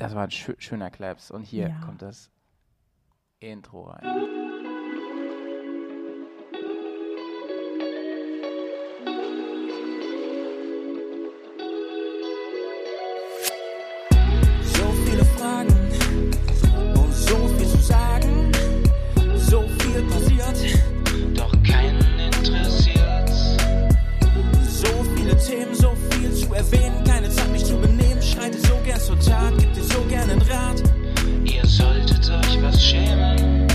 Das war ein schö schöner Claps. Und hier Ja. kommt das Intro rein. So viele Fragen und so viel zu sagen. So viel passiert, doch keinen interessiert. so viele Themen, so viel zu erwähnen. Keine Zeit, mich zu benehmen. Schreite so gern zur Tat, so gern einen Rat. Ihr solltet euch was schämen.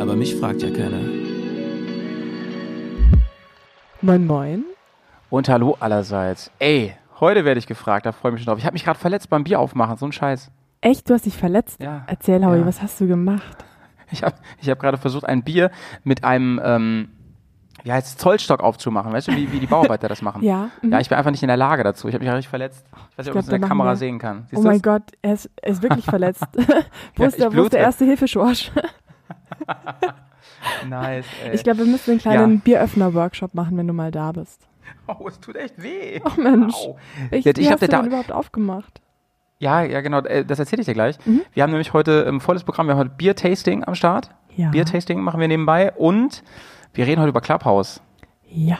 Aber mich fragt ja keiner. Moin, moin. Und hallo allerseits. Ey, heute werde ich gefragt, da freue ich mich schon drauf. Ich habe mich gerade verletzt beim Bier aufmachen, so ein Scheiß. Echt, du hast dich verletzt? Ja. Erzähl, Howie, Ja. was hast du gemacht? Ich habe ich hab gerade versucht, ein Bier mit einem, ähm, wie heißt Zollstock aufzumachen. Weißt du, wie, wie die Bauarbeiter das machen? Ja, mhm. Ja, ich bin einfach nicht in der Lage dazu. Ich habe mich richtig verletzt. Ich weiß nicht, ob man es in der Kamera wir- sehen kann. Siehst Oh mein Gott, er ist, er ist wirklich verletzt. wo, Ja, ist der, wo ist der erste Hilfeschorsch? Nice, ey. Ich glaube, wir müssen einen kleinen Ja. Bieröffner-Workshop machen, wenn du mal da bist. oh, es tut echt weh. Oh Mensch. Au. Ich, Ja, ich hab hast du dir da- überhaupt aufgemacht? Ja, ja, genau, äh, das erzähle ich dir gleich. Mhm. Wir haben nämlich heute ein volles Programm. Wir haben heute Bier-Tasting am Start. Ja. Bier-Tasting machen wir nebenbei und wir reden heute über Clubhouse. Ja.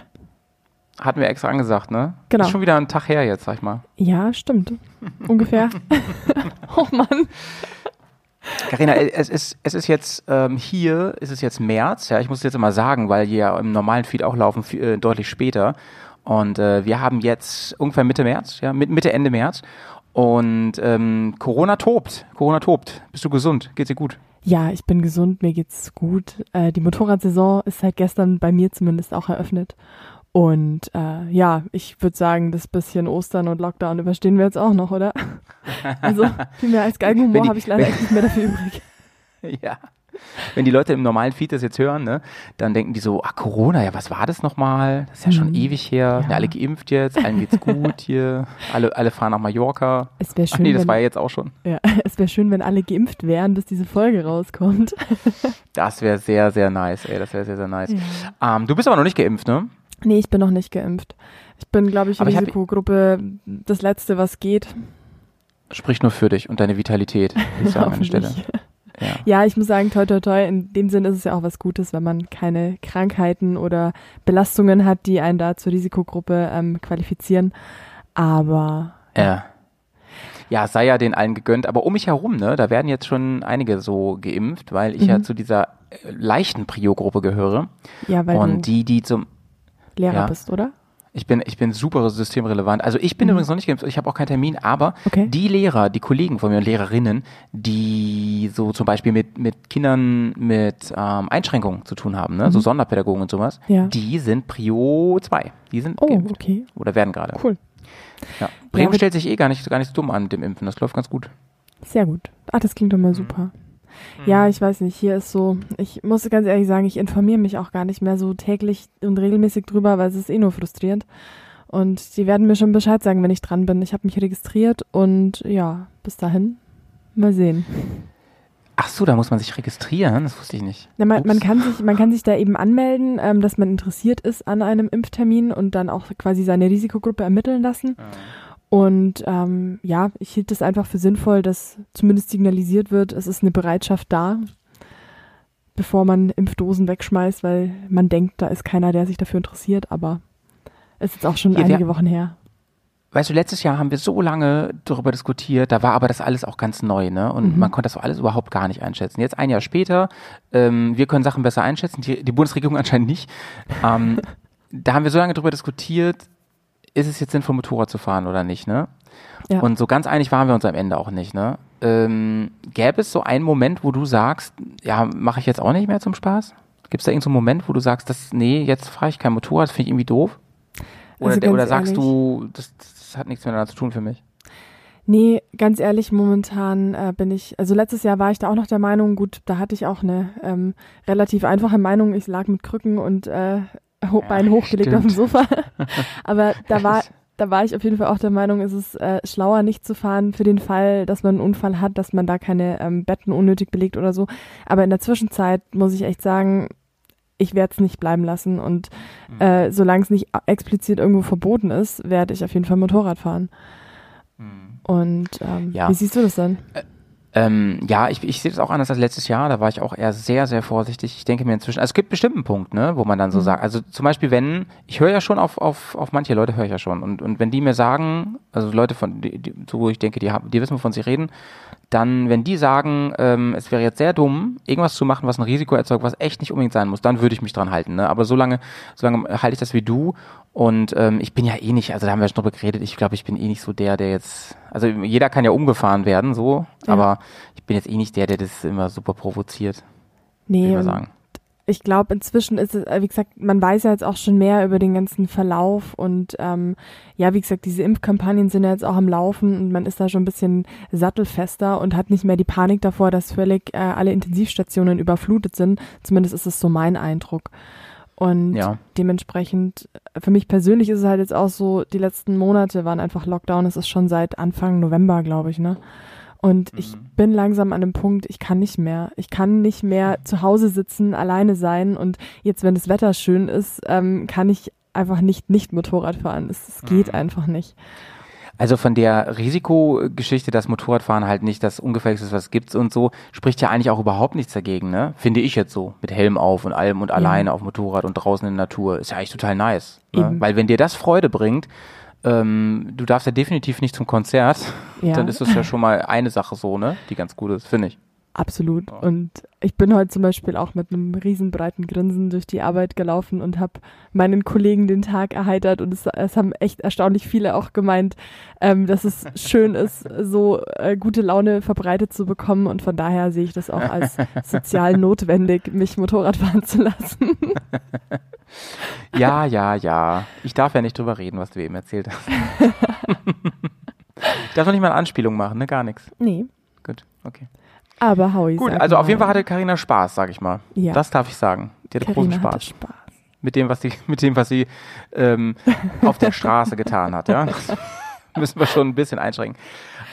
Hatten wir extra angesagt, ne? Genau. Ist schon wieder ein Tag her jetzt, sag ich mal. Ja, stimmt. Ungefähr. oh Mann. Carina, äh, es ist, es ist jetzt ähm, hier, ist es jetzt März, ja, ich muss es jetzt immer sagen, weil die ja im normalen Feed auch laufen, viel- äh, deutlich später. Und äh, wir haben jetzt ungefähr Mitte März, ja, mit- Mitte, Ende März. Und ähm, Corona tobt. Corona tobt. Bist du gesund? Geht's dir gut? Ja, ich bin gesund, mir geht's gut. Äh, die Motorradsaison ist seit gestern bei mir zumindest auch eröffnet. Und äh, ja, ich würde sagen, das bisschen Ostern und Lockdown überstehen wir jetzt auch noch, oder? Also viel mehr als die- habe ich leider echt nicht mehr dafür übrig. Ja. Wenn die Leute im normalen Feed das jetzt hören, ne, dann denken die so, ah, Corona, ja, was war das nochmal? Das ist ja schon Mhm. ewig her. Ja. Ja. alle geimpft jetzt, allen geht's gut hier. Alle, alle fahren nach Mallorca. Es wäre Ach schön, nee, das wenn, war ja jetzt auch schon. ja, es wär schön, wenn alle geimpft wären, bis diese Folge rauskommt. Das wäre sehr, sehr nice, ey. Das wäre sehr, sehr nice. Ähm, du bist aber noch nicht geimpft, ne? Nee, ich bin noch nicht geimpft. Ich bin, glaube ich, Aber ich hab- Risikogruppe das Letzte, was geht. Sprich nur für dich und deine Vitalität, würde ich sagen an der Stelle. Ja. Ja, ich muss sagen, toi, toi, toi, in dem Sinn ist es ja auch was Gutes, wenn man keine Krankheiten oder Belastungen hat, die einen da zur Risikogruppe ähm, qualifizieren. Aber Ja. Ja, sei ja den allen gegönnt, aber um mich herum, ne, da werden jetzt schon einige so geimpft, weil ich ja Mhm. zu dieser äh, leichten Prio-Gruppe gehöre. ja, weil und die, die zum, Lehrer ja. bist, oder? Ich bin, ich bin super systemrelevant. Also ich bin Mhm. übrigens noch nicht geimpft, ich habe auch keinen Termin, aber Okay. die Lehrer, die Kollegen von mir und Lehrerinnen, die so zum Beispiel mit, mit Kindern mit ähm, Einschränkungen zu tun haben, ne, so Sonderpädagogen und sowas, Mhm. Ja. die sind Prio 2. Die sind Oh, geimpft. okay. Oder werden gerade. Cool. Ja. Bremen aber- stellt sich eh gar nicht, gar nicht so dumm an mit dem Impfen. Das läuft ganz gut. Sehr gut. Ah, das klingt doch Mhm. mal super. Ja, ich weiß nicht, hier ist so, ich muss ganz ehrlich sagen, ich informiere mich auch gar nicht mehr so täglich und regelmäßig drüber, weil es ist eh nur frustrierend. Und die werden mir schon Bescheid sagen, wenn ich dran bin. Ich habe mich registriert und ja, bis dahin mal sehen. Ach so, da muss man sich registrieren. Das wusste ich nicht. Na, man, man, kann sich, man kann sich da eben anmelden, ähm, dass man interessiert ist an einem Impftermin und dann auch quasi seine Risikogruppe ermitteln lassen. Und ähm, ja, ich hielt es einfach für sinnvoll, dass zumindest signalisiert wird, es ist eine Bereitschaft da, bevor man Impfdosen wegschmeißt, weil man denkt, da ist keiner, der sich dafür interessiert, aber es ist jetzt auch schon Hier, einige Wochen her. Weißt du, letztes Jahr haben wir so lange darüber diskutiert, da war aber das alles auch ganz neu, ne? Und Mhm. man konnte das alles überhaupt gar nicht einschätzen. Jetzt ein Jahr später, ähm, wir können Sachen besser einschätzen, die, die Bundesregierung anscheinend nicht. Ähm, da haben wir so lange darüber diskutiert, ist es jetzt sinnvoll, Motorrad zu fahren oder nicht, ne? Ja. Und so ganz einig waren wir uns am Ende auch nicht, ne? Ähm, gäbe es so einen Moment, wo du sagst, ja, mache ich jetzt auch nicht mehr zum Spaß? Gibt es da irgendeinen so Moment, wo du sagst, das, nee, jetzt fahre ich kein Motorrad, finde ich irgendwie doof? Oder, Also oder sagst ehrlich- du, das, das hat nichts miteinander zu tun für mich? Nee, ganz ehrlich, momentan äh, bin ich, also letztes Jahr war ich da auch noch der Meinung, gut, da hatte ich auch eine ähm, relativ einfache Meinung. Ich lag mit Krücken und äh, ho Ja, Bein hochgelegt auf dem stimmt. Sofa. Aber da war, da war ich auf jeden Fall auch der Meinung, es ist äh, schlauer, nicht zu fahren für den Fall, dass man einen Unfall hat, dass man da keine ähm, Betten unnötig belegt oder so. Aber in der Zwischenzeit muss ich echt sagen, ich werde es nicht bleiben lassen und Mhm. äh, solange es nicht explizit irgendwo verboten ist, werde ich auf jeden Fall Motorrad fahren. Mhm. Und ähm, Ja. wie siehst du das denn? Ähm, ja, ich, ich sehe das auch anders als letztes Jahr. Da war ich auch eher sehr, sehr vorsichtig. Ich denke mir inzwischen, also es gibt bestimmt einen Punkt, ne, wo man dann so sagt, also zum Beispiel, wenn, ich höre ja schon auf, auf, auf manche Leute höre ich ja schon. Und, und wenn die mir sagen, also Leute von, die, die, so wo ich denke, die, haben, die wissen, wovon sie reden, dann, wenn die sagen, ähm, es wäre jetzt sehr dumm, irgendwas zu machen, was ein Risiko erzeugt, was echt nicht unbedingt sein muss, dann würde ich mich dran halten. Ne? Aber solange, solange halte ich das wie du. Und ähm, ich bin ja eh nicht, also da haben wir schon drüber geredet, ich glaube, ich bin eh nicht so der, der jetzt, also jeder kann ja umgefahren werden, so, Ja. aber ich bin jetzt eh nicht der, der das immer super provoziert, würde Nee, ich mal sagen. Ich glaube, inzwischen ist es, äh, wie gesagt, man weiß ja jetzt auch schon mehr über den ganzen Verlauf und ähm, ja, wie gesagt, diese Impfkampagnen sind ja jetzt auch am Laufen und man ist da schon ein bisschen sattelfester und hat nicht mehr die Panik davor, dass völlig äh, alle Intensivstationen überflutet sind. Zumindest ist es so mein Eindruck. Und Ja. dementsprechend, äh, für mich persönlich ist es halt jetzt auch so, die letzten Monate waren einfach Lockdown. Es ist schon seit Anfang November, glaube ich, ne? Und ich Mhm. bin langsam an dem Punkt, ich kann nicht mehr. Ich kann nicht mehr zu Hause sitzen, alleine sein. Und jetzt, wenn das Wetter schön ist, ähm, kann ich einfach nicht nicht Motorrad fahren. Es, es geht Mhm. einfach nicht. Also von der Risikogeschichte, dass Motorradfahren halt nicht das Ungefährlichste ist, was es gibt und so, spricht ja eigentlich auch überhaupt nichts dagegen, ne? Finde ich jetzt so. Mit Helm auf und allem und alleine auf Motorrad und draußen in der Natur. Ist ja eigentlich total nice. Ne? Eben. Weil wenn dir das Freude bringt, ähm, du darfst ja definitiv nicht zum Konzert, Ja. dann ist das ja schon mal eine Sache so, ne? Die ganz gut ist, finde ich. Absolut. Und ich bin heute zum Beispiel auch mit einem riesenbreiten Grinsen durch die Arbeit gelaufen und habe meinen Kollegen den Tag erheitert. Und es, es haben echt erstaunlich viele auch gemeint, ähm, dass es schön ist, so äh, gute Laune verbreitet zu bekommen. Und von daher sehe ich das auch als sozial notwendig, mich Motorrad fahren zu lassen. Ja, ja, ja. Ich darf ja nicht drüber reden, was du eben erzählt hast. ich darf noch nicht mal eine Anspielung machen, ne? Gar nichts. nee. Gut, okay. Aber Howie Gut, also auf jeden Fall hatte Karina Spaß, sag ich mal. Ja. Das darf ich sagen. Die hatte großen Carina hatte Spaß Spaß. mit dem, was sie, mit dem, was sie ähm, auf der Straße getan hat. Ja, das müssen wir schon ein bisschen einschränken.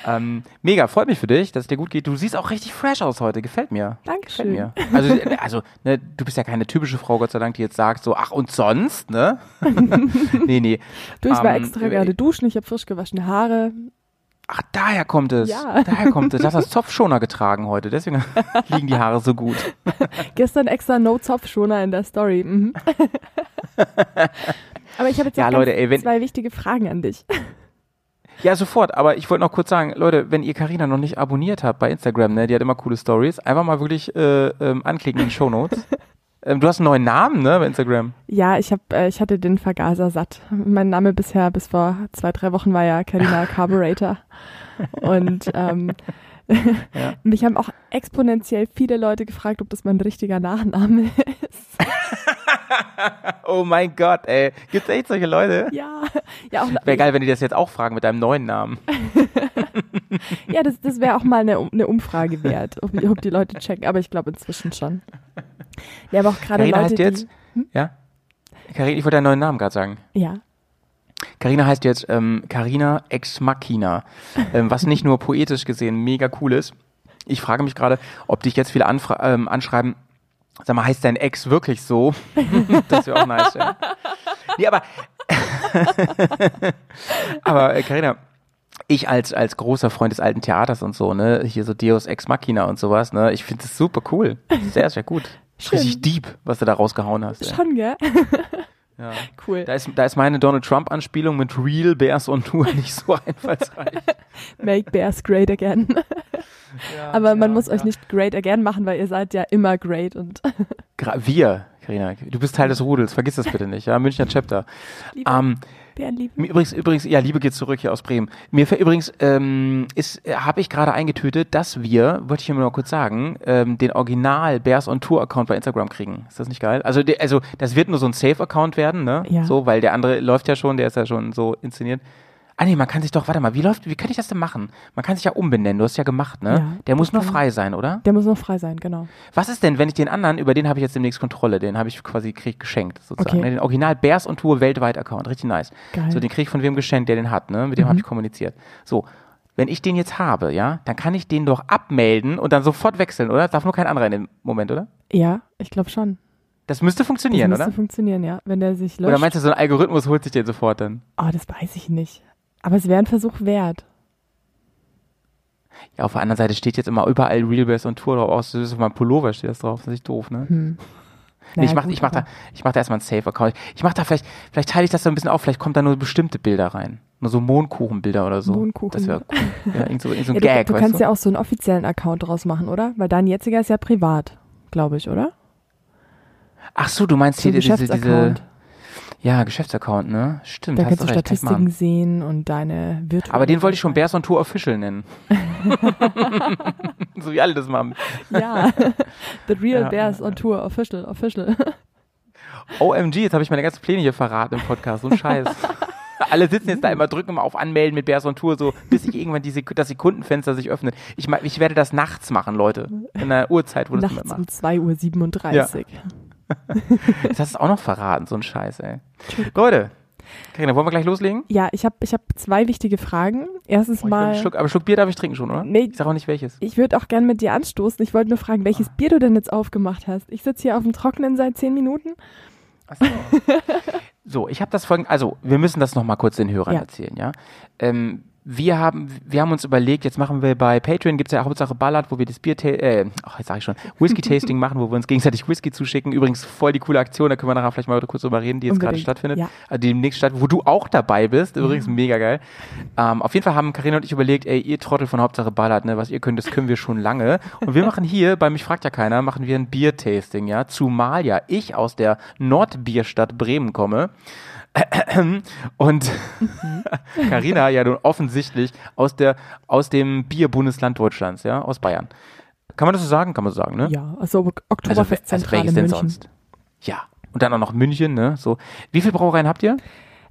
Ähm, mega, freut mich für dich, dass es dir gut geht. Du siehst auch richtig fresh aus heute. Gefällt mir. Gefällt Dankeschön. mir. Also, äh, also ne, du bist ja keine typische Frau, Gott sei Dank, die jetzt sagt so, ach und sonst, ne? nee, nee. Du, ich war Ähm, extra äh, gerade duschen, ich habe frisch gewaschene Haare. Ach, daher kommt es. Ja. Daher kommt es. Du hast das Zopfschoner getragen heute, deswegen liegen die Haare so gut. Gestern extra No-Zopf-Schoner in der Story. Mhm. Aber ich habe jetzt Ja, Leute, ey, zwei wichtige Fragen an dich. Ja, sofort. Aber ich wollte noch kurz sagen, Leute, wenn ihr Karina noch nicht abonniert habt bei Instagram, ne, die hat immer coole Stories, einfach mal wirklich äh, ähm, anklicken in die Shownotes. Ähm, du hast einen neuen Namen, ne, bei Instagram. Ja, ich, hab, äh, ich hatte den Vergaser satt. Mein Name bisher bis vor zwei, drei Wochen war ja Carina Carburetor. Und ähm, mich haben auch exponentiell viele Leute gefragt, ob das mein richtiger Nachname ist. Oh mein Gott, ey. Gibt's echt solche Leute? Ja, ja, Wäre geil, wenn die das jetzt auch fragen mit deinem neuen Namen. ja das, das wäre auch mal eine, eine Umfrage wert, ob, ob die Leute checken. Aber ich glaube inzwischen schon. Ja, aber auch gerade Karina Leute, heißt jetzt, die... ja? Karina, ich wollte deinen neuen Namen gerade sagen. Ja, Carina heißt jetzt ähm, Carina Ex Machina, ähm, was nicht nur poetisch gesehen mega cool ist. Ich frage mich gerade, ob dich jetzt viele anfra ähm, anschreiben, sag mal, heißt dein Ex wirklich so? das wäre auch nice. Ja. Nee, aber aber äh, Carina, ich als als großer Freund des alten Theaters und so, ne, hier so Deus Ex Machina und sowas, ne, ich finde es super cool. Sehr, sehr gut. Schön. Richtig deep, was du da rausgehauen hast. ey. schon, gell? Ja. Cool. Da ist, da ist meine Donald Trump-Anspielung mit Real Bears on Tour nicht so einfallsreich. Make Bears great again. Aber man ja, muss euch ja. nicht great again machen, weil ihr seid ja immer great und wir, Karina, du bist Teil des Rudels, vergiss das bitte nicht, ja, Münchner Chapter. Ähm, Bärenliebe. mir übrigens, übrigens, ja, Liebe geht zurück hier aus Bremen. Mir fällt übrigens, ähm, ist, äh, habe ich gerade eingetütet, dass wir, wollte ich hier mal kurz sagen, ähm, den Original Bears on Tour Account bei Instagram kriegen. Ist das nicht geil? Also, der, also das wird nur so ein Safe-Account werden, ne? Ja. So, weil der andere läuft ja schon, der ist ja schon so inszeniert. Ah nee, man kann sich doch, warte mal, wie läuft, wie kann ich das denn machen? Man kann sich ja umbenennen, du hast ja gemacht, ne? Ja, der muss das nur frei sein, oder? Der muss noch frei sein, genau. Was ist denn, wenn ich den anderen, über den habe ich jetzt demnächst Kontrolle, den habe ich quasi krieg geschenkt, sozusagen. Okay. Ne? Den Original Bears on Tour weltweit Account, richtig nice. Geil. So, den krieg ich von wem geschenkt, der den hat, ne? Mit dem Mhm. habe ich kommuniziert. So, wenn ich den jetzt habe, ja, dann kann ich den doch abmelden und dann sofort wechseln, oder? Darf nur kein anderer in dem Moment, oder? Ja, ich glaube schon. Das müsste Das funktionieren, müsste oder? funktionieren, ja. Wenn der sich löscht. Oder meinst du, so ein Algorithmus holt sich den sofort dann? oh, das weiß ich nicht. Aber es wäre ein Versuch wert. Ja, auf der anderen Seite steht jetzt immer überall Real Bears on Tour drauf. Aus, das ist auf meinem Pullover steht das drauf. Das ist nicht doof, ne? Hm. Nee, ich Naja, mach, gut, ich mach da, ich mach da erstmal einen Safe-Account. Ich mach da vielleicht, vielleicht teile ich das so ein bisschen auf, vielleicht kommt da nur bestimmte Bilder rein. Nur so Mondkuchenbilder oder so. Mondkuchen. Das wäre cool. Ja, irgend so, irgend so ein Ja, du, Gag, du weißt kannst du? ja auch so einen offiziellen Account draus machen, oder? Weil dein jetziger ist ja privat, glaube ich, oder? Ach so, du meinst So hier diese, diese. Ja, Geschäftsaccount, ne? Stimmt, Da kannst du recht, Statistiken sehen und deine virtuelle. Aber den wollte ich schon Bears on Tour Official nennen. so wie alle das machen. Ja. The Real Ja, Bears ja, on Tour, official, official. OMG, jetzt habe ich meine ganzen Pläne hier verraten im Podcast. So ein Scheiß. Alle sitzen jetzt da immer, drücken immer auf Anmelden mit Bears on Tour, so bis sich irgendwann die Sek das Sekundenfenster sich öffnet. Ich, ich werde das nachts machen, Leute. In einer Uhrzeit, wo das Nachts um macht. 2.37 Uhr. Jetzt hast du auch noch verraten, so ein Scheiß, ey. Leute, Carina, wollen wir gleich loslegen? Ja, ich habe ich hab zwei wichtige Fragen. Erstens Oh, einen mal, Schluck, aber Schluck Bier darf ich trinken schon, oder? Nee. Ich sag auch nicht welches. ich würde auch gern mit dir anstoßen. Ich wollte nur fragen, welches Bier du denn jetzt aufgemacht hast. Ich sitze hier auf dem Trockenen seit zehn Minuten. Ach so. so, ich habe das folgende, also wir müssen das nochmal kurz den Hörern Ja. erzählen, ja. Ähm, wir haben, wir haben uns überlegt, jetzt machen wir bei Patreon, gibt's ja Hauptsache Ballard, wo wir das Bier, äh, ach, jetzt sag ich schon, Whisky-Tasting machen, wo wir uns gegenseitig Whisky zuschicken. Übrigens voll die coole Aktion, da können wir nachher vielleicht mal kurz drüber reden, die jetzt gerade stattfindet. ja. Also die demnächst statt, wo du auch dabei bist, übrigens mega geil. Ähm, auf jeden Fall haben Karina und ich überlegt, ey, ihr Trottel von Hauptsache Ballard, ne, was ihr könnt, das können wir schon lange. Und wir machen hier, bei mich fragt ja keiner, machen wir ein Bier-Tasting, ja, zumal ja ich aus der Nordbierstadt Bremen komme. Und Karina ja nun offensichtlich aus der aus dem Bierbundesland Deutschlands, ja, aus Bayern. Kann man das so sagen? Kann man so sagen, ne? Ja, also Also, Oktoberfestzentrale welches denn München. sonst? Ja. Und dann auch noch München, ne? So. Wie viele Brauereien habt ihr?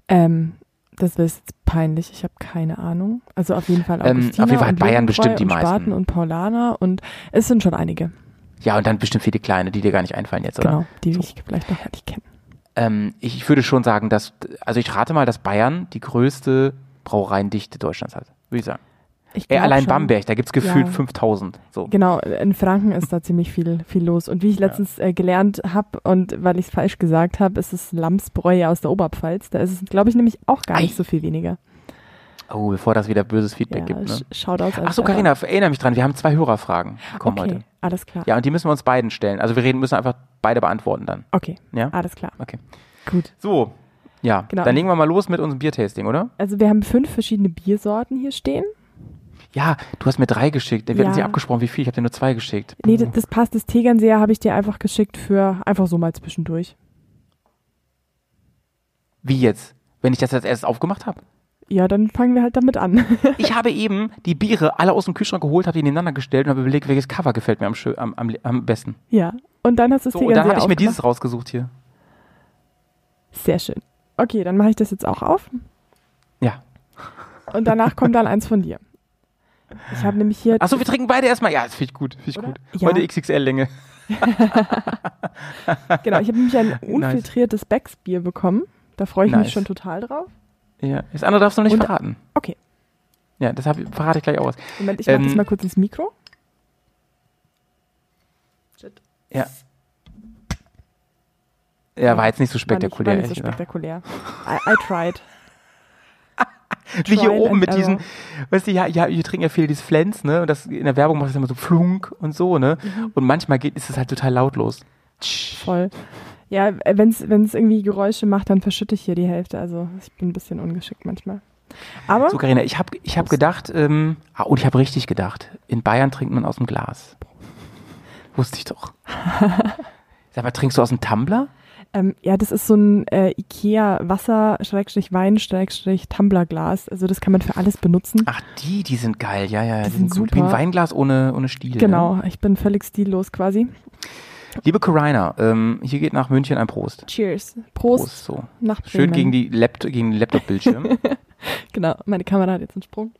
Ähm, das ist jetzt peinlich, ich habe keine Ahnung. Also auf jeden Fall Ähm, auf jeden Fall hat Bayern bestimmt die und meisten. Spaten und Paulaner und es sind schon einige, Ja, und dann bestimmt viele kleine, die dir gar nicht einfallen jetzt, oder? genau, die So. ich vielleicht noch gar nicht kenne. Ähm, ich, ich würde schon sagen, dass, also ich rate mal, dass Bayern die größte Brauereiendichte Deutschlands hat. Würde ich sagen. Ich Ey, glaub allein schon. Bamberg, da gibt's gefühlt Ja. 5000. So. Genau, in Franken ist da ziemlich viel, viel los. Und wie ich letztens äh, gelernt habe und weil ich es falsch gesagt habe, ist es Lamsbräu aus der Oberpfalz. Da ist es, glaube ich, nämlich auch gar Ei. nicht so viel weniger. Oh, bevor das wieder böses Ja, Feedback gibt, ne? Sh- Shoutouts Ach so. Carina, erinnere mich dran, wir haben zwei Hörerfragen bekommen Okay, heute. alles klar. Ja, und die müssen wir uns beiden stellen. Also wir reden, müssen einfach beide beantworten dann. Okay, Ja? alles klar. Okay. Gut. So, ja, Genau. dann legen wir mal los mit unserem Biertasting, oder? Also wir haben fünf verschiedene Biersorten hier stehen. Ja, du hast mir drei geschickt. Wir Ja. hatten sie abgesprochen, wie viel? Ich habe dir nur zwei geschickt. Nee, das, das passt. Das Tegernseher habe ich dir einfach geschickt für einfach so mal zwischendurch. Wie jetzt? Wenn ich das jetzt erst aufgemacht habe? Ja, dann fangen wir halt damit an. Ich habe eben die Biere alle aus dem Kühlschrank geholt, habe die nebeneinander gestellt und habe überlegt, welches Cover gefällt mir am, schö- am, am, am besten. ja. Und dann hast du das So, und dann hatte ich mir dieses rausgesucht hier. Sehr schön. Okay, dann mache ich das jetzt auch auf. Ja. Und danach kommt dann eins von dir. Ich habe nämlich hier. Achso, wir trinken beide erstmal. Ja, das finde ich gut. Finde ich Oder? gut. Ja. Heute XXL-Länge. Genau, ich habe nämlich ein unfiltriertes Becks-Bier bekommen. Da freue ich Nice. mich schon total drauf. Ja. Das andere darfst du noch nicht Und- verraten. Okay. Ja, das hab, verrate ich gleich auch was. Moment, ich mache das Ähm, mal kurz ins Mikro. Ja. Ja, war jetzt nicht so War spektakulär. nicht, war nicht so spektakulär. I, I tried. Wie hier oben mit diesen, error. weißt du, ja, ja, wir trinken ja viel dieses Flens, ne? Und das in der Werbung macht es immer so flunk und so, ne? Mhm. Und manchmal geht, ist es halt total lautlos. Voll. Ja, wenn es irgendwie Geräusche macht, dann verschütte ich hier die Hälfte. Also ich bin ein bisschen ungeschickt manchmal. Aber So, Carina, ich habe ich hab gedacht, ähm, ah, und ich habe richtig gedacht, in Bayern trinkt man aus dem Glas. Wusste ich doch. Sag mal, trinkst du aus dem Tumbler? ähm, ja, das ist so ein äh, Ikea Wasser Wein Tumblerglas. Also das kann man für alles benutzen. Ach, die, die sind geil, ja, ja, ja. Die Die, sind sind, gut. Wie ein super. Weinglas ohne, ohne Stiel. Ne? Genau, ich bin völlig stillos quasi. Liebe Carina, ähm, hier geht nach München ein Prost. Cheers. Prost, Prost, so. nach Schön Bremen. gegen, die Lapt gegen den Laptop-Bildschirm. Genau, meine Kamera hat jetzt einen Sprung.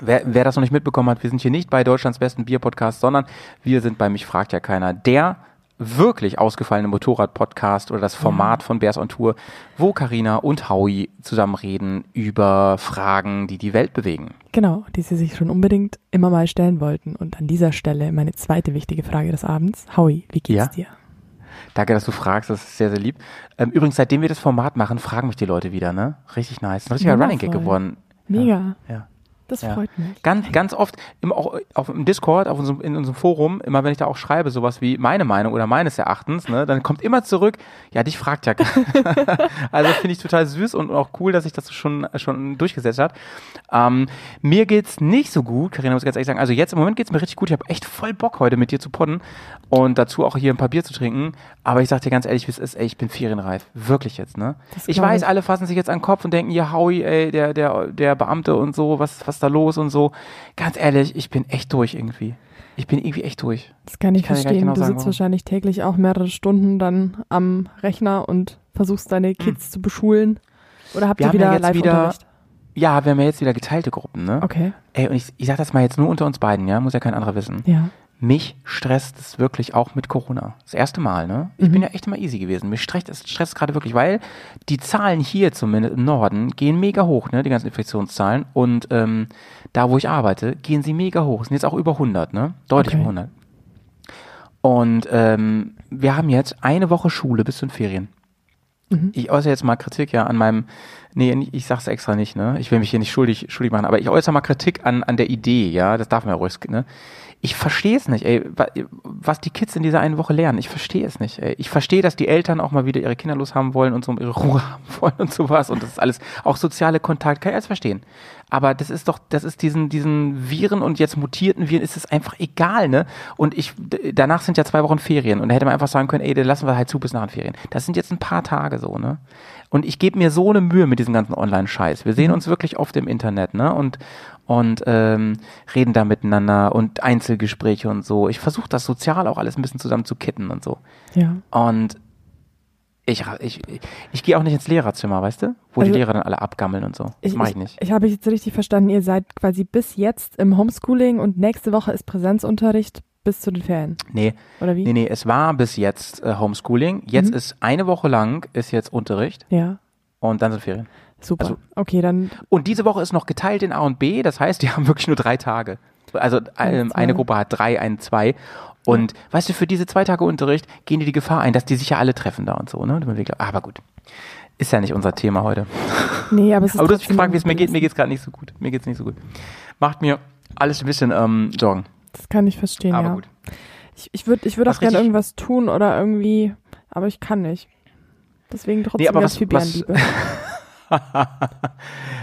wer, wer das noch nicht mitbekommen hat, wir sind hier nicht bei Deutschlands besten Bier-Podcast, sondern wir sind bei Mich fragt ja keiner, der wirklich ausgefallene Motorrad-Podcast oder das Format von Bears on Tour, wo Carina und Howie zusammen reden über Fragen, die die Welt bewegen. Genau, die sie sich schon unbedingt immer mal stellen wollten. Und an dieser Stelle meine zweite wichtige Frage des Abends. Howie, wie geht's Ja? dir? Danke, dass du fragst, das ist sehr, sehr lieb. Ähm, übrigens, seitdem wir das Format machen, fragen mich die Leute wieder, ne? Richtig nice. Ein richtiger. Running Gag geworden. Mega. Ja. Das Ja. freut mich. Ganz, ganz oft im, auch auf, im Discord, auf unserem, in unserem Forum, immer wenn ich da auch schreibe, sowas wie meine Meinung oder meines Erachtens, ne, dann kommt immer zurück, ja, dich fragt ja. Also finde ich total süß und auch cool, dass sich das schon, schon durchgesetzt hat. Ähm, mir geht's nicht so gut, Karina muss ich ganz ehrlich sagen. Also jetzt im Moment geht's mir richtig gut. Ich habe echt voll Bock heute mit dir zu podden und dazu auch hier ein paar Bier zu trinken. Aber ich sag dir ganz ehrlich, wie es ist, ey, ich bin ferienreif. Wirklich jetzt, ne? Ich weiß, alle fassen sich jetzt an den Kopf und denken, ja, Howie, ey, der, der, der Beamte und so, was, was da los und so. Ganz ehrlich, ich bin echt durch irgendwie. Ich bin irgendwie echt durch. Das kann ich, Ich kann verstehen. genau du sitzt warum. wahrscheinlich täglich auch mehrere Stunden dann am Rechner und versuchst deine Kids zu beschulen. Oder habt Hm. Wir ihr haben ja wieder jetzt wieder-? Ja, wir haben ja jetzt wieder geteilte Gruppen, ne? Okay, Ey, und ich, ich sag das mal jetzt nur unter uns beiden, ja? Muss ja kein anderer wissen. ja. Mich stresst es wirklich auch mit Corona. Das erste Mal, ne? Ich Mhm. bin ja echt immer easy gewesen. Mich stresst es stresst gerade wirklich, weil die Zahlen hier zumindest im Norden gehen mega hoch, ne? Die ganzen Infektionszahlen. Und ähm, da, wo ich arbeite, gehen sie mega hoch. Sind jetzt auch über 100, ne? Deutlich Okay. über 100. Und ähm, wir haben jetzt eine Woche Schule bis zu den Ferien. Mhm. Ich äußere jetzt mal Kritik ja an meinem, nee, ich sag's extra nicht, ne? Ich will mich hier nicht schuldig, schuldig machen, aber ich äußere mal Kritik an, an der Idee, ja? Das darf man ja ruhig, ne? Ich verstehe es nicht, ey, wa- was die Kids in dieser einen Woche lernen. Ich verstehe es nicht, ey. Ich verstehe, dass die Eltern auch mal wieder ihre Kinder loshaben wollen und so ihre Ruhe haben wollen und sowas und das ist alles, auch soziale Kontakt, kann ich alles verstehen. Aber das ist doch, das ist diesen, diesen Viren und jetzt mutierten Viren ist es einfach egal, ne? Und ich, danach sind ja zwei Wochen Ferien und da hätte man einfach sagen können, ey, dann lassen wir halt zu bis nach den Ferien. Das sind jetzt ein paar Tage so, ne? Und ich gebe mir so eine Mühe mit diesem ganzen Online-Scheiß. Wir sehen uns wirklich oft im Internet, ne? Und, und ähm, reden da miteinander und Einzelgespräche und so. Ich versuche das sozial auch alles ein bisschen zusammen zu kitten und so. Ja. Und ich, ich, ich, ich gehe auch nicht ins Lehrerzimmer, weißt du? Wo Also- die Lehrer dann alle abgammeln und so. Das mache ich nicht. Ich, habe jetzt richtig verstanden, ihr seid quasi bis jetzt im Homeschooling und nächste Woche ist Präsenzunterricht bis zu den Ferien. Nee, Oder wie? nee, nee, es war bis jetzt äh, Homeschooling. Jetzt Mhm. ist eine Woche lang ist jetzt Unterricht Ja, und dann sind Ferien. super. Also- okay, dann Und diese Woche ist noch geteilt in A und B, das heißt, die haben wirklich nur drei Tage. Also ähm, eine Gruppe hat drei, eine zwei. Und weißt du, für diese zwei Tage Unterricht gehen die die Gefahr ein, dass die sich ja alle treffen da und so. Ne? Aber gut, ist ja nicht unser Thema heute. Nee, aber es ist Aber du hast mich gefragt, wie es mir geht. Mir geht's gerade nicht so gut. Mir geht's nicht so gut. Macht mir alles ein bisschen ähm, Sorgen. Das kann ich verstehen, Aber ja. gut. Ich, ich würde ich würd Was auch gerne irgendwas tun oder irgendwie, aber ich kann nicht. Deswegen trotzdem aber ganz was- viel was- Bärenliebe.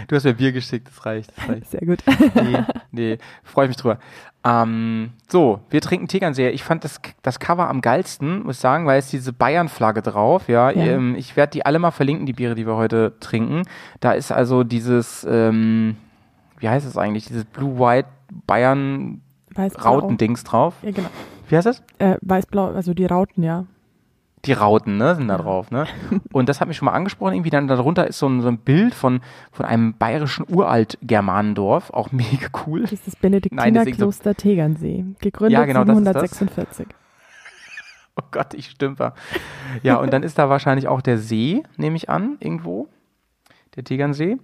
Du hast mir Bier geschickt, das reicht. Das reicht. Sehr gut. Nee, nee, freue ich mich drüber. Ähm, so, wir trinken Tegernsee. Ich fand das, das Cover am geilsten, muss ich sagen, weil es diese Bayern-Flagge drauf, ja. Ja. Ähm, ich werde die alle mal verlinken, die Biere, die wir heute trinken. Da ist also dieses, ähm, wie heißt es eigentlich, dieses Blue-White Bayern Weiß-blau. Rautendings drauf. Ja, genau. Wie heißt das? Äh, Weiß-blau, also die Rauten, ja. Die Rauten, ne, sind da drauf, ne? Und das hat mich schon mal angesprochen, irgendwie dann darunter ist so ein, so ein Bild von, von einem bayerischen Uralt-Germanendorf, auch mega cool. Das ist das Benediktinerkloster Tegernsee. Gegründet Ja, genau, das ist das. 746. Oh Gott, ich stümper. Ja, und dann ist da wahrscheinlich auch der See, nehme ich an, irgendwo. Der Tegernsee.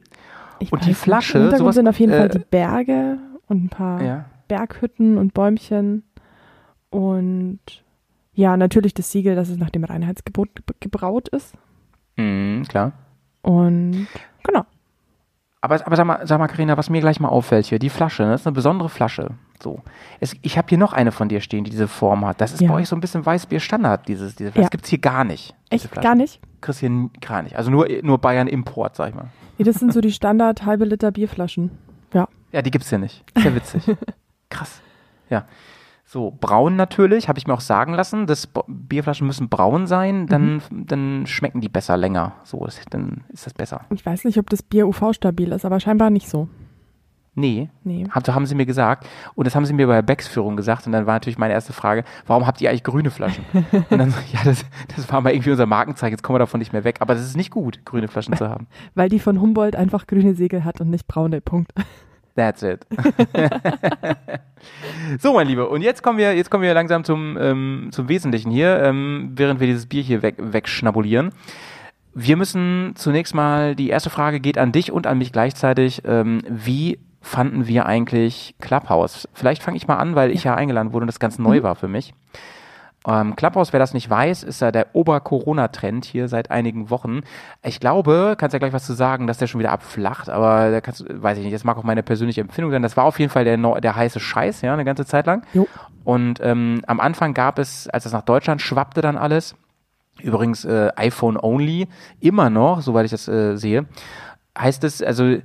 Ich Und weiß die. Flasche, Im Hintergrund sowas, sind auf jeden äh, Fall die Berge und ein paar Ja. Berghütten und Bäumchen. Und ja, natürlich das Siegel, dass es nach dem Reinheitsgebot ge- gebraut ist. Mhm, klar. Und genau. Aber, aber sag mal, sag mal, Carina, was mir gleich mal auffällt hier, die Flasche, ne, das ist eine besondere Flasche. So. Es, ich habe hier noch eine von dir stehen, die diese Form hat. Das ist Ja. bei euch so ein bisschen Weißbier-Standard, dieses, diese Flasche. Ja. Das gibt's hier gar nicht. Echt Flasche. gar nicht? Kriegst hier gar nicht. Also nur, nur Bayern-Import, sag ich mal. Nee, das sind so die Standard halbe Liter Bierflaschen. Ja. Ja, die gibt's hier nicht. Ist ja witzig. Krass. Ja. So, braun natürlich, habe ich mir auch sagen lassen. Das Bo- Bierflaschen müssen braun sein, dann, dann schmecken die besser länger. So, ist, dann ist das besser. Ich weiß nicht, ob das Bier UV-stabil ist, aber scheinbar nicht so. Nee, Nee. haben, haben sie mir gesagt. Und das haben sie mir bei der Becks-Führung gesagt. Und dann war natürlich meine erste Frage, warum habt ihr eigentlich grüne Flaschen? Und dann so, ja, das, das war mal irgendwie unser Markenzeichen, jetzt kommen wir davon nicht mehr weg. Aber das ist nicht gut, grüne Flaschen zu haben. Weil die von Humboldt einfach grüne Segel hat und nicht braune. Punkt. That's it. so, mein Lieber, und jetzt kommen wir, jetzt kommen wir langsam zum, ähm, zum Wesentlichen hier, ähm, während wir dieses Bier hier weg, wegschnabulieren. Wir müssen zunächst mal, die erste Frage geht an dich und an mich gleichzeitig. Ähm, wie fanden wir eigentlich Clubhouse? Vielleicht fange ich mal an, weil ich ja eingeladen wurde und das ganz neu war für mich. Ähm, Clubhouse, wer das nicht weiß, ist ja der Ober-Corona-Trend hier seit einigen Wochen. Ich glaube, kannst ja gleich was zu sagen, dass der schon wieder abflacht, aber da kannst, weiß ich nicht, das mag auch meine persönliche Empfindung sein. Das war auf jeden Fall der, der heiße Scheiß, ja, eine ganze Zeit lang. Jo. Und ähm, am Anfang gab es, als das nach Deutschland schwappte dann alles, übrigens äh, iPhone only, immer noch, soweit ich das äh, sehe, heißt es, also,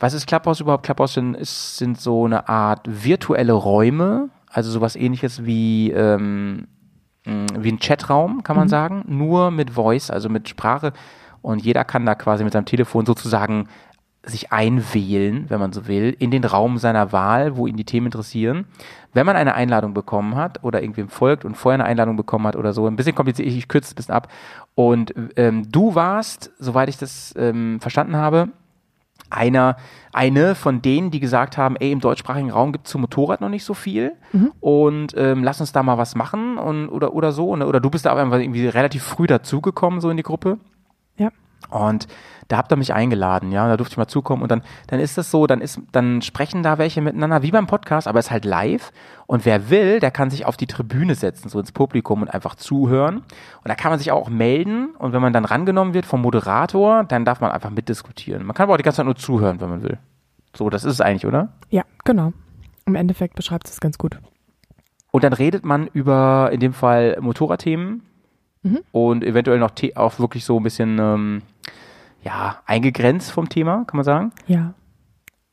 was ist Clubhouse überhaupt? Clubhouse sind, ist, sind so eine Art virtuelle Räume, also sowas ähnliches wie, ähm, wie ein Chatraum, kann man sagen, nur mit Voice, also mit Sprache. Und jeder kann da quasi mit seinem Telefon sozusagen sich einwählen, wenn man so will, in den Raum seiner Wahl, wo ihn die Themen interessieren. Wenn man eine Einladung bekommen hat oder irgendwem folgt und vorher eine Einladung bekommen hat oder so, ein bisschen kompliziert, ich, ich kürze es ein bisschen ab. Und ähm, du warst, soweit ich das ähm, verstanden habe, einer, eine von denen, die gesagt haben, ey, im deutschsprachigen Raum gibt es zum Motorrad noch nicht so viel und ähm, lass uns da mal was machen und, oder, oder so. Ne? Oder du bist da aber irgendwie relativ früh dazugekommen, so in die Gruppe. Ja. Und da habt ihr mich eingeladen, ja, da durfte ich mal zukommen und dann, dann ist das so, dann ist, dann sprechen da welche miteinander, wie beim Podcast, aber es ist halt live und wer will, der kann sich auf die Tribüne setzen, so ins Publikum und einfach zuhören und da kann man sich auch melden und wenn man dann rangenommen wird vom Moderator, dann darf man einfach mitdiskutieren. Man kann aber auch die ganze Zeit nur zuhören, wenn man will. So, das ist es eigentlich, oder? Ja, genau. Im Endeffekt beschreibt es ganz gut. Und dann redet man über, in dem Fall, Motorradthemen und eventuell noch auch wirklich so ein bisschen, ähm, ja, eingegrenzt vom Thema, kann man sagen. Ja,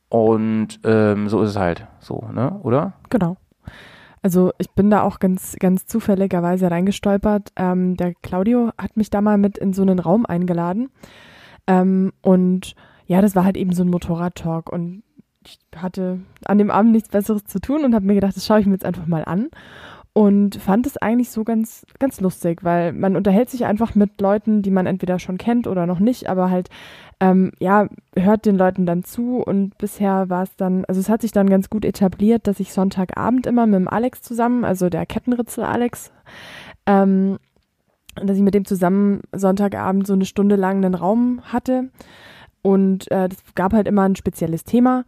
Und ähm, so ist es halt so, ne? Oder? genau. Also ich bin da auch ganz, ganz zufälligerweise reingestolpert. Ähm, der Claudio hat mich da mal mit in so einen Raum eingeladen. Ähm, und ja, das war halt eben so ein Motorrad-Talk. Und ich hatte an dem Abend nichts Besseres zu tun und habe mir gedacht, das schaue ich mir jetzt einfach mal an. Und fand es eigentlich so ganz, ganz lustig, weil man unterhält sich einfach mit Leuten, die man entweder schon kennt oder noch nicht, aber halt, ähm, ja, hört den Leuten dann zu und bisher war es dann, also es hat sich dann ganz gut etabliert, dass ich Sonntagabend immer mit dem Alex zusammen, also der Kettenritzel Alex, ähm, dass ich mit dem zusammen Sonntagabend so eine Stunde lang einen Raum hatte und äh, das gab halt immer ein spezielles Thema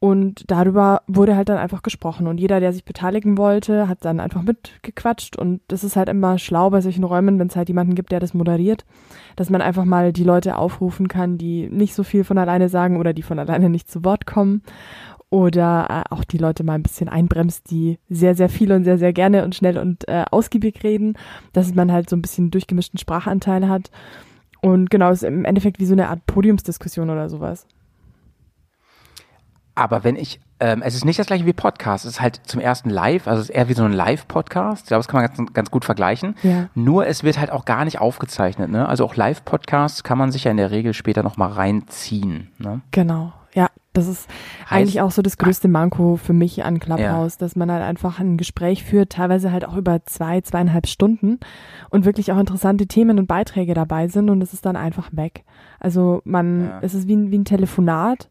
und darüber wurde halt dann einfach gesprochen. Und jeder, der sich beteiligen wollte, hat dann einfach mitgequatscht. Und das ist halt immer schlau bei solchen Räumen, wenn es halt jemanden gibt, der das moderiert, dass man einfach mal die Leute aufrufen kann, die nicht so viel von alleine sagen oder die von alleine nicht zu Wort kommen. Oder äh, auch die Leute mal ein bisschen einbremst, die sehr, sehr viel und sehr, sehr gerne und schnell und äh, ausgiebig reden, dass man halt so ein bisschen durchgemischten Sprachanteil hat. Und genau, ist im Endeffekt wie so eine Art Podiumsdiskussion oder sowas. Aber wenn ich, ähm, es ist nicht das gleiche wie Podcast, es ist halt zum ersten live, also es ist eher wie so ein Live-Podcast. Ich glaube, das kann man ganz, ganz gut vergleichen. Ja. Nur es wird halt auch gar nicht aufgezeichnet, ne? Also auch Live-Podcasts kann man sich ja in der Regel später nochmal reinziehen, ne? Genau, ja. Das ist eigentlich auch so das größte Manko für mich an Clubhouse, dass man halt einfach ein Gespräch führt, teilweise halt auch über zwei, zweieinhalb Stunden und wirklich auch interessante Themen und Beiträge dabei sind und es ist dann einfach weg. Also man, Ja. es ist wie ein, wie ein Telefonat,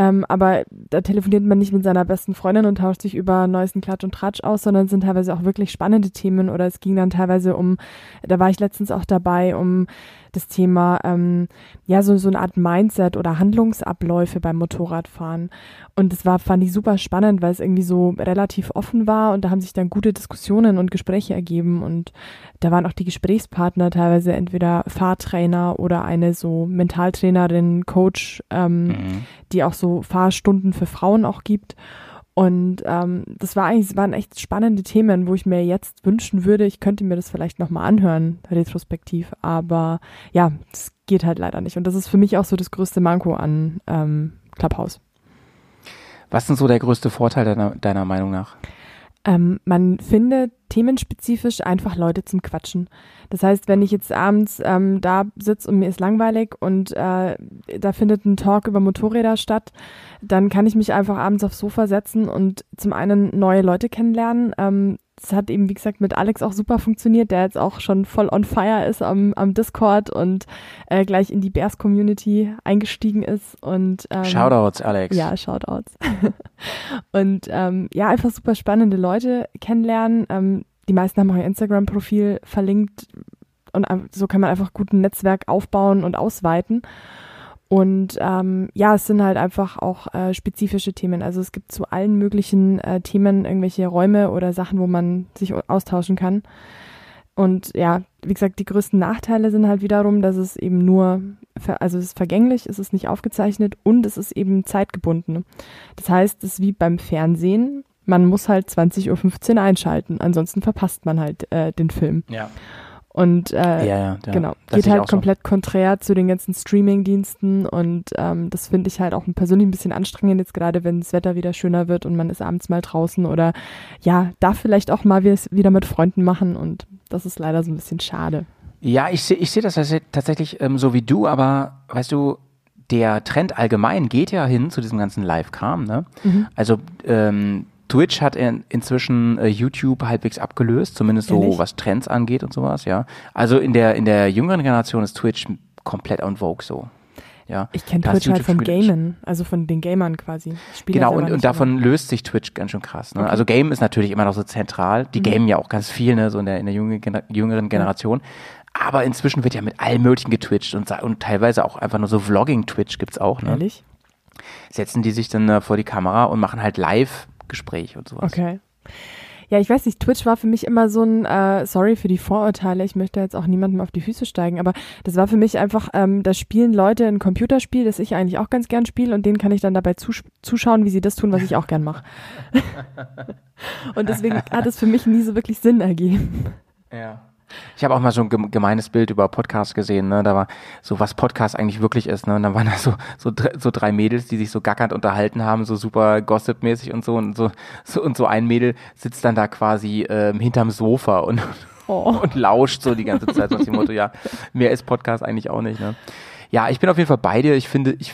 ähm, aber da telefoniert man nicht mit seiner besten Freundin und tauscht sich über neuesten Klatsch und Tratsch aus, sondern sind teilweise auch wirklich spannende Themen oder es ging dann teilweise um, da war ich letztens auch dabei, um das Thema, ähm, ja, so, so eine Art Mindset oder Handlungsabläufe beim Motorradfahren. Und das war, fand ich super spannend, weil es irgendwie so relativ offen war und da haben sich dann gute Diskussionen und Gespräche ergeben und da waren auch die Gesprächspartner teilweise entweder Fahrtrainer oder eine so Mentaltrainerin, Coach, ähm, Mhm. die auch so Fahrstunden für Frauen auch gibt. Und ähm, das war eigentlich, es waren echt spannende Themen, wo ich mir jetzt wünschen würde, ich könnte mir das vielleicht nochmal anhören, retrospektiv. Aber ja, das geht halt leider nicht. Und das ist für mich auch so das größte Manko an ähm, Clubhouse. Was ist denn so der größte Vorteil deiner, deiner Meinung nach? Ähm, man findet themenspezifisch einfach Leute zum Quatschen. Das heißt, wenn ich jetzt abends ähm, da sitze und mir ist langweilig und äh, da findet ein Talk über Motorräder statt, dann kann ich mich einfach abends aufs Sofa setzen und zum einen neue Leute kennenlernen. Ähm, das hat eben, wie gesagt, mit Alex auch super funktioniert, der jetzt auch schon voll on fire ist am, am Discord und äh, gleich in die Bears-Community eingestiegen ist. Und, ähm, Shoutouts, Alex. ja, Shoutouts. und ähm, ja, einfach super spannende Leute kennenlernen. Ähm, die meisten haben auch ihr Instagram-Profil verlinkt und ein- so kann man einfach gut ein Netzwerk aufbauen und ausweiten. Und ähm, ja, es sind halt einfach auch äh, spezifische Themen. Also es gibt zu allen möglichen äh, Themen irgendwelche Räume oder Sachen, wo man sich au- austauschen kann. Und ja, wie gesagt, die größten Nachteile sind halt wiederum, dass es eben nur, also es ist vergänglich, es ist nicht aufgezeichnet und es ist eben zeitgebunden. Das heißt, es ist wie beim Fernsehen, man muss halt 20.15 Uhr einschalten, ansonsten verpasst man halt äh, den Film. Ja. Und äh, Ja, ja, ja. genau, Das geht halt auch so. komplett konträr zu den ganzen Streaming-Diensten und ähm, das finde ich halt auch persönlich ein bisschen anstrengend, jetzt gerade wenn das Wetter wieder schöner wird und man ist abends mal draußen oder ja, darf vielleicht auch mal wieder wieder mit Freunden machen und das ist leider so ein bisschen schade. Ja, ich sehe ich seh das tats- tatsächlich ähm, so wie du, aber weißt du, der Trend allgemein geht ja hin zu diesem ganzen Live-Kram. Ne? Also ähm, Twitch hat in, inzwischen äh, YouTube halbwegs abgelöst, zumindest so Ehrlich? was Trends angeht und sowas. Ja, also in der in der jüngeren Generation ist Twitch komplett on vogue so. Ja, Ich kenne Twitch halt YouTube-Spiele- Gamen, also von den Gamern quasi. Ich spiele Genau, und, und davon löst sich Twitch ganz schön krass. Ne? Okay. Also Game ist natürlich immer noch so zentral. Die Mhm. gamen ja auch ganz viel, ne? so in der, in der jüngeren, Gener- jüngeren Generation. Aber inzwischen wird ja mit allem Möglichen getwitcht und, und teilweise auch einfach nur so Vlogging-Twitch gibt's auch. Ne? ehrlich? Setzen die sich dann äh, vor die Kamera und machen halt Live-Gespräch und sowas. Okay. Ja, ich weiß nicht, Twitch war für mich immer so ein, äh, sorry für die Vorurteile, ich möchte jetzt auch niemandem auf die Füße steigen, aber das war für mich einfach, ähm, da spielen Leute ein Computerspiel, das ich eigentlich auch ganz gern spiele und denen kann ich dann dabei zus zuschauen, wie sie das tun, was ich auch gern mache. und deswegen hat es für mich nie so wirklich Sinn ergeben. Ja. Ich habe auch mal so ein gem- gemeines Bild über Podcasts gesehen, ne? Da war so, was Podcast eigentlich wirklich ist, ne? Und dann waren da so, so, so drei Mädels, die sich so gackernd unterhalten haben, so super gossip-mäßig und so und so, so und so ein Mädel sitzt dann da quasi ähm, hinterm Sofa und, Oh. und lauscht so die ganze Zeit so nach dem Motto, ja, mehr ist Podcast eigentlich auch nicht, ne? Ja, ich bin auf jeden Fall bei dir. Ich finde, ich,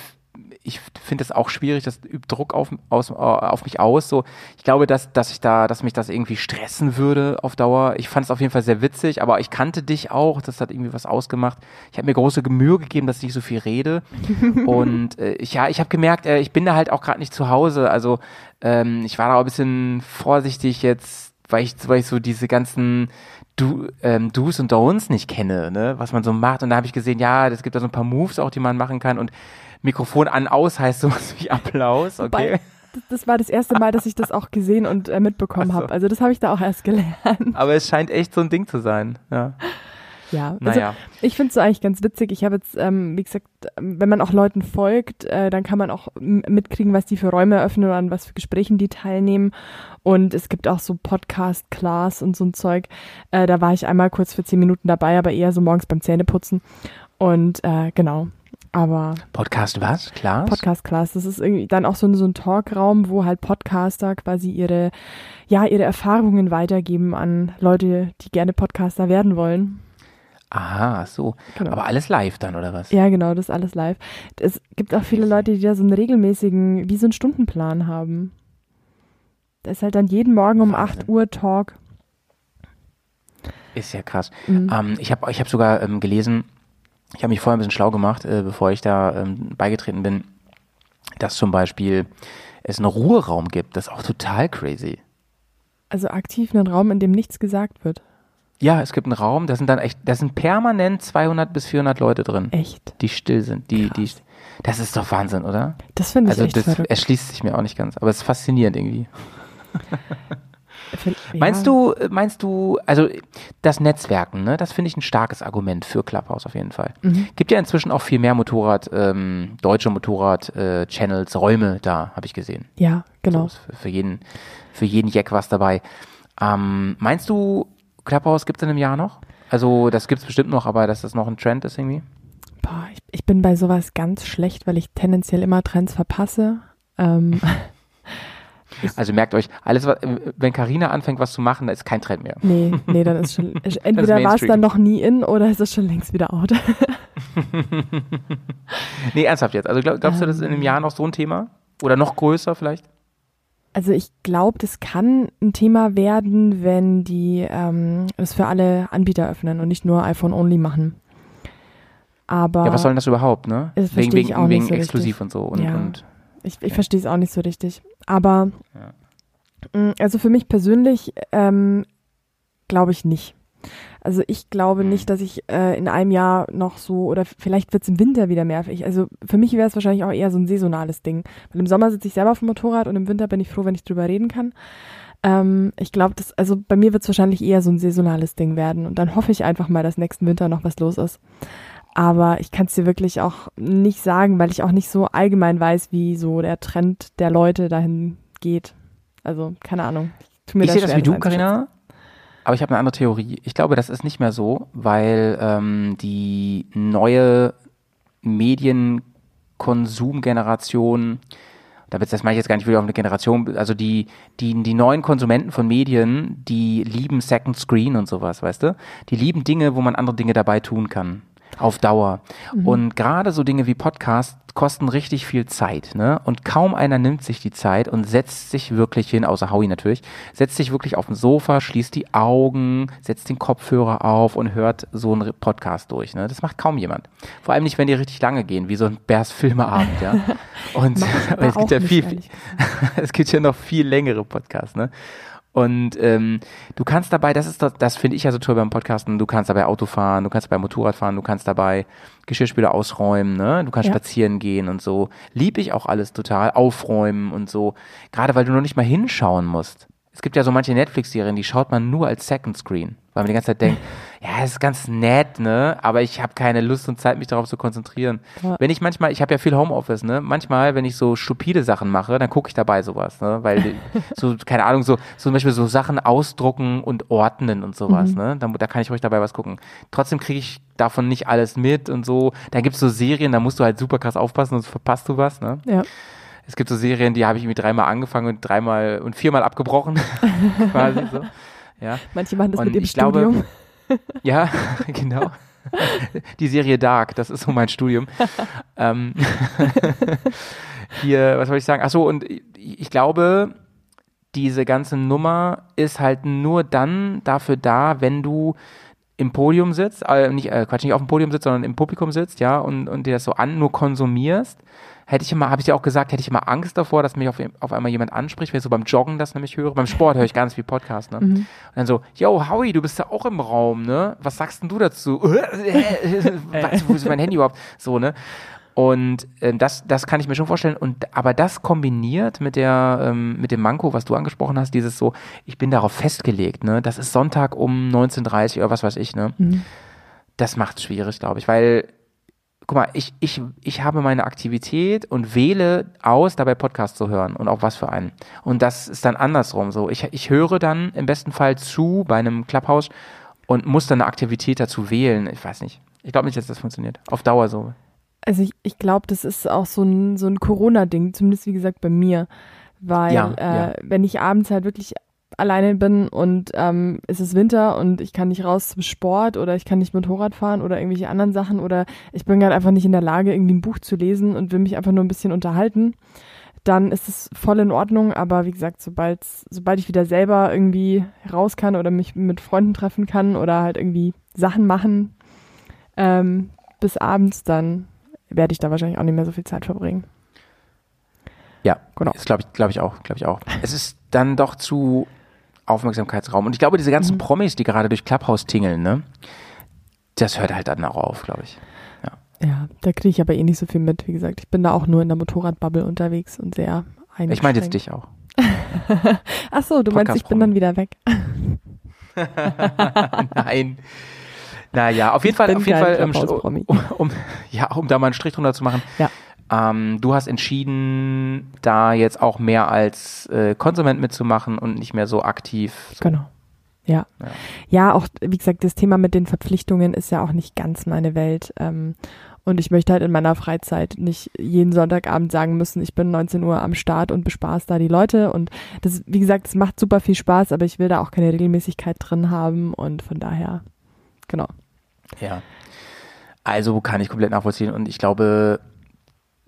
ich finde es auch schwierig, das übt Druck auf, aus, auf mich aus. So, ich glaube, dass, dass ich da, dass mich das irgendwie stressen würde auf Dauer. Ich fand es auf jeden Fall sehr witzig, aber ich kannte dich auch. Das hat irgendwie was ausgemacht. Ich habe mir große Mühe gegeben, dass ich nicht so viel rede. Und äh, ich, ja, ich habe gemerkt, äh, ich bin da halt auch gerade nicht zu Hause. Also ähm, ich war da auch ein bisschen vorsichtig jetzt, weil ich, weil ich so diese ganzen du, ähm, Do's und Don'ts nicht kenne, ne? was man so macht. Und da habe ich gesehen, ja, es gibt da so ein paar Moves auch, die man machen kann. Und Mikrofon an, aus heißt sowas wie Applaus, okay? Wobei, das, war das erste Mal, dass ich das auch gesehen und äh, mitbekommen so. habe. Also das habe ich da auch erst gelernt. Aber es scheint echt so ein Ding zu sein. Ja. Ja, also Naja. ich finde es so eigentlich ganz witzig. Ich habe jetzt, ähm, wie gesagt, ähm, wenn man auch Leuten folgt, äh, dann kann man auch mitkriegen, was die für Räume eröffnen oder an was für Gesprächen die teilnehmen. Und es gibt auch so Podcast-Class und so ein Zeug. Äh, da war ich einmal kurz für zehn Minuten dabei, aber eher so morgens beim Zähneputzen. Und äh, genau. Aber Podcast was? Klar? Podcast-Class, das ist irgendwie dann auch so ein, so ein Talkraum, wo halt Podcaster quasi ihre, ja, ihre Erfahrungen weitergeben an Leute, die gerne Podcaster werden wollen. Aha, so. Genau. Aber alles live dann, oder was? Ja, genau, das ist alles live. Es gibt auch viele Leute, die da so einen regelmäßigen, wie so einen Stundenplan haben. Da ist halt dann jeden Morgen um Wahnsinn. 8 Uhr Talk. Ist ja krass. Mhm. Ähm, ich habe ich hab sogar ähm, gelesen, ich habe mich vorher ein bisschen schlau gemacht, äh, bevor ich da ähm, beigetreten bin, dass zum Beispiel es einen Ruheraum gibt. Das ist auch total crazy. Also aktiv einen Raum, in dem nichts gesagt wird. Ja, es gibt einen Raum, da sind dann echt, da sind permanent 200 bis 400 Leute drin, Echt. die still sind. Die, die, das ist doch Wahnsinn, oder? Das finde ich Also echt das verrückt. erschließt sich mir auch nicht ganz, aber es ist faszinierend irgendwie. Ja. Meinst du, äh, meinst du, also das Netzwerken, ne, das finde ich ein starkes Argument für Clubhouse auf jeden Fall. Mhm. Gibt ja inzwischen auch viel mehr Motorrad, ähm, deutsche Motorrad-Channels, Räume da, habe ich gesehen. Ja, genau. So für jeden, für jeden Jack was dabei. Ähm, meinst du, Clubhouse gibt es in einem Jahr noch? Also das gibt es bestimmt noch, aber dass das noch ein Trend ist irgendwie? Boah, ich, ich bin bei sowas ganz schlecht, weil ich tendenziell immer Trends verpasse. Ähm, Also merkt euch, alles, was, äh, wenn Karina anfängt, was zu machen, da ist kein Trend mehr. nee, nee, dann ist schon, entweder war es dann noch nie in oder ist es schon längst wieder out. Nee, ernsthaft jetzt. Also glaub, glaubst du, das ist in einem Jahr noch so ein Thema? Oder noch größer vielleicht? Also ich glaube, das kann ein Thema werden, wenn die ähm, es für alle Anbieter öffnen und nicht nur iPhone-only machen. Aber Ja, was soll denn das überhaupt, ne? Das wegen wegen, wegen so exklusiv richtig. und so. Und, Ja. und ich, ich verstehe es auch nicht so richtig. Aber Ja. mh, also für mich persönlich ähm, glaube ich nicht. Also ich glaube Hm. nicht, dass ich äh, in einem Jahr noch so, oder vielleicht wird's im Winter wieder mehr. Ich, also für mich wäre es wahrscheinlich auch eher so ein saisonales Ding. Weil im Sommer sitze ich selber auf dem Motorrad und im Winter bin ich froh, wenn ich drüber reden kann. Ähm, ich glaube, das, also bei mir wird's wahrscheinlich eher so ein saisonales Ding werden. Und dann hoffe ich einfach mal, dass nächsten Winter noch was los ist. Aber ich kann es dir wirklich auch nicht sagen, weil ich auch nicht so allgemein weiß, wie so der Trend der Leute dahin geht. Also, keine Ahnung. Ich, Ich sehe das wie du. Karina. Aber ich habe eine andere Theorie. Ich glaube, das ist nicht mehr so, weil ähm, die neue Medienkonsumgeneration, da das meine ich jetzt gar nicht wieder auf eine Generation, also die, die, die neuen Konsumenten von Medien, die lieben Second Screen und sowas, weißt du? Die lieben Dinge, wo man andere Dinge dabei tun kann. Auf Dauer. Und gerade so Dinge wie Podcast kosten richtig viel Zeit, ne? Und kaum einer nimmt sich die Zeit und setzt sich wirklich hin, außer Howie natürlich, setzt sich wirklich auf dem Sofa, schließt die Augen, setzt den Kopfhörer auf und hört so einen Podcast durch, ne? Das macht kaum jemand. Vor allem nicht, wenn die richtig lange gehen, wie so ein Bärs Filmeabend, ja? Und es gibt ja viel, es gibt ja noch viel längere Podcasts, ne? Und ähm, du kannst dabei, das ist das, das finde ich ja so toll beim Podcasten, du kannst dabei Auto fahren, du kannst dabei Motorrad fahren, du kannst dabei Geschirrspüler ausräumen, ne? Du kannst Ja. spazieren gehen und so. Lieb ich auch alles total, aufräumen und so. Gerade weil du noch nicht mal hinschauen musst. Es gibt ja so manche Netflix-Serien, die schaut man nur als Second Screen, weil man die ganze Zeit denkt, ja, ist ganz nett, ne? Aber ich habe keine Lust und Zeit, mich darauf zu konzentrieren. Ja. Wenn ich manchmal, ich habe ja viel Homeoffice, ne? Manchmal, wenn ich so stupide Sachen mache, dann gucke ich dabei sowas, ne? Weil so, keine Ahnung, so, so zum Beispiel so Sachen ausdrucken und ordnen und sowas, ne? Da, da kann ich ruhig dabei was gucken. Trotzdem kriege ich davon nicht alles mit und so. Da gibt's so Serien, da musst du halt super krass aufpassen, sonst verpasst du was, ne? Ja. Es gibt so Serien, die habe ich irgendwie dreimal angefangen und dreimal und viermal abgebrochen, quasi so. Ja. Manche machen das Und mit ihrem ich glaube- Studium. Ja, genau. Die Serie Dark, das ist so mein Studium. ähm, hier, was soll ich sagen? Ach so, und ich, ich glaube, diese ganze Nummer ist halt nur dann dafür da, wenn du im Podium sitzt, äh, nicht, äh, Quatsch, nicht auf dem Podium sitzt, sondern im Publikum sitzt, ja, und, und dir das so an, nur konsumierst. Hätte ich immer, habe ich dir auch gesagt, hätte ich immer Angst davor, dass mich auf, auf einmal jemand anspricht, wenn ich so beim Joggen das nämlich höre. Beim Sport höre ich ganz viel Podcast, ne? Und dann so, yo, Howie, du bist ja auch im Raum, ne? Was sagst denn du dazu? Was, wo ist mein Handy überhaupt? So, ne? Und äh, das, das kann ich mir schon vorstellen. Und aber das kombiniert mit der, ähm, mit dem Manko, was du angesprochen hast, dieses so, ich bin darauf festgelegt, ne? Das ist Sonntag um 19.30 Uhr oder was weiß ich, ne? Das macht es schwierig, glaube ich, weil guck mal, ich, ich, ich habe meine Aktivität und wähle aus, dabei Podcast zu hören und auch was für einen. Und das ist dann andersrum so. Ich, ich höre dann im besten Fall zu bei einem Clubhouse und muss dann eine Aktivität dazu wählen. Ich weiß nicht. Ich glaube nicht, dass das funktioniert. Auf Dauer so. Also ich, ich glaube, das ist auch so ein, so ein Corona-Ding, zumindest wie gesagt bei mir. Weil Ja, äh, ja. wenn ich abends halt wirklich alleine bin und ähm, es ist Winter und ich kann nicht raus zum Sport oder ich kann nicht Motorrad fahren oder irgendwelche anderen Sachen oder ich bin gerade einfach nicht in der Lage, irgendwie ein Buch zu lesen und will mich einfach nur ein bisschen unterhalten, dann ist es voll in Ordnung. Aber wie gesagt, sobald, sobald ich wieder selber irgendwie raus kann oder mich mit Freunden treffen kann oder halt irgendwie Sachen machen ähm, bis abends, dann werde ich da wahrscheinlich auch nicht mehr so viel Zeit verbringen. Ja, Genau. Das glaube ich, glaube ich auch, glaube ich auch. Es ist dann doch zu Aufmerksamkeitsraum. Und ich glaube, diese ganzen Mhm. Promis, die gerade durch Clubhouse tingeln, ne, das hört halt dann auch auf, glaube ich. Ja, da kriege ich aber eh nicht so viel mit. Wie gesagt, ich bin da auch nur in der Motorradbubble unterwegs und sehr eingeschränkt. Ich meine jetzt dich auch. Ach so, du meinst, ich bin dann wieder weg. Nein. Naja, auf jeden Fall, bin auf jeden Fall, ähm, um, um, ja, um da mal einen Strich drunter zu machen. Ja. Ähm, du hast entschieden, da jetzt auch mehr als äh, Konsument mitzumachen und nicht mehr so aktiv. So. Genau. Ja. Ja. ja. auch, wie gesagt, das Thema mit den Verpflichtungen ist ja auch nicht ganz meine Welt. Ähm, und ich möchte halt in meiner Freizeit nicht jeden Sonntagabend sagen müssen, ich bin 19 Uhr am Start und bespaß da die Leute. Und das, wie gesagt, es macht super viel Spaß, aber ich will da auch keine Regelmäßigkeit drin haben. Und von daher, genau. Ja. Also kann ich komplett nachvollziehen und ich glaube,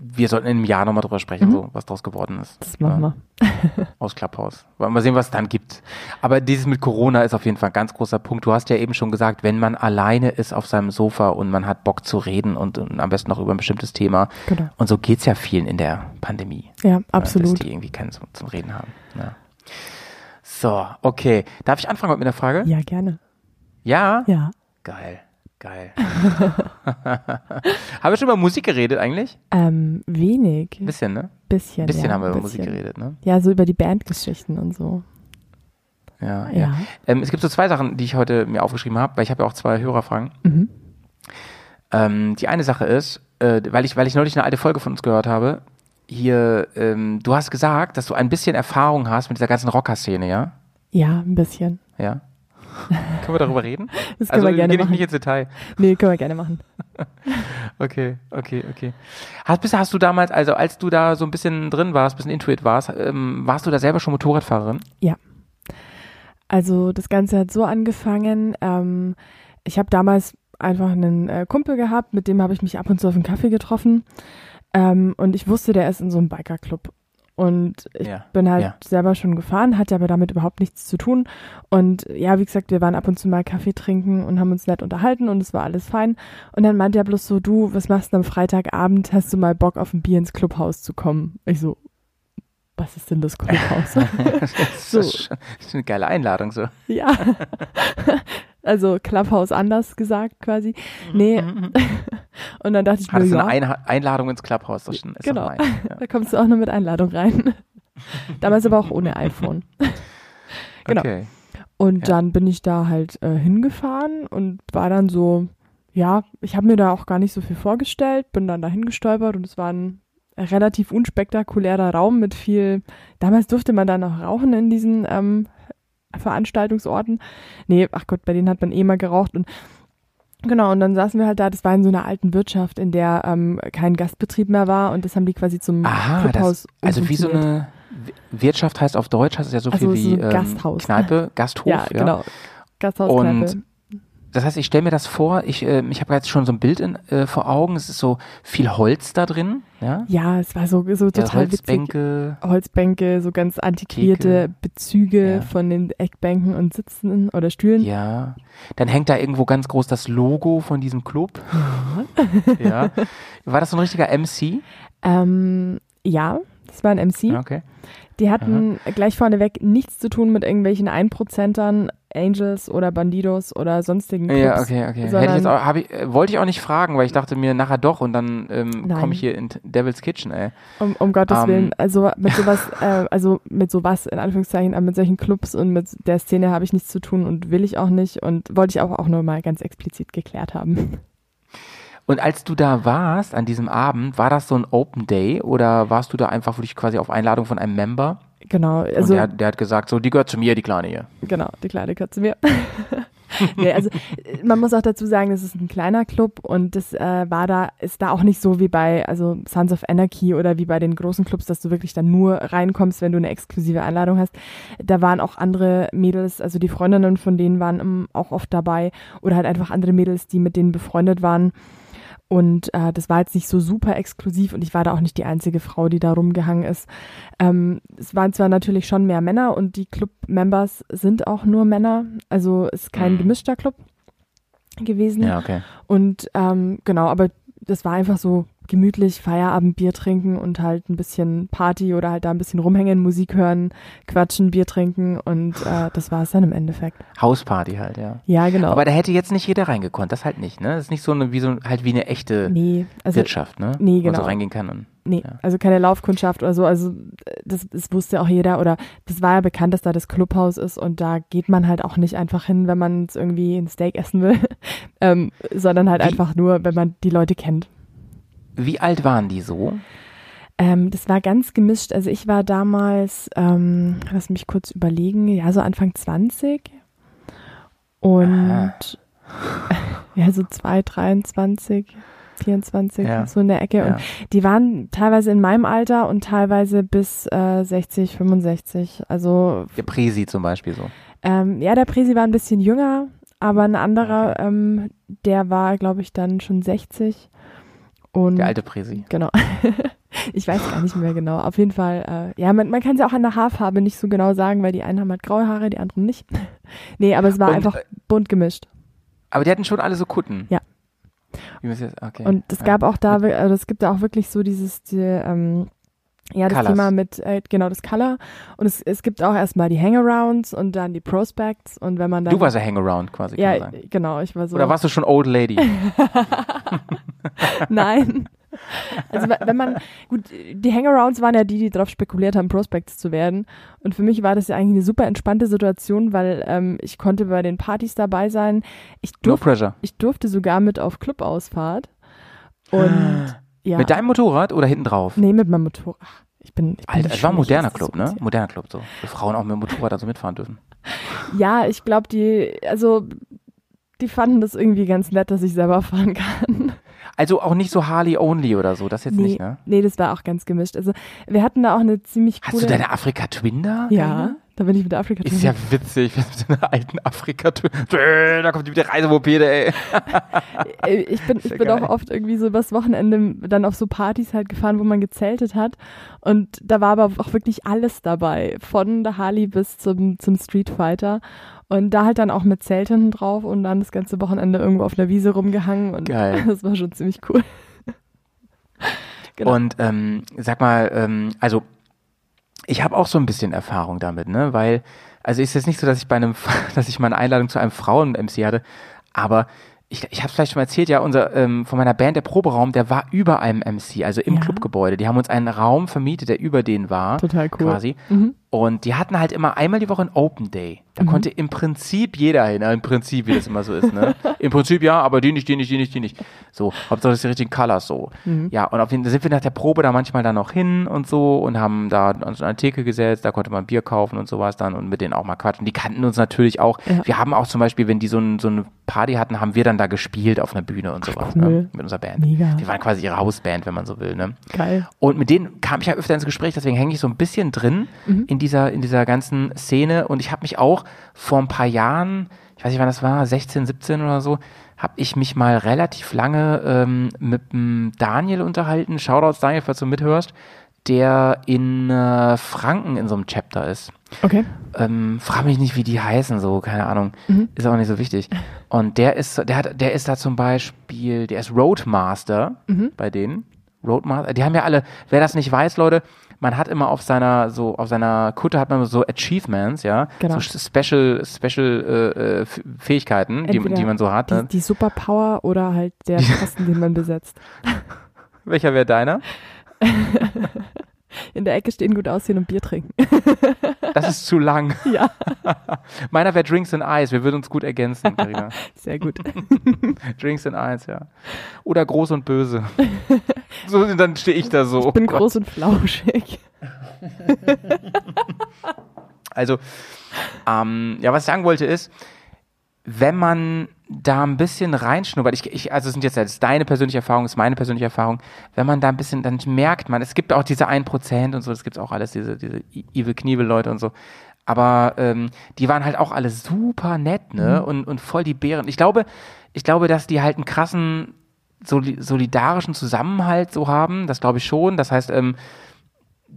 wir sollten in einem Jahr nochmal drüber sprechen, Mhm. so, was daraus geworden ist. Das machen Ja, wir. Aus Clubhouse. Wollen wir sehen, was es dann gibt. Aber dieses mit Corona ist auf jeden Fall ein ganz großer Punkt. Du hast ja eben schon gesagt, wenn man alleine ist auf seinem Sofa und man hat Bock zu reden und, und am besten noch über ein bestimmtes Thema. Genau. Und so geht's ja vielen in der Pandemie. Ja, Ja, absolut. dass die irgendwie keinen zum, zum Reden haben. Ja. So, okay. Darf ich anfangen mit einer Frage? Ja, gerne. Ja? Ja. Geil, geil. haben wir schon über Musik geredet eigentlich? Ähm, wenig. Ein bisschen, ne? Bisschen. Ein bisschen ja, haben wir über bisschen. Musik geredet, ne? Ja, so über die Bandgeschichten und so. Ja, ja. Ja. Ähm, es gibt so zwei Sachen, die ich heute mir aufgeschrieben habe, weil ich habe ja auch zwei Hörerfragen. Mhm. Ähm, die eine Sache ist, äh, weil ich, weil ich neulich eine alte Folge von uns gehört habe, hier, ähm, du hast gesagt, dass du ein bisschen Erfahrung hast mit dieser ganzen Rocker-Szene, ja? Ja, ein bisschen. Ja. Können wir darüber reden? Das können also wir gerne machen. nicht ins Detail. Nee, können wir gerne machen. Okay, okay, okay. Hast, bist, hast du damals, also als du da so ein bisschen drin warst, ein bisschen Intuit warst, ähm, warst du da selber schon Motorradfahrerin? Ja. Also das Ganze hat so angefangen. Ähm, ich habe damals einfach einen äh, Kumpel gehabt, mit dem habe ich mich ab und zu auf einen Kaffee getroffen. Ähm, und ich wusste, der ist in so einem Bikerclub. Und ich Ja, bin halt ja. selber schon gefahren, hatte aber damit überhaupt nichts zu tun. Und ja, wie gesagt, wir waren ab und zu mal Kaffee trinken und haben uns nett unterhalten und es war alles fein. Und dann meinte er bloß so, du, was machst du am Freitagabend? Hast du mal Bock auf ein Bier ins Clubhaus zu kommen? Ich so, was ist denn das Clubhaus? Das So. ist, schon- das ist eine geile Einladung so. Ja. also Clubhouse anders gesagt quasi. Nee. Und dann dachte ich mir, Hattest du ja, eine Einha- Einladung ins Clubhouse? Das ist Genau. nice, Ja. da kommst du auch nur mit Einladung rein. Damals aber auch ohne iPhone. Genau. Okay. Und Ja. dann bin ich da halt äh, hingefahren und war dann so, ja, ich habe mir da auch gar nicht so viel vorgestellt, bin dann dahin gestolpert und es war ein relativ unspektakulärer Raum mit viel, damals durfte man da noch rauchen in diesen ähm, Veranstaltungsorten. Nee, ach Gott, bei denen hat man eh mal geraucht und Genau, und dann saßen wir halt da, das war in so einer alten Wirtschaft, in der ähm, kein Gastbetrieb mehr war und das haben die quasi zum Aha, Clubhaus das, also wie so eine Wirtschaft heißt auf Deutsch, heißt es ja so Also viel so wie ähm, Gasthaus. Kneipe, Gasthof. Ja, genau. Gasthaus, Und Kneipe. Das heißt, ich stelle mir das vor, ich, äh, ich habe jetzt schon so ein Bild in, äh, vor Augen, es ist so viel Holz da drin, ja? Ja, es war so, so Ja, total witzig. Holzbänke. Holzbänke, so ganz antiquierte Theke. Bezüge Ja. von den Eckbänken und Sitzen oder Stühlen. Ja. Dann hängt da irgendwo ganz groß das Logo von diesem Club. ja. War das so ein richtiger MC? Ähm, ja, das war ein MC. Okay. Die hatten gleich vorneweg nichts zu tun mit irgendwelchen Einprozentern, Angels oder Bandidos oder sonstigen Clubs. Ja, okay, okay. Hätte ich jetzt auch, ich, äh, wollte ich auch nicht fragen, weil ich dachte mir nachher doch und dann ähm, komme ich hier in Devil's Kitchen, ey. Um, um Gottes Ähm, Willen. Also mit sowas, äh, also mit sowas in Anführungszeichen, aber mit solchen Clubs und mit der Szene habe ich nichts zu tun und will ich auch nicht und wollte ich auch, auch nur mal ganz explizit geklärt haben. Und als du da warst an diesem Abend, war das so ein Open Day oder warst du da einfach wirklich quasi auf Einladung von einem Member? Genau, also der, hat- der hat gesagt, so, die gehört zu mir, die Kleine hier. Genau, die kleine gehört zu mir. nee, also man muss auch dazu sagen, das ist ein kleiner Club und das äh, war da, ist da auch nicht so wie bei also Sons of Anarchy oder wie bei den großen Clubs, dass du wirklich dann nur reinkommst, wenn du eine exklusive Einladung hast. Da waren auch andere Mädels, also die Freundinnen von denen waren ähm, auch oft dabei oder halt einfach andere Mädels, die mit denen befreundet waren. Und äh, das war jetzt nicht so super exklusiv und ich war da auch nicht die einzige Frau, die da rumgehangen ist. Ähm, es waren zwar natürlich schon mehr Männer und die Club-Members sind auch nur Männer, also ist kein Mhm. gemischter Club gewesen. Ja, okay. Und ähm, genau, aber das war einfach so gemütlich Feierabend Bier trinken und halt ein bisschen Party oder halt da ein bisschen rumhängen, Musik hören, quatschen, Bier trinken und äh, das war es dann im Endeffekt. Hausparty halt, ja. Ja, genau. Aber da hätte jetzt nicht jeder reingekonnt, das halt nicht, ne? Das ist nicht so eine, wie so, halt wie eine echte nee, also Wirtschaft, ne? nee, Wo man genau. so reingehen kann und, Nee, Ja. also keine Laufkundschaft oder so. Also äh, das, das wusste auch jeder oder das war ja bekannt, dass da das Clubhaus ist und da geht man halt auch nicht einfach hin, wenn man irgendwie ein Steak essen will, ähm, sondern halt Wie- einfach nur, wenn man die Leute kennt. Wie alt waren die so? Ähm, das war ganz gemischt. Also ich war damals, ähm, lass mich kurz überlegen, ja, so Anfang 20 und Aha. ja, so 2, 23, 24, Ja. so in der Ecke. Ja. Und die waren teilweise in meinem Alter und teilweise bis äh, 60, 65. Also Der Presi zum Beispiel so. ähm, ja, der Presi war ein bisschen jünger, aber ein anderer, ähm, der war, glaube ich, dann schon 60. Und Der alte Presi. Genau. ich weiß gar nicht mehr genau. Auf jeden Fall, äh, ja, man, man kann es ja auch an der Haarfarbe nicht so genau sagen, weil die einen haben halt graue Haare, die anderen nicht. nee, aber es war Und, einfach äh, bunt gemischt. Aber die hatten schon alle so Kutten. Ja. Okay. Und es gab auch da, also es gibt da auch wirklich so dieses, die, ähm, Ja, das Colors. Thema mit, äh, genau, das Color. Und es, es gibt auch erstmal die Hangarounds und dann die Prospects. Und wenn man dann. Du warst ja Hangaround quasi, Ja, sagen. genau, ich war so. Oder warst du schon Old Lady? Nein. Also we- wenn man, gut, die Hangarounds waren ja die, die darauf spekuliert haben, Prospects zu werden. Und für mich war das ja eigentlich eine super entspannte Situation, weil ähm, ich konnte bei den Partys dabei sein. Ich, No durf, pressure. ich durfte sogar mit auf Clubausfahrt. Und ja. Mit deinem Motorrad oder hinten drauf? Nee, mit meinem Motor. Ach, ich bin, ich bin Alter, es war ein moderner Club, ne? Moderner Club, so. Wo Frauen auch mit dem Motorrad also mitfahren dürfen. Ja, ich glaube, die, also, die fanden das irgendwie ganz nett, dass ich selber fahren kann. Also auch nicht so Harley-only oder so, das jetzt nee, nicht, ne? nee, das war auch ganz gemischt. Also, wir hatten da auch eine ziemlich Hast coole. du deine Afrika Twin da? Ja, Carina? Da bin ich mit der Afrika Ist ja witzig, mit einer alten Afrika Twin. Äh, Da kommt die mit der Reisemopede, ey. Äh, ich bin, ja ich bin geil. auch oft irgendwie so übers Wochenende dann auf so Partys halt gefahren, wo man gezeltet hat. Und da war aber auch wirklich alles dabei. Von der Harley bis zum, zum Street Fighter. Und da halt dann auch mit Zelt hinten drauf und dann das ganze Wochenende irgendwo auf der Wiese rumgehangen. Und Geil. das war schon ziemlich cool. Genau. Und ähm, sag mal, ähm, also ich habe auch so ein bisschen Erfahrung damit, ne? Weil, also ist jetzt nicht so, dass ich bei einem, dass ich mal eine Einladung zu einem Frauen-MC hatte, aber ich, ich habe vielleicht schon mal erzählt, ja, unser ähm, von meiner Band, der Proberaum, der war über einem MC, also im Ja. Clubgebäude. Die haben uns einen Raum vermietet, der über denen war. Total cool. Quasi. Mhm. Und die hatten halt immer einmal die Woche einen Open Day. Da Mhm. konnte im Prinzip jeder hin. Im Prinzip, wie das immer so ist, ne? Im Prinzip ja, aber die nicht, die nicht, die nicht, die nicht. So, Hauptsache das ist die richtigen Colors so. Mhm. Ja, und auf jeden Fall sind wir nach der Probe da manchmal dann noch hin und so und haben da uns an eine Theke gesetzt, da konnte man Bier kaufen und sowas dann und mit denen auch mal quatschen. Die kannten uns natürlich auch. Ja. Wir haben auch zum Beispiel, wenn die so, ein, so eine Party hatten, haben wir dann da gespielt auf einer Bühne und sowas, cool. ne? Mit unserer Band. Mega. Wir waren quasi ihre Hausband, wenn man so will, ne? Geil. Und mit denen kam ich ja öfter ins Gespräch, deswegen hänge ich so ein bisschen drin in dieser, in dieser ganzen Szene. Und ich habe mich auch vor ein paar Jahren, ich weiß nicht wann das war, 16, 17 oder so, habe ich mich mal relativ lange ähm, mit dem Daniel unterhalten. Shoutouts Daniel, falls du mithörst, der in äh, Franken in so einem Chapter ist. Okay. Ähm, frag mich nicht, wie die heißen, so, keine Ahnung. Ist auch nicht so wichtig. Und der ist, der hat, der ist da zum Beispiel, der ist Roadmaster bei denen. Roadmaster, die haben ja alle, wer das nicht weiß, Leute, man hat immer auf seiner, so, auf seiner Kutte hat man so Achievements, ja. Genau. So Special, Special äh, äh, Fähigkeiten, die, Entweder die man so hat. Die, Ne? die Superpower oder halt der Posten, den man besetzt. Welcher wäre deiner? In der Ecke stehen, gut aussehen und Bier trinken. Das ist zu lang. ja, Meiner wäre Drinks and Ice. Wir würden uns gut ergänzen, Carina. sehr gut. Drinks and Ice, ja. Oder groß und böse. so, dann stehe ich da so. Ich bin Oh groß und flauschig. Also, ähm, ja, was ich sagen wollte ist, wenn man da ein bisschen reinschnuppert, ich, ich, also es sind jetzt das ist deine persönliche Erfahrung, das ist meine persönliche Erfahrung, wenn man da ein bisschen, dann merkt man, es gibt auch diese 1% und so, das gibt's auch alles, diese, diese Evil Knievel Leute und so. Aber ähm, die waren halt auch alle super nett, ne? Und, und voll die Bären. Ich glaube, ich glaube, dass die halt einen krassen soli solidarischen Zusammenhalt so haben. Das glaube ich schon. Das heißt, ähm,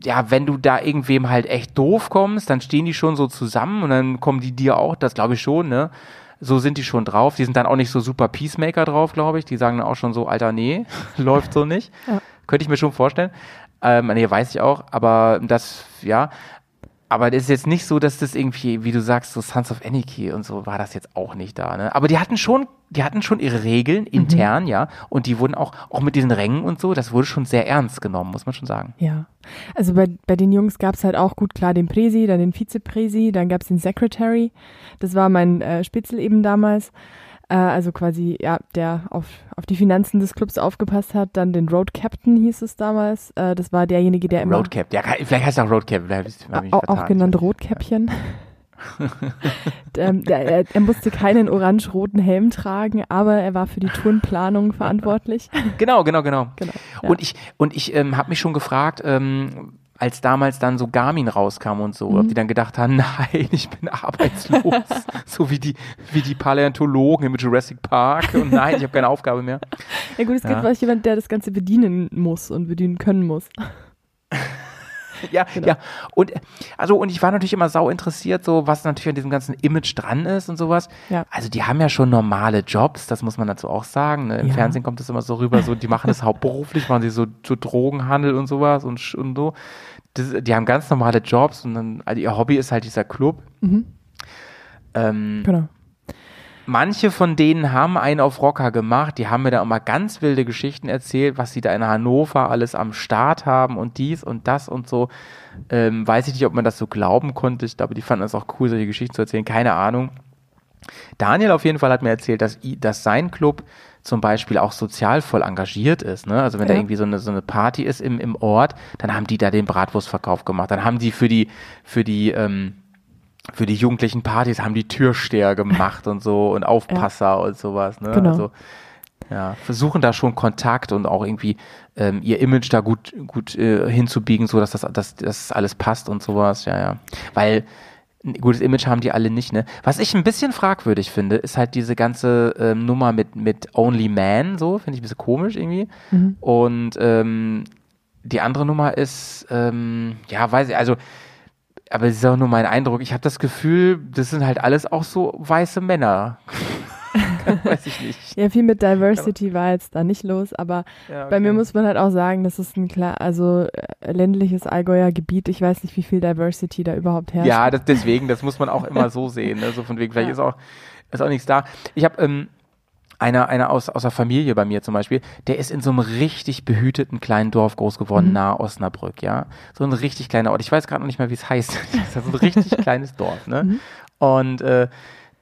ja, wenn du da irgendwem halt echt doof kommst, dann stehen die schon so zusammen und dann kommen die dir auch, das glaube ich schon, ne? So sind die schon drauf. Die sind dann auch nicht so super Peacemaker drauf, glaube ich. Die sagen dann auch schon so, Alter, nee, läuft so nicht. Ja. Könnte ich mir schon vorstellen. Ähm, nee, weiß ich auch, aber das, ja. Aber das ist jetzt nicht so, dass das irgendwie, wie du sagst, so Sons of Anarchy und so war das jetzt auch nicht da, ne? Aber die hatten schon, die hatten schon ihre Regeln intern, ja. Und die wurden auch, auch mit diesen Rängen und so, das wurde schon sehr ernst genommen, muss man schon sagen. Ja. Also bei, bei den Jungs gab es halt auch gut klar den Presi, dann den Vizepresi, dann gab es den Secretary. Das war mein äh, Spitzel eben damals. Äh, also quasi, ja, der auf, auf die Finanzen des Clubs aufgepasst hat. Dann den Road Captain hieß es damals. Äh, das war derjenige, der immer. Roadcap, ja, kann- vielleicht heißt es auch mich Au- auch vertan. genannt Rotkäppchen. ähm, der, er, er musste keinen orange-roten Helm tragen, aber er war für die Tourenplanung verantwortlich. Genau, genau, genau. Genau, ja. Und ich, und ich ähm, habe mich schon gefragt, ähm, als damals dann so Garmin rauskam und so, ob die dann gedacht haben, nein, ich bin arbeitslos, so wie die, wie die Paläontologen mit Jurassic Park und nein, ich habe keine Aufgabe mehr. Ja gut, es Ja. gibt vielleicht jemand, der das Ganze bedienen muss und bedienen können muss. Ja, ja. Und also und ich war natürlich immer sau interessiert, so was natürlich an diesem ganzen Image dran ist und sowas. Ja. Also die haben ja schon normale Jobs, das muss man dazu auch sagen. Ne? Im Ja. Fernsehen kommt das immer so rüber, so die machen das hauptberuflich, machen sie so, so Drogenhandel und sowas und, und so. Das, die haben ganz normale Jobs und dann also ihr Hobby ist halt dieser Club. Ähm, Genau. Manche von denen haben einen auf Rocker gemacht, die haben mir da immer ganz wilde Geschichten erzählt, was sie da in Hannover alles am Start haben und dies und das und so. Ähm, weiß ich nicht, ob man das so glauben konnte. Ich glaube, die fanden es auch cool, solche Geschichten zu erzählen. Keine Ahnung. Daniel auf jeden Fall hat mir erzählt, dass, dass sein Club zum Beispiel auch sozial voll engagiert ist. Ne? Also wenn da Ja. irgendwie so eine, so eine Party ist im, im Ort, dann haben die da den Bratwurstverkauf gemacht. Dann haben die für die, für die, ähm, für die jugendlichen Partys haben die Türsteher gemacht und so und Aufpasser und sowas. Ne? Genau. Also ja, versuchen da schon Kontakt und auch irgendwie ähm, ihr Image da gut, gut äh, hinzubiegen, so dass das, dass das alles passt und sowas. Ja, ja. Weil ein gutes Image haben die alle nicht, ne? Was ich ein bisschen fragwürdig finde, ist halt diese ganze ähm, Nummer mit, mit Only Man, so, finde ich ein bisschen komisch irgendwie. Und ähm, die andere Nummer ist, ähm, ja, weiß ich, also, aber es ist auch nur mein Eindruck. Ich habe das Gefühl, das sind halt alles auch so weiße Männer. weiß ich nicht. Ja, viel mit Diversity war jetzt da nicht los, aber Ja, bei mir okay. muss man halt auch sagen, das ist ein klar, also äh, ländliches Allgäuer Gebiet. Ich weiß nicht, wie viel Diversity da überhaupt herrscht. Ja, das, deswegen, das muss man auch immer so sehen. Ne? So von wegen, vielleicht Ja. ist auch, ist auch nichts da. Ich habe ähm, einer, einer aus, aus der Familie bei mir zum Beispiel, der ist in so einem richtig behüteten kleinen Dorf groß geworden, Mhm. nahe Osnabrück, ja. So ein richtig kleiner Ort. Ich weiß gerade noch nicht mehr, wie es heißt. das ist ein richtig kleines Dorf, ne? Mhm. Und äh,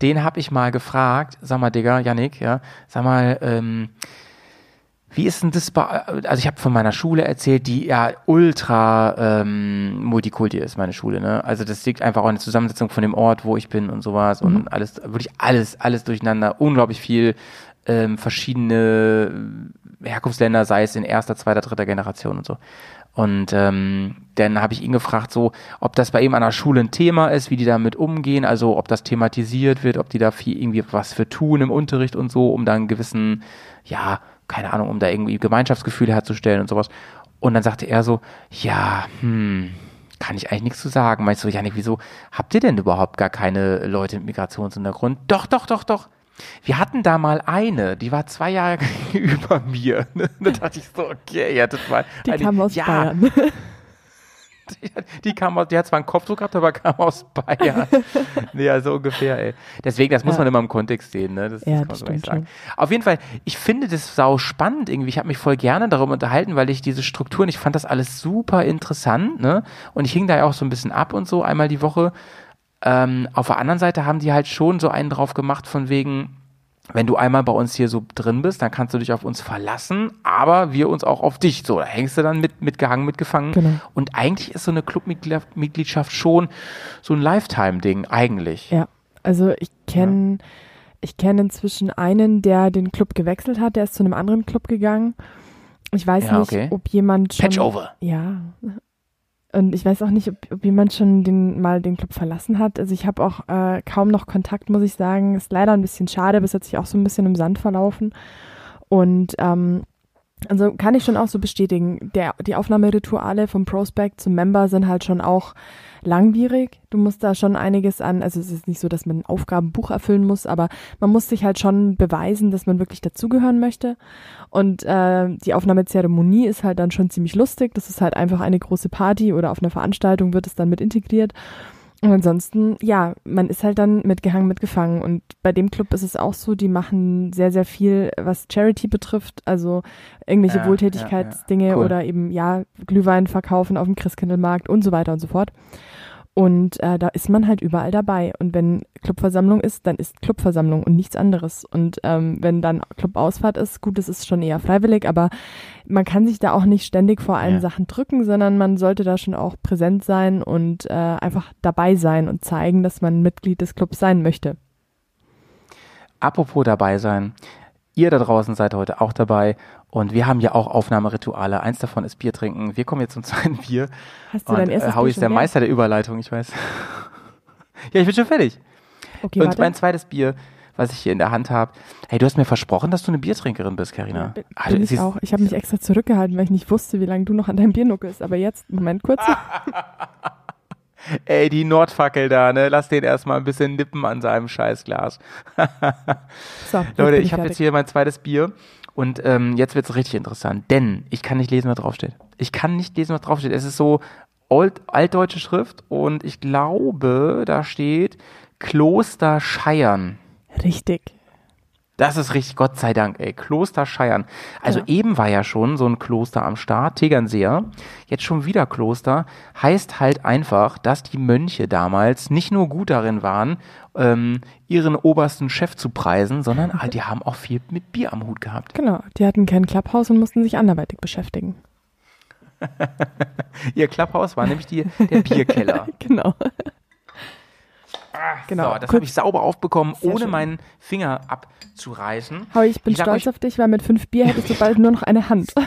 den habe ich mal gefragt, sag mal, Digga, Yannick, ja, sag mal, ähm, wie ist denn das bei, also ich habe von meiner Schule erzählt, die ja ultra ähm, Multikulti ist, meine Schule, ne? Also das liegt einfach auch in der Zusammensetzung von dem Ort, wo ich bin und sowas und alles, wirklich alles, alles durcheinander, unglaublich viel ähm, verschiedene Herkunftsländer, sei es in erster, zweiter, dritter Generation und so. Und ähm, dann habe ich ihn gefragt, so, ob das bei ihm an der Schule ein Thema ist, wie die damit umgehen, also ob das thematisiert wird, ob die da viel irgendwie was für tun im Unterricht und so, um da einen gewissen, ja, keine Ahnung, um da irgendwie Gemeinschaftsgefühle herzustellen und sowas. Und dann sagte er so, ja, hm, kann ich eigentlich nichts zu sagen. Meinst du, Janik, wieso habt ihr denn überhaupt gar keine Leute mit Migrationshintergrund? Doch, doch, doch, doch. Wir hatten da mal eine, die war zwei Jahre über mir. Da dachte ich so, okay, ja, das war Die eine, kam aus ja, Bayern. Die, die kam aus, die hat zwar einen Kopfdruck gehabt, aber kam aus Bayern. nee, also ungefähr, ey. Deswegen, das muss Ja. man immer im Kontext sehen, ne? Das, Ja, kann man das so sagen. Auf jeden Fall, ich finde das sau spannend irgendwie. Ich habe mich voll gerne darüber unterhalten, weil ich diese Strukturen, ich fand das alles super interessant, ne? Und ich hing da ja auch so ein bisschen ab und so einmal die Woche. Ähm, auf der anderen Seite haben die halt schon so einen drauf gemacht von wegen, wenn du einmal bei uns hier so drin bist, dann kannst du dich auf uns verlassen, aber wir uns auch auf dich. So, da hängst du dann mit, mitgehangen, mitgefangen. Genau. Und eigentlich ist so eine Clubmitgliedschaft schon so ein Lifetime-Ding, eigentlich. Ja, also ich kenne ich kenne inzwischen einen, der den Club gewechselt hat, der ist zu einem anderen Club gegangen. Ich weiß Ja, nicht, okay. ob jemand schon Patchover. Ja. Und ich weiß auch nicht, ob, ob jemand schon den, mal den Club verlassen hat. Also ich habe auch äh, kaum noch Kontakt, muss ich sagen. Ist leider ein bisschen schade, aber es hat sich auch so ein bisschen im Sand verlaufen. Und ähm, also kann ich schon auch so bestätigen, der, die Aufnahmerituale vom Prospect zum Member sind halt schon auch langwierig. Du musst da schon einiges an, also es ist nicht so, dass man ein Aufgabenbuch erfüllen muss, aber man muss sich halt schon beweisen, dass man wirklich dazugehören möchte. Und äh, die Aufnahmezeremonie ist halt dann schon ziemlich lustig. Das ist halt einfach eine große Party oder auf einer Veranstaltung wird es dann mit integriert. Und ansonsten, ja, man ist halt dann mitgehangen, mitgefangen. Und bei dem Club ist es auch so, die machen sehr, sehr viel, was Charity betrifft. Also irgendwelche Ja, Wohltätigkeitsdinge ja, ja. Cool. oder eben, ja, Glühwein verkaufen auf dem Christkindlmarkt und so weiter und so fort. Und äh, da ist man halt überall dabei. Und wenn Clubversammlung ist, dann ist Clubversammlung und nichts anderes. Und ähm, wenn dann Clubausfahrt ist, gut, das ist schon eher freiwillig, aber man kann sich da auch nicht ständig vor allen Ja. Sachen drücken, sondern man sollte da schon auch präsent sein und äh, einfach dabei sein und zeigen, dass man Mitglied des Clubs sein möchte. Apropos dabei sein. Ihr da draußen seid heute auch dabei und wir haben ja auch Aufnahmerituale. Eins davon ist Bier trinken. Wir kommen jetzt zum zweiten Bier. Hast du Und dein äh, erstes Howie Bier ist der? Meister der Überleitung, ich weiß. ja, ich bin schon fertig. Okay, und warte. mein zweites Bier, was ich hier in der Hand habe. Hey, du hast mir versprochen, dass du eine Biertrinkerin bist, Ja, Karina. bin, bin es ich auch. Ich habe mich extra zurückgehalten, weil ich nicht wusste, wie lange du noch an deinem Bier nuckelst. Aber jetzt, Moment kurz. Ey, die Nordfackel da, ne? Lass den erstmal ein bisschen nippen an seinem Scheißglas. So, Leute, bin ich habe jetzt hier mein zweites Bier und ähm, jetzt wird's richtig interessant, denn ich kann nicht lesen, was draufsteht. Ich kann nicht lesen, was draufsteht. Es ist so old, altdeutsche Schrift und ich glaube, da steht Kloster Scheiern. Richtig. Das ist richtig, Gott sei Dank, ey. Kloster Scheiern. Also Ja. eben war ja schon so ein Kloster am Start, Tegernseer. Jetzt schon wieder Kloster. Heißt halt einfach, dass die Mönche damals nicht nur gut darin waren, ähm, ihren obersten Chef zu preisen, sondern halt, die haben auch viel mit Bier am Hut gehabt. Genau. Die hatten kein Clubhaus und mussten sich anderweitig beschäftigen. Ihr Klapphaus war nämlich die, der Bierkeller. Genau. Genau. So, das habe ich sauber aufbekommen, Sehr ohne schön. meinen Finger abzureißen. Howie, ich bin Ich stolz auf dich, weil mit fünf Bier hättest du bald nur noch eine Hand.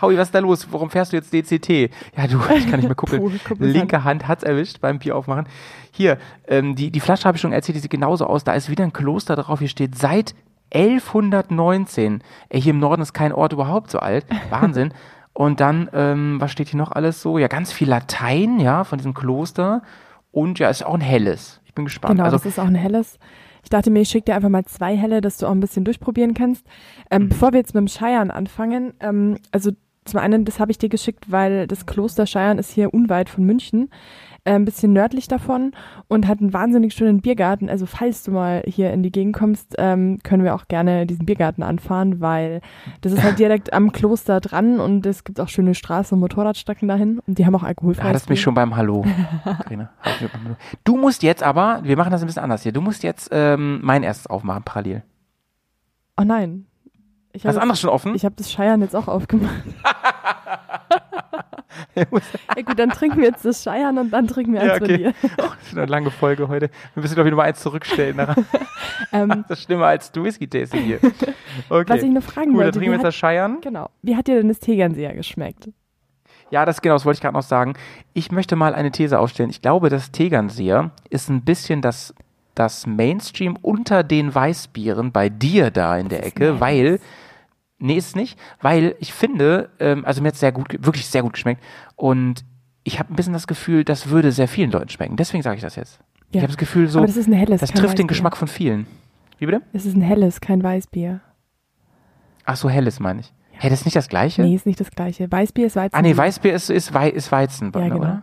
Howie, was ist da los? Warum fährst du jetzt DCT? Ja, du, ich kann nicht mehr gucken. Puh, Linke Hand hat's erwischt beim Bier aufmachen. Hier, ähm, die, die Flasche habe ich schon erzählt, die sieht genauso aus. Da ist wieder ein Kloster drauf. Hier steht seit 1119. Ey, hier im Norden ist kein Ort überhaupt so alt. Wahnsinn. Und dann, ähm, was steht hier noch alles so? Ja, ganz viel Latein, ja, von diesem Kloster. Und ja, ist auch ein helles. Ich bin gespannt. Genau, also, das ist auch ein helles. Ich dachte mir, ich schicke dir einfach mal zwei helle, dass du auch ein bisschen durchprobieren kannst. Ähm, Bevor wir jetzt mit dem Scheiern anfangen, ähm, also zum einen, das habe ich dir geschickt, weil das Kloster Scheiern ist hier unweit von München, äh, ein bisschen nördlich davon und hat einen wahnsinnig schönen Biergarten. Also falls du mal hier in die Gegend kommst, ähm, können wir auch gerne diesen Biergarten anfahren, weil das ist halt direkt am Kloster dran und es gibt auch schöne Straßen und Motorradstrecken dahin und die haben auch Da alkoholfreies hattest mich schon beim Hallo. Du musst jetzt aber, wir machen das ein bisschen anders hier, du musst jetzt ähm, mein erstes aufmachen, parallel. Oh nein. Ich Hast du anderes schon offen? Ich habe das Scheiern jetzt auch aufgemacht. ja gut, dann trinken wir jetzt das Scheiern und dann trinken wir Ja, eins von okay. dir. Oh, das ist eine lange Folge heute. Wir müssen, glaube ich, Nummer eins zurückstellen. Ähm, Das ist schlimmer als du Whisky-Tasting hier. Okay. Was ich noch fragen Gut, dann wollte, trinken wir jetzt das Scheiern. genau, wie hat dir denn das Tegernseher geschmeckt? Ja, das genau, das wollte ich gerade noch sagen. Ich möchte mal eine These aufstellen. Ich glaube, das Tegernseer ist ein bisschen das, das Mainstream unter den Weißbieren bei dir da in der Das Ecke, nice. weil Nee, ist es nicht, weil ich finde, ähm, also mir hat es sehr gut, wirklich sehr gut geschmeckt und ich habe ein bisschen das Gefühl, das würde sehr vielen Leuten schmecken. Deswegen sage ich das jetzt. Ich Ja. habe das Gefühl, so, Aber das ist ein helles, das trifft den Weißbier. Geschmack von vielen. Wie bitte? Es ist ein helles, kein Weißbier. Ach so, helles meine ich. Hey, das ist nicht das gleiche? Nee, ist nicht das gleiche. Weißbier ist Weizen. ah nee, Weißbier ist, ist, Wei ist Weizen, Ja, genau. oder?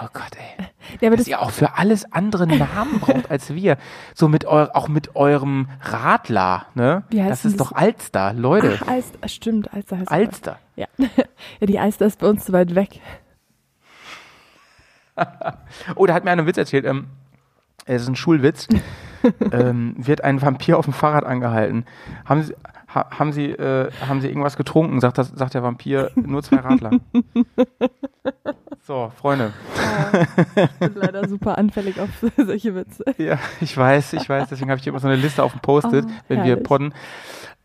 Oh Gott, ey. ja aber dass das, ihr auch für alles andere Namen braucht als wir. So mit eu auch mit eurem Radler, ne? Wie heißt das ist das? doch Alster, Leute. Ach, Alster, stimmt, Alster heißt Alster. Ja. ja, die Alster ist bei uns zu weit weg. Oh, da hat mir einer einen Witz erzählt. Ähm, es ist ein Schulwitz. ähm, wird ein Vampir auf dem Fahrrad angehalten. Haben Sie, ha, haben Sie, äh, haben Sie irgendwas getrunken? Sagt, das, sagt der Vampir, nur zwei Radler. so, Freunde. Ich bin leider super anfällig auf solche Witze. Ja, ich weiß, ich weiß. Deswegen habe ich hier immer so eine Liste auf dem Post-it, Oh, wenn wir herrlich. podden.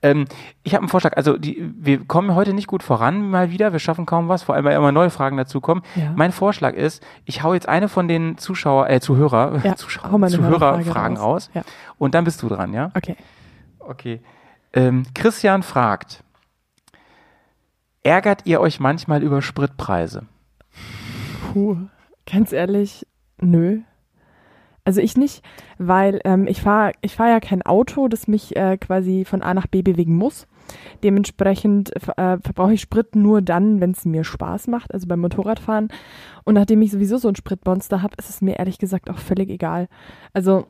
Ähm, ich habe einen Vorschlag. Also die, wir kommen heute nicht gut voran mal wieder. Wir schaffen kaum was, vor allem weil immer neue Fragen dazukommen. Ja. Mein Vorschlag ist, ich hau jetzt eine von den Zuschauer, äh, Zuhörer, Ja, Zuschauer, Zuhörerfragen raus. raus. Ja. Und dann bist du dran, ja? Okay. Okay. Ähm, Christian fragt, ärgert ihr euch manchmal über Spritpreise? Puh, ganz ehrlich, nö. Also ich nicht, weil ähm, ich fahre ich fahr ja kein Auto, das mich äh, quasi von A nach B bewegen muss. Dementsprechend äh, verbrauche ich Sprit nur dann, wenn es mir Spaß macht, also beim Motorradfahren. Und nachdem ich sowieso so ein Spritmonster habe, ist es mir ehrlich gesagt auch völlig egal. Also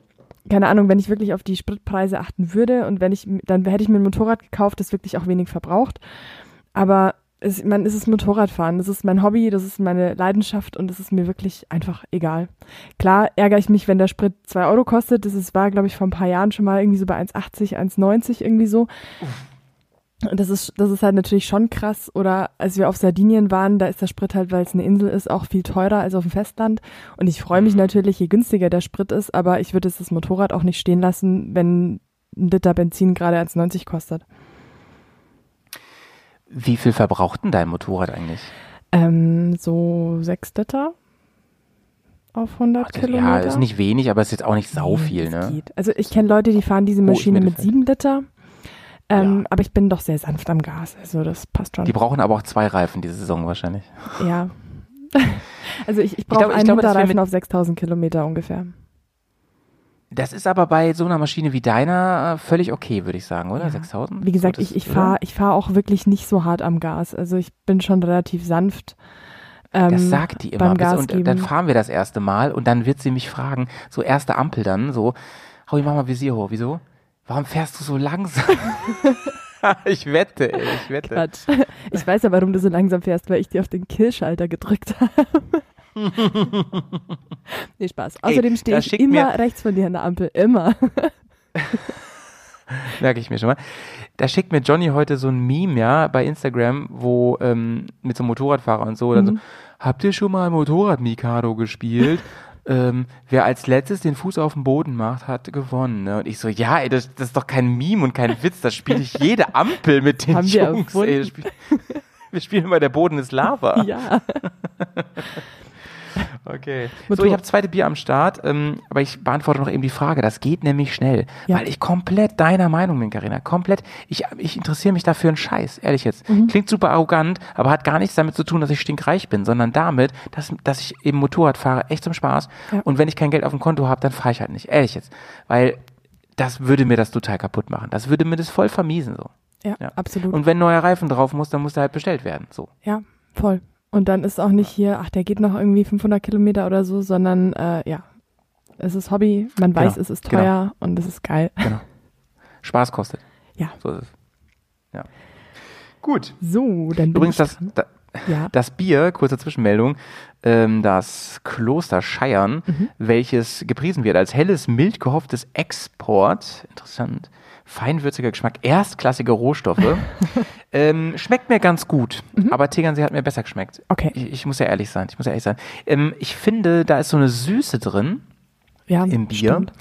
keine Ahnung, wenn ich wirklich auf die Spritpreise achten würde und wenn ich, dann hätte ich mir ein Motorrad gekauft, das wirklich auch wenig verbraucht. Aber es, man, es ist Motorradfahren, das ist mein Hobby, das ist meine Leidenschaft und es ist mir wirklich einfach egal. Klar ärgere ich mich, wenn der Sprit zwei Euro kostet. Das ist, war, glaube ich, vor ein paar Jahren schon mal irgendwie so bei 1,80, 1,90 irgendwie so. Und das ist, das ist halt natürlich schon krass. Oder als wir auf Sardinien waren, da ist der Sprit halt, weil es eine Insel ist, auch viel teurer als auf dem Festland. Und ich freue mich natürlich, je günstiger der Sprit ist, aber ich würde jetzt das Motorrad auch nicht stehen lassen, wenn ein Liter Benzin gerade 1,90 kostet. Wie viel verbraucht denn dein Motorrad eigentlich? Ähm, so sechs Liter auf 100 Das- Kilometer. Ja, ist nicht wenig, aber ist jetzt auch nicht sau viel, ne? Geht. Also ich kenne Leute, die fahren diese Maschine mit Mittelfeld. 7 Liter. Ähm, Ja. Aber ich bin doch sehr sanft am Gas. Also das passt schon. Die brauchen aber auch zwei Reifen diese Saison wahrscheinlich. ja. also ich, ich brauche ich einen wir Hinterreifen auf 6000 Kilometer ungefähr. Das ist aber bei so einer Maschine wie deiner äh, völlig okay, würde ich sagen, oder? Ja. 6000? Wie gesagt, das- ich, ich fahre ich fahr auch wirklich nicht so hart am Gas. Also ich bin schon relativ sanft. Ähm, Das sagt die immer. Bis- und geben. dann fahren wir das erste Mal und dann wird sie mich fragen, so erste Ampel dann, so, Howie, mach mal Visier hoch. Wieso? Warum fährst du so langsam? ich wette, ey, ich wette. Quatsch. Ich weiß ja, warum du so langsam fährst, weil ich dir auf den Killschalter gedrückt habe. nee, Spaß. Ey, Außerdem stehe da ich immer mir- rechts von dir an der Ampel. Immer. Merke ich mir schon mal. Da schickt mir Johnny heute so ein Meme, ja, bei Instagram, wo ähm, mit so einem Motorradfahrer und so, dann Mhm. so, habt ihr schon mal Motorrad Mikado gespielt? Ähm, wer als letztes den Fuß auf den Boden macht, hat gewonnen. Ne? Und ich so, ja, ey, das, das ist doch kein Meme und kein Witz, das spiele ich jede Ampel mit den Haben wir Jungs. Ey, das spiel, wir spielen immer, der Boden ist Lava. ja. Okay. So, ich habe zweite Bier am Start, ähm, aber ich beantworte noch eben die Frage. Das geht nämlich schnell, Ja. weil ich komplett deiner Meinung bin, Carina. Komplett. Ich, ich interessiere mich dafür einen Scheiß, ehrlich jetzt. Mhm. Klingt super arrogant, aber hat gar nichts damit zu tun, dass ich stinkreich bin, sondern damit, dass, dass ich eben Motorrad fahre, echt zum Spaß. Ja. Und wenn ich kein Geld auf dem Konto habe, dann fahre ich halt nicht. Ehrlich jetzt. Weil das würde mir das total kaputt machen. Das würde mir das voll vermiesen so. Ja, Ja. absolut. Und wenn neuer Reifen drauf muss, dann muss der halt bestellt werden. So. ja, voll. Und dann ist auch nicht hier, ach, der geht noch irgendwie 500 Kilometer oder so, sondern äh, ja, es ist Hobby, man weiß, Genau, es ist genau. teuer und es ist geil. Genau. Spaß kostet. Ja. So ist es. Ja. Gut. So, dann Übrigens, das, da, ja, das Bier, kurze Zwischenmeldung, ähm, das Kloster Scheiern, Mhm. welches gepriesen wird als helles, mild gehofftes Export, interessant, feinwürziger Geschmack, erstklassige Rohstoffe, ähm, schmeckt mir ganz gut, aber Tegernsee hat mir besser geschmeckt. Mhm. Okay. Ich, ich muss ja ehrlich sein, ich muss ja ehrlich sein. Ähm, ich finde, da ist so eine Süße drin, ja, im Bier. stimmt.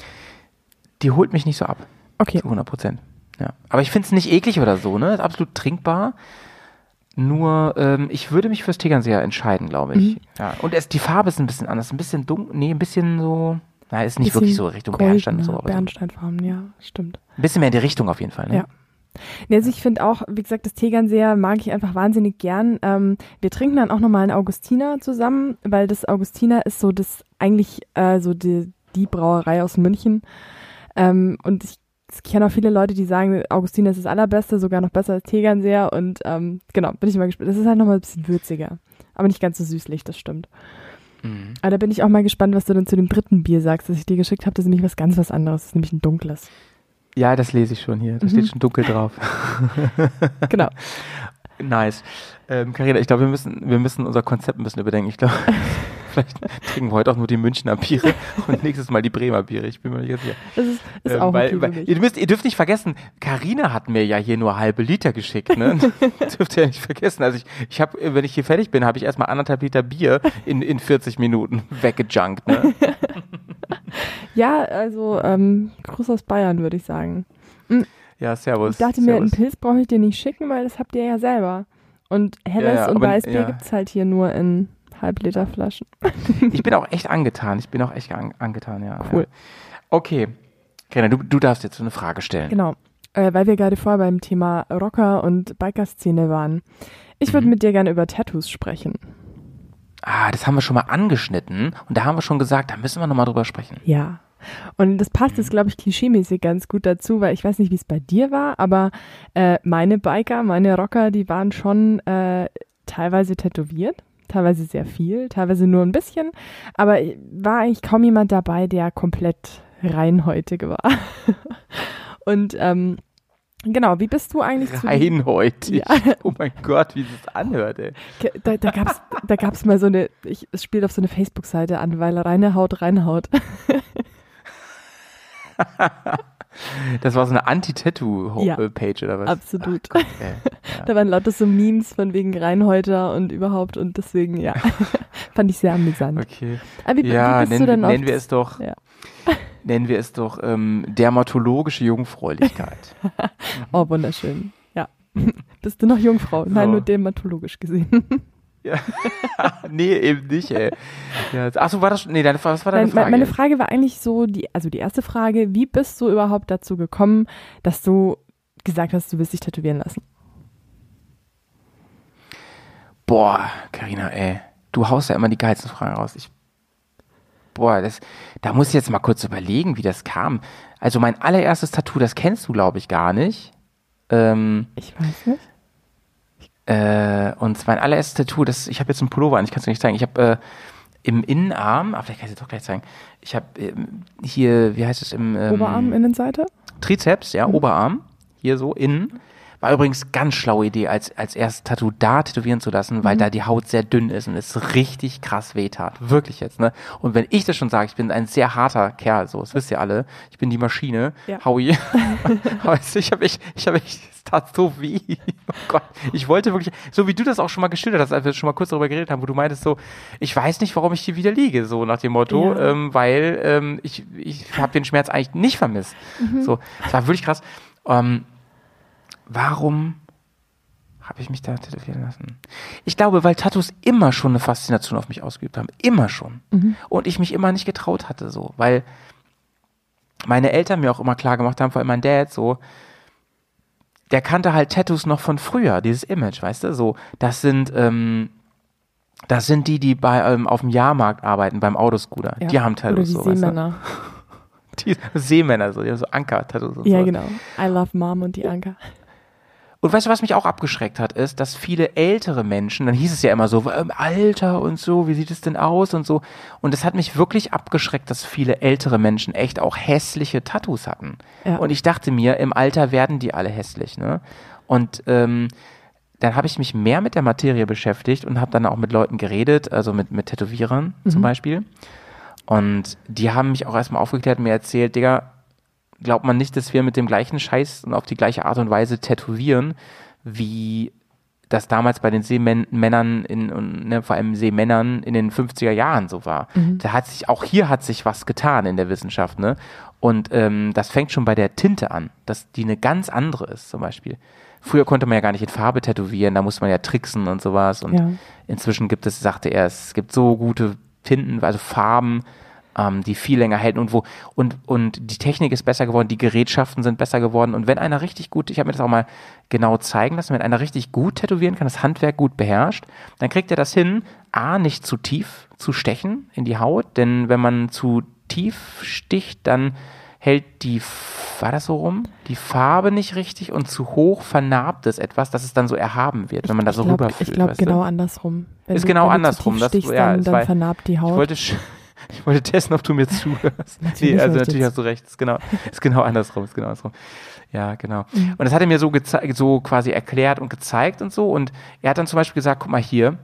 die holt mich nicht so ab. Okay, Zu 100 Prozent. Ja. Aber ich finde es nicht eklig oder so, ne? Ist absolut trinkbar. Nur, ähm, ich würde mich fürs Tegernseher entscheiden, glaube ich. Mhm. Ja. Und es, die Farbe ist ein bisschen anders. Ein bisschen dunkel. Nee, ein bisschen so. Nein, ist nicht wirklich so Richtung Bernstein so. ne? So. Bernsteinfarben, ja, stimmt. Ein bisschen mehr in die Richtung auf jeden Fall, ne? Ja. Nee, Also ich finde auch, wie gesagt, das Tegernseher mag ich einfach wahnsinnig gern. Ähm, wir trinken dann auch nochmal einen Augustiner zusammen, weil das Augustiner ist so das eigentlich äh, so die, die Brauerei aus München. Ähm, und ich, ich kenne auch viele Leute, die sagen, Augustiner ist das allerbeste, sogar noch besser als Tegernseher. Und ähm, genau, bin ich mal gespannt. Das ist halt nochmal ein bisschen würziger. Aber nicht ganz so süßlich, das stimmt. Mhm. Aber da bin ich auch mal gespannt, was du dann zu dem dritten Bier sagst, das ich dir geschickt habe. Das ist nämlich was ganz was anderes. Das ist nämlich ein dunkles. Ja, das lese ich schon hier. Da Mhm. steht schon dunkel drauf. Genau. nice. Ähm, Carina, ich glaube, wir müssen, wir müssen unser Konzept ein bisschen überdenken. Ich glaube, vielleicht trinken wir heute auch nur die Münchner Biere und nächstes Mal die Bremer Biere. Ich bin mir nicht ganz sicher. Das ist, ist Ähm, auch weil, weil, ihr, müsst, ihr dürft nicht vergessen, Karina hat mir ja hier nur halbe Liter geschickt. Ne? dürft ihr ja nicht vergessen. Also ich, ich habe, wenn ich hier fertig bin, habe ich erstmal anderthalb Liter Bier in, in 40 Minuten weggejunkt. Ne? Ja, also ähm, Gruß aus Bayern, würde ich sagen. Ja, servus. Ich dachte mir, einen servus. Pilz brauche ich dir nicht schicken, weil das habt ihr ja selber. Und helles Ja, ja, und Weißbier ja. gibt's halt hier nur in Halbliterflaschen. Ich bin auch echt angetan. Ich bin auch echt an, angetan, ja. Cool. Ja. Okay. Karina, du, du darfst jetzt so eine Frage stellen. Genau. Äh, weil wir gerade vorher beim Thema Rocker und Biker-Szene waren. Ich würde Mhm. mit dir gerne über Tattoos sprechen. Ah, das haben wir schon mal angeschnitten und da haben wir schon gesagt, da müssen wir nochmal drüber sprechen. Ja. Und das passt jetzt, glaube ich, klischeemäßig ganz gut dazu, weil ich weiß nicht, wie es bei dir war, aber äh, meine Biker, meine Rocker, die waren schon äh, teilweise tätowiert, teilweise sehr viel, teilweise nur ein bisschen, aber war eigentlich kaum jemand dabei, der komplett reinhäutig war. Und ähm, genau, wie bist du eigentlich zu Reinhäutig. Ja. Oh mein Gott, wie das anhört, ey. Da, da gab's, da gab's mal so eine, ich, es spielt auf so eine Facebook-Seite an, weil reine Haut reinhaut. Das war so eine Ja. Anti-Tattoo-Page oder was? Absolut. Ach Gott. Ja. Da waren lauter so Memes von wegen Reinhäuter und überhaupt und deswegen, ja, fand ich sehr amüsant. Okay. Aber wie, Ja, wie bist nennen, du denn nennen wir es doch, Ja. nennen wir es doch ähm, dermatologische Jungfräulichkeit. Oh, wunderschön. Ja. bist du noch Jungfrau? Nein, So. nur dermatologisch gesehen. Ja. nee, eben nicht, ey. Ja, achso, war das schon, nee, deine, was war deine Frage? Meine Frage war eigentlich so, die, also die erste Frage, wie bist du überhaupt dazu gekommen, dass du gesagt hast, du willst dich tätowieren lassen? Boah, Karina, ey, du haust ja immer die geilsten Fragen raus. Ich, boah, das, da muss ich jetzt mal kurz überlegen, wie das kam. Also mein allererstes Tattoo, das kennst du, glaube ich, gar nicht. Ähm, Ich weiß nicht. Äh, und mein allererstes Tattoo, das, ich habe jetzt einen Pullover an, ich kann es nicht zeigen. Ich habe äh, im Innenarm, aber vielleicht kann ich es doch gleich zeigen. Ich habe ähm, hier, wie heißt es im ähm, Oberarm, Innenseite? Trizeps, ja, Oberarm, hier so innen. War übrigens ganz schlaue Idee, als, als erstes Tattoo da tätowieren zu lassen, weil da die Haut sehr dünn ist und es richtig krass wehtat. Wirklich jetzt, ne? Und wenn ich das schon sage, ich bin ein sehr harter Kerl, so, das wisst ihr alle. Ich bin die Maschine. Ja. Howie. weißt du, ich habe echt, ich habe echt, es tat so weh. Oh Gott. Ich wollte wirklich, so wie du das auch schon mal geschildert hast, als wir schon mal kurz darüber geredet haben, wo du meintest so, ich weiß nicht, warum ich hier wieder liege, so nach dem Motto, Ja. ähm, weil ähm, ich, ich habe den Schmerz eigentlich nicht vermisst. So, es war wirklich krass. Ähm, warum habe ich mich da tätowieren lassen? Ich glaube, weil Tattoos immer schon eine Faszination auf mich ausgeübt haben. Immer schon. Und ich mich immer nicht getraut hatte, so. Weil meine Eltern mir auch immer klar gemacht haben, vor allem mein Dad, so, der kannte halt Tattoos noch von früher, dieses Image, weißt du? So, das sind, ähm, das sind die, die bei ähm, auf dem Jahrmarkt arbeiten, beim Autoscooter. Ja. Die haben Oder Tattoos die so, weißt du? Seemänner. Die Seemänner, so, die haben so Anker-Tattoos und Ja, so. genau. I love Mom und die Anker. Und weißt du, was mich auch abgeschreckt hat, ist, dass viele ältere Menschen, dann hieß es ja immer so, ähm, Alter und so, wie sieht es denn aus und so. Und es hat mich wirklich abgeschreckt, dass viele ältere Menschen echt auch hässliche Tattoos hatten. Ja. Und ich dachte mir, im Alter werden die alle hässlich, ne? Und ähm, dann habe ich mich mehr mit der Materie beschäftigt und habe dann auch mit Leuten geredet, also mit, mit Tätowierern zum Beispiel. Und die haben mich auch erstmal aufgeklärt und mir erzählt, Digga, glaubt man nicht, dass wir mit dem gleichen Scheiß und auf die gleiche Art und Weise tätowieren, wie das damals bei den Seemännern in, ne, vor allem Seemännern in den 50er Jahren so war. Da hat sich, auch hier hat sich was getan in der Wissenschaft, ne? Und ähm, das fängt schon bei der Tinte an, dass die eine ganz andere ist, zum Beispiel. Früher konnte man ja gar nicht in Farbe tätowieren, da musste man ja tricksen und sowas. Und Ja. inzwischen gibt es, sagte er, es gibt so gute Tinten, also Farben, ähm, die viel länger halten und wo und und die Technik ist besser geworden, die Gerätschaften sind besser geworden und wenn einer richtig gut, ich habe mir das auch mal genau zeigen lassen, wenn einer richtig gut tätowieren kann, das Handwerk gut beherrscht, dann kriegt er das hin, a nicht zu tief zu stechen in die Haut, denn wenn man zu tief sticht, dann hält die, war das so rum, die Farbe nicht richtig und zu hoch vernarbt es etwas, dass es dann so erhaben wird, wenn man da so ich glaube rüberfühlt. glaub, weißt du? genau andersrum. Wenn Ist du, genau andersrum, Du zu das- tief stichst, ja, dann, dann vernarbt die Ich Haut. wollte, sch- ich wollte testen, ob du mir zuhörst. Natürlich nee, also ich natürlich hast du recht. Ist genau, ist genau andersrum. Ist genau andersrum. Ja, genau. Mhm. Und das hat er mir so, so quasi erklärt und gezeigt und so. Und er hat dann zum Beispiel gesagt, guck mal hier,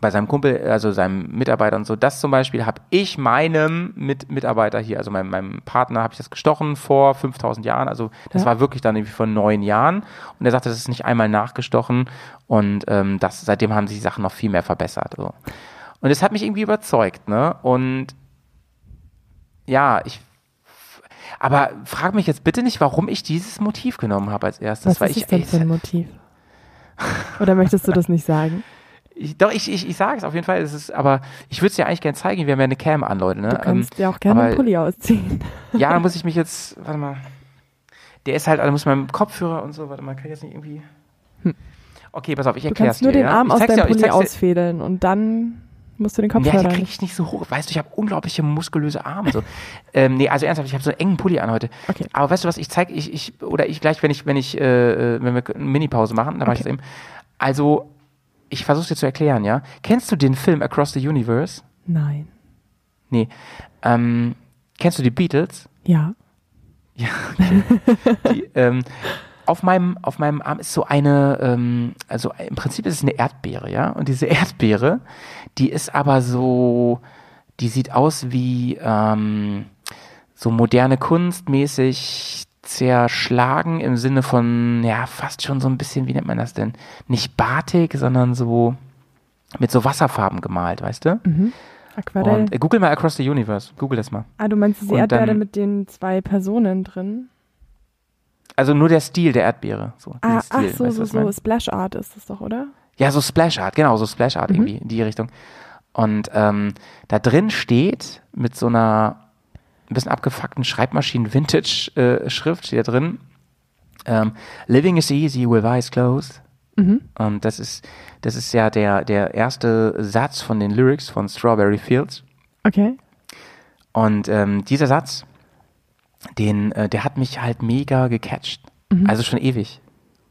bei seinem Kumpel, also seinem Mitarbeiter und so, das zum Beispiel habe ich meinem Mit Mitarbeiter hier, also meinem, meinem Partner, habe ich das gestochen vor 5000 Jahren. Also das Ja. war wirklich dann irgendwie vor neun Jahren. Und er sagte, das ist nicht einmal nachgestochen. Und ähm, das, seitdem haben sich die Sachen noch viel mehr verbessert. So. Und das hat mich irgendwie überzeugt, ne? Und ja, ich. Aber frag mich jetzt bitte nicht, warum ich dieses Motiv genommen habe als erstes. Was weil ist ich, es denn für ein Motiv? Oder möchtest du das nicht sagen? ich, doch, ich, ich, ich sage es auf jeden Fall. Es ist, aber ich würde es dir eigentlich gerne zeigen. Wir haben ja eine Cam an, Leute. Ne? Du kannst ja auch gerne aber- einen Pulli ausziehen. Ähm, ja, dann muss ich mich jetzt. Warte mal. Der ist halt, also muss mein Kopfhörer und so. Warte mal, kann ich jetzt nicht irgendwie. Okay, pass auf, ich Du erkläre es kannst dir. nur den ja? Arm aus deinem Pulli ausfädeln und dann musst du den Ja, Kopfhörer die kriege ich nicht so hoch. Weißt du, ich habe unglaubliche muskulöse Arme. So. ähm, nee, also ernsthaft, ich habe so einen engen Pulli an heute. Okay. Aber weißt du was, ich zeige, ich, ich, oder ich gleich, wenn ich, wenn ich, äh, äh, wenn wir eine Mini-Pause machen, dann mache ich Okay. eben. Also, ich versuche dir zu erklären, ja. Kennst du den Film Across the Universe? Nein. Nee. Ähm, kennst du die Beatles? Ja. Ja, okay. die, ähm, auf meinem, auf meinem Arm ist so eine, ähm, also im Prinzip ist es eine Erdbeere, ja. Und diese Erdbeere, die ist aber so, die sieht aus wie ähm, so moderne Kunst mäßig zerschlagen im Sinne von, ja, fast schon so ein bisschen, wie nennt man das denn? Nicht batik, sondern so mit so Wasserfarben gemalt, weißt du? Aquarell. Und äh, google mal Across the Universe. Google das mal. ah, du meinst diese Erdbeere mit den zwei Personen drin? Also nur der Stil der Erdbeere. So, Ah, Stil, ach so, weißt so, so. Splash Art ist das doch, oder? Ja, so Splash Art, genau, so Splash Art Mhm. irgendwie in die Richtung. Und ähm, da drin steht mit so einer ein bisschen abgefuckten Schreibmaschinen-Vintage-Schrift steht da drin. Ähm, Living is easy with eyes closed. Mhm. Und das ist, das ist ja der, der erste Satz von den Lyrics von Strawberry Fields. Okay. Und ähm, dieser Satz, den, äh, der hat mich halt mega gecatcht. Also schon ewig.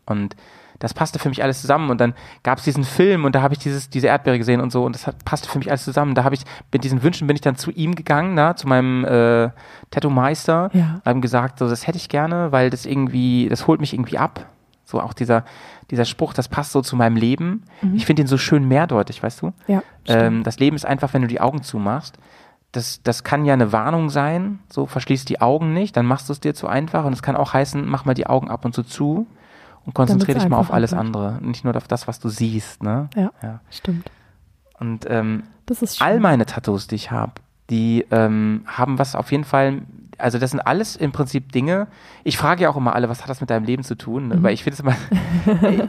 Und das passte für mich alles zusammen. Und dann gab es diesen Film und da habe ich dieses, diese Erdbeere gesehen und so und das hat, passte für mich alles zusammen. Da habe ich, mit diesen Wünschen bin ich dann zu ihm gegangen, na, zu meinem äh, Tattoo-Meister, Ja. haben gesagt, so, das hätte ich gerne, weil das irgendwie, das holt mich irgendwie ab. So auch dieser, dieser Spruch, das passt so zu meinem Leben. Ich finde ihn so schön mehrdeutig, weißt du? Ja. Ähm, das Leben ist einfach, wenn du die Augen zumachst. Das, das kann ja eine Warnung sein, so verschließ die Augen nicht, dann machst du es dir zu einfach und es kann auch heißen, mach mal die Augen ab und zu zu und konzentriere dich mal auf alles wird. andere, nicht nur auf das, was du siehst. Ne? ja, Ja. stimmt. Und ähm, Das ist all meine Tattoos, die ich habe, die ähm, haben was auf jeden Fall, also das sind alles im Prinzip Dinge. Ich frage ja auch immer alle, was hat das mit deinem Leben zu tun? Ne? Weil ich finde es immer,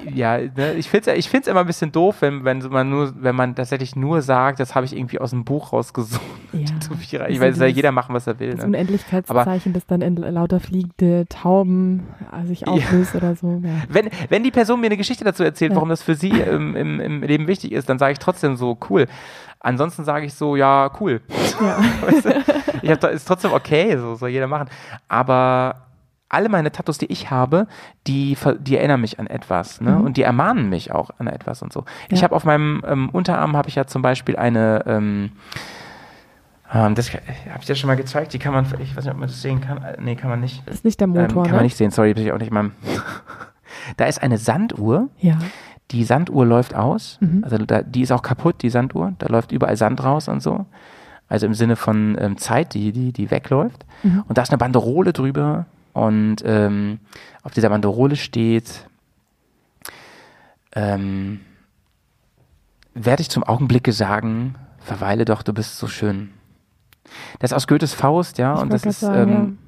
ja, ne? ich finde es ich find's immer ein bisschen doof, wenn, wenn man nur, wenn man tatsächlich nur sagt, das habe ich irgendwie aus dem Buch rausgesucht. Ja. Also Ich weiß, soll jeder machen, was er will. Das Ne? Unendlichkeitszeichen, das dann in lauter fliegende Tauben äh, sich auflöst oder so. Ja. Wenn, wenn die Person mir eine Geschichte dazu erzählt, Ja. warum das für sie im, im, im Leben wichtig ist, dann sage ich trotzdem so, cool. Ansonsten sage ich so, ja, cool. Ja. Weißt du? Ich hab, da ist trotzdem okay, so soll jeder machen. Aber alle meine Tattoos, die ich habe, die, die erinnern mich an etwas, ne? Und die ermahnen mich auch an etwas und so. Ich Ja. habe auf meinem ähm, Unterarm habe ich ja zum Beispiel eine, ähm, ähm, das habe ich dir schon mal gezeigt. Die kann man, ich weiß nicht, ob man das sehen kann. Äh, Nee, kann man nicht. Das ist nicht der Ähm, Motor, kann ne? man nicht sehen. Sorry, bin ich auch nicht meinem. da ist eine Sanduhr. Ja. Die Sanduhr läuft aus. Mhm. Also da, die ist auch kaputt, die Sanduhr. Da läuft überall Sand raus und so. Also im Sinne von ähm, Zeit, die, die, die wegläuft. Mhm. Und da ist eine Banderole drüber. Und ähm, auf dieser Banderole steht, ähm, werde ich zum Augenblicke sagen, verweile doch, du bist so schön. Das ist aus Goethes Faust, ja. Ich und das ist, grad sagen, ähm,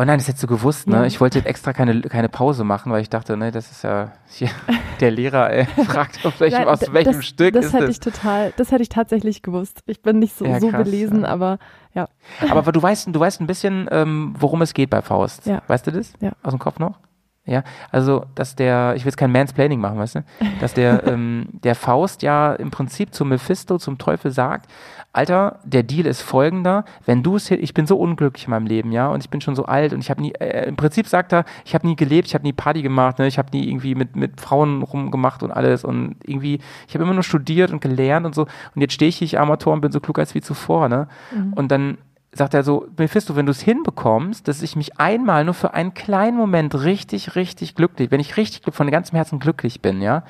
Oh nein, das hättest du gewusst, ne? Ich wollte jetzt extra keine, keine Pause machen, weil ich dachte, ne, das ist ja hier, der Lehrer ey, fragt, auf welchem, Ja, aus welchem das, Stück das ist hätte das. ich total, das hätte ich tatsächlich gewusst. Ich bin nicht so, Ja, so krass, belesen, ja. aber ja. Aber, aber du weißt, du weißt ein bisschen, ähm, worum es geht bei Faust. Ja. Weißt du das? Ja. Aus dem Kopf noch? Ja, also, dass der, ich will jetzt kein Mansplaining machen, weißt du, dass der, ähm, der Faust ja im Prinzip zum Mephisto, zum Teufel sagt, Alter, der Deal ist folgender, wenn du es, ich bin so unglücklich in meinem Leben, ja, und ich bin schon so alt und ich habe nie, äh, im Prinzip sagt er, ich habe nie gelebt, ich habe nie Party gemacht, ne, ich habe nie irgendwie mit, mit Frauen rumgemacht und alles und irgendwie, ich habe immer nur studiert und gelernt und so und jetzt stehe ich hier, ich Amateur und bin so klug als wie zuvor, ne, und dann sagt er so, Mephisto, wenn du es hinbekommst, dass ich mich einmal nur für einen kleinen Moment richtig, richtig glücklich, wenn ich richtig von ganzem Herzen glücklich bin, ja,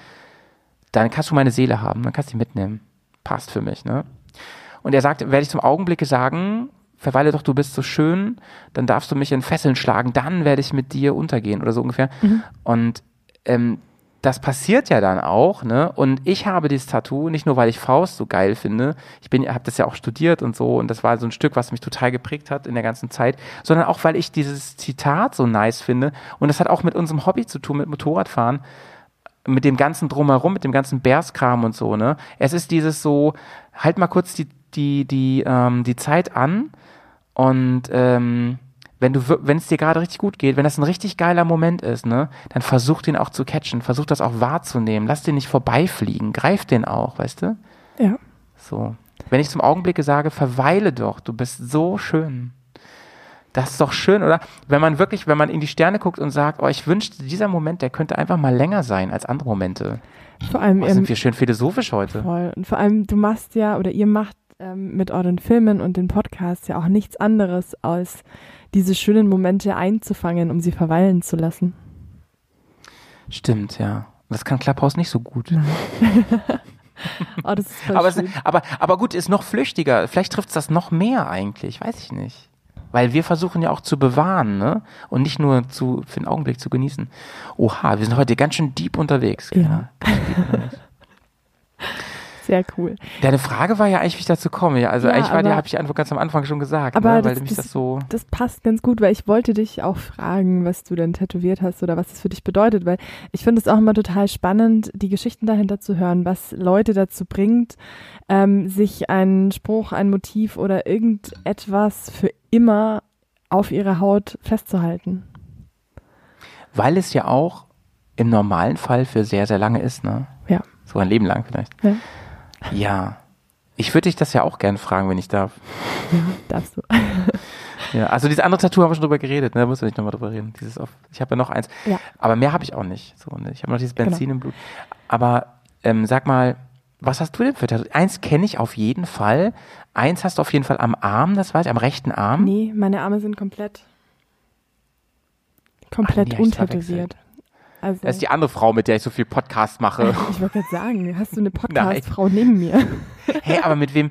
dann kannst du meine Seele haben, dann kannst du die mitnehmen. Passt für mich, ne? Und er sagt, werde ich zum Augenblicke sagen, verweile doch, du bist so schön, dann darfst du mich in Fesseln schlagen, dann werde ich mit dir untergehen oder so ungefähr. Und ähm, das passiert ja dann auch, ne? Und ich habe dieses Tattoo nicht nur, weil ich Faust so geil finde. Ich bin, habe das ja auch studiert und so und das war so ein Stück, was mich total geprägt hat in der ganzen Zeit, sondern auch, weil ich dieses Zitat so nice finde. Und das hat auch mit unserem Hobby zu tun, mit Motorradfahren, mit dem ganzen drumherum, mit dem ganzen Bärskram und so, ne? Es ist dieses so, halt mal kurz die die die ähm, die Zeit an und ähm, wenn du, wenn es dir gerade richtig gut geht, wenn das ein richtig geiler Moment ist, ne, dann versuch den auch zu catchen, versuch das auch wahrzunehmen, lass den nicht vorbeifliegen, greif den auch, weißt du? Ja. So. Wenn ich zum Augenblicke sage, verweile doch, du bist so schön. Das ist doch schön, oder? Wenn man wirklich, wenn man in die Sterne guckt und sagt, oh, ich wünschte, dieser Moment, der könnte einfach mal länger sein als andere Momente. Vor allem, Oh, sind wir schön philosophisch heute. voll. Und vor allem, du machst ja, oder ihr macht ähm, mit euren Filmen und den Podcasts ja auch nichts anderes, als diese schönen Momente einzufangen, um sie verweilen zu lassen. Stimmt, ja. Das kann Clubhouse nicht so gut. Oh, das ist Aber, es, aber, aber gut, ist noch flüchtiger. Vielleicht trifft es das noch mehr eigentlich, weiß ich nicht. Weil wir versuchen ja auch zu bewahren, ne? Und nicht nur zu, für den Augenblick zu genießen. Oha, wir sind heute ganz schön deep unterwegs. Ja. Ganz schön deep unterwegs. Sehr cool. Deine Frage war ja eigentlich, wie ich dazu komme. Ja, also Ja, eigentlich war die, habe ich die Antwort ganz am Anfang schon gesagt, Aber ne? weil das- mich das, das- so. Das passt ganz gut, weil ich wollte dich auch fragen, was du denn tätowiert hast oder was es für dich bedeutet, weil ich finde es auch immer total spannend, die Geschichten dahinter zu hören, was Leute dazu bringt, ähm, sich einen Spruch, ein Motiv oder irgendetwas für immer auf ihre Haut festzuhalten. Weil es ja auch im normalen Fall für sehr, sehr lange ist, ne? Ja. So ein Leben lang vielleicht. Ja. Ja. Ich würde dich das ja auch gerne fragen, wenn ich darf. Darfst du. Ja, also dieses andere Tattoo haben wir schon drüber geredet, ne? Da müssen wir nicht nochmal drüber reden. Dieses auf, ich habe ja noch eins. Ja. Aber mehr habe ich auch nicht. So, ne? Ich habe noch dieses Genau. Benzin im Blut. Aber ähm, sag mal, was hast du denn für Tattoo? Eins kenne ich auf jeden Fall. Eins hast du auf jeden Fall am Arm, das weiß ich, am rechten Arm. Nee, meine Arme sind komplett komplett Ach, nee, untätowiert. Also, Das ist die andere Frau, mit der ich so viel Podcast mache. ich wollte gerade sagen, hast du eine Podcast-Frau neben mir? hey, aber mit wem,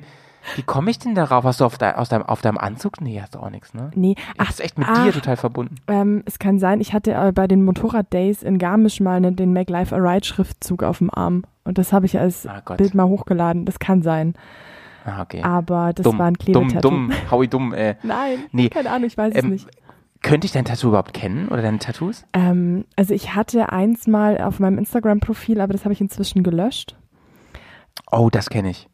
wie komme ich denn darauf? Hast du auf, aus deinem, auf deinem Anzug? Nee, hast du auch nichts, ne? Nee, Ach, das ist echt mit ach, dir total verbunden. Ähm, es kann sein, ich hatte äh, bei den Motorrad-Days in Garmisch mal ne, den Make Life a Ride-Schriftzug auf dem Arm. Und das habe ich als Ah. Bild mal hochgeladen. Das kann sein. Ah, okay. Aber das dumm, war ein dumm, Klebetattoo. dumm, Howie dumm, äh. Nein, Nee, keine Ahnung, ich weiß es Ähm, nicht. Könnte ich dein Tattoo überhaupt kennen oder deine Tattoos? Ähm, also ich hatte eins mal auf meinem Instagram-Profil, aber das habe ich inzwischen gelöscht. Oh, das kenne ich.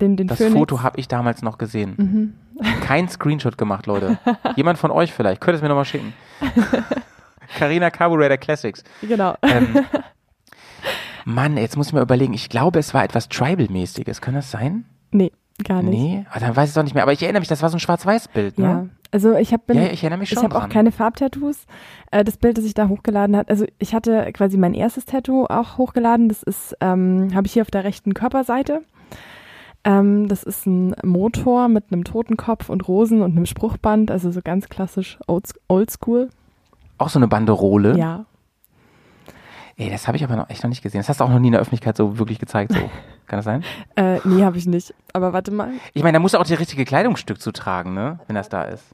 Den, den Das Phoenix. Foto habe ich damals noch gesehen. Mhm. Kein Screenshot gemacht, Leute. Jemand von euch vielleicht. Könnt ihr es mir nochmal schicken. Carina Carburetor Classics. Genau. Ähm, Mann, jetzt muss ich mal überlegen. Ich glaube, es war etwas Tribal-mäßiges. Kann das sein? Nee, gar nicht. Nee, ah, dann weiß ich es auch nicht mehr. Aber ich erinnere mich, das war so ein Schwarz-Weiß-Bild, ne? Ja, also ich habe Ja, ich erinnere mich ich habe auch keine Farbtattoos. Äh, das Bild, das ich da hochgeladen hat, also ich hatte quasi mein erstes Tattoo auch hochgeladen. Das ist, ähm, habe ich hier auf der rechten Körperseite. Ähm, das ist ein Motor mit einem Totenkopf und Rosen und einem Spruchband, also so ganz klassisch old- oldschool. Auch so eine Banderole. Ja, Ey, das habe ich aber noch echt noch nicht gesehen. Das hast du auch noch nie in der Öffentlichkeit so wirklich gezeigt. So. Kann das sein? äh, nee, habe ich nicht. Aber warte mal. Ich meine, da musst du auch die richtige Kleidungsstück zu tragen, ne? Wenn das da ist.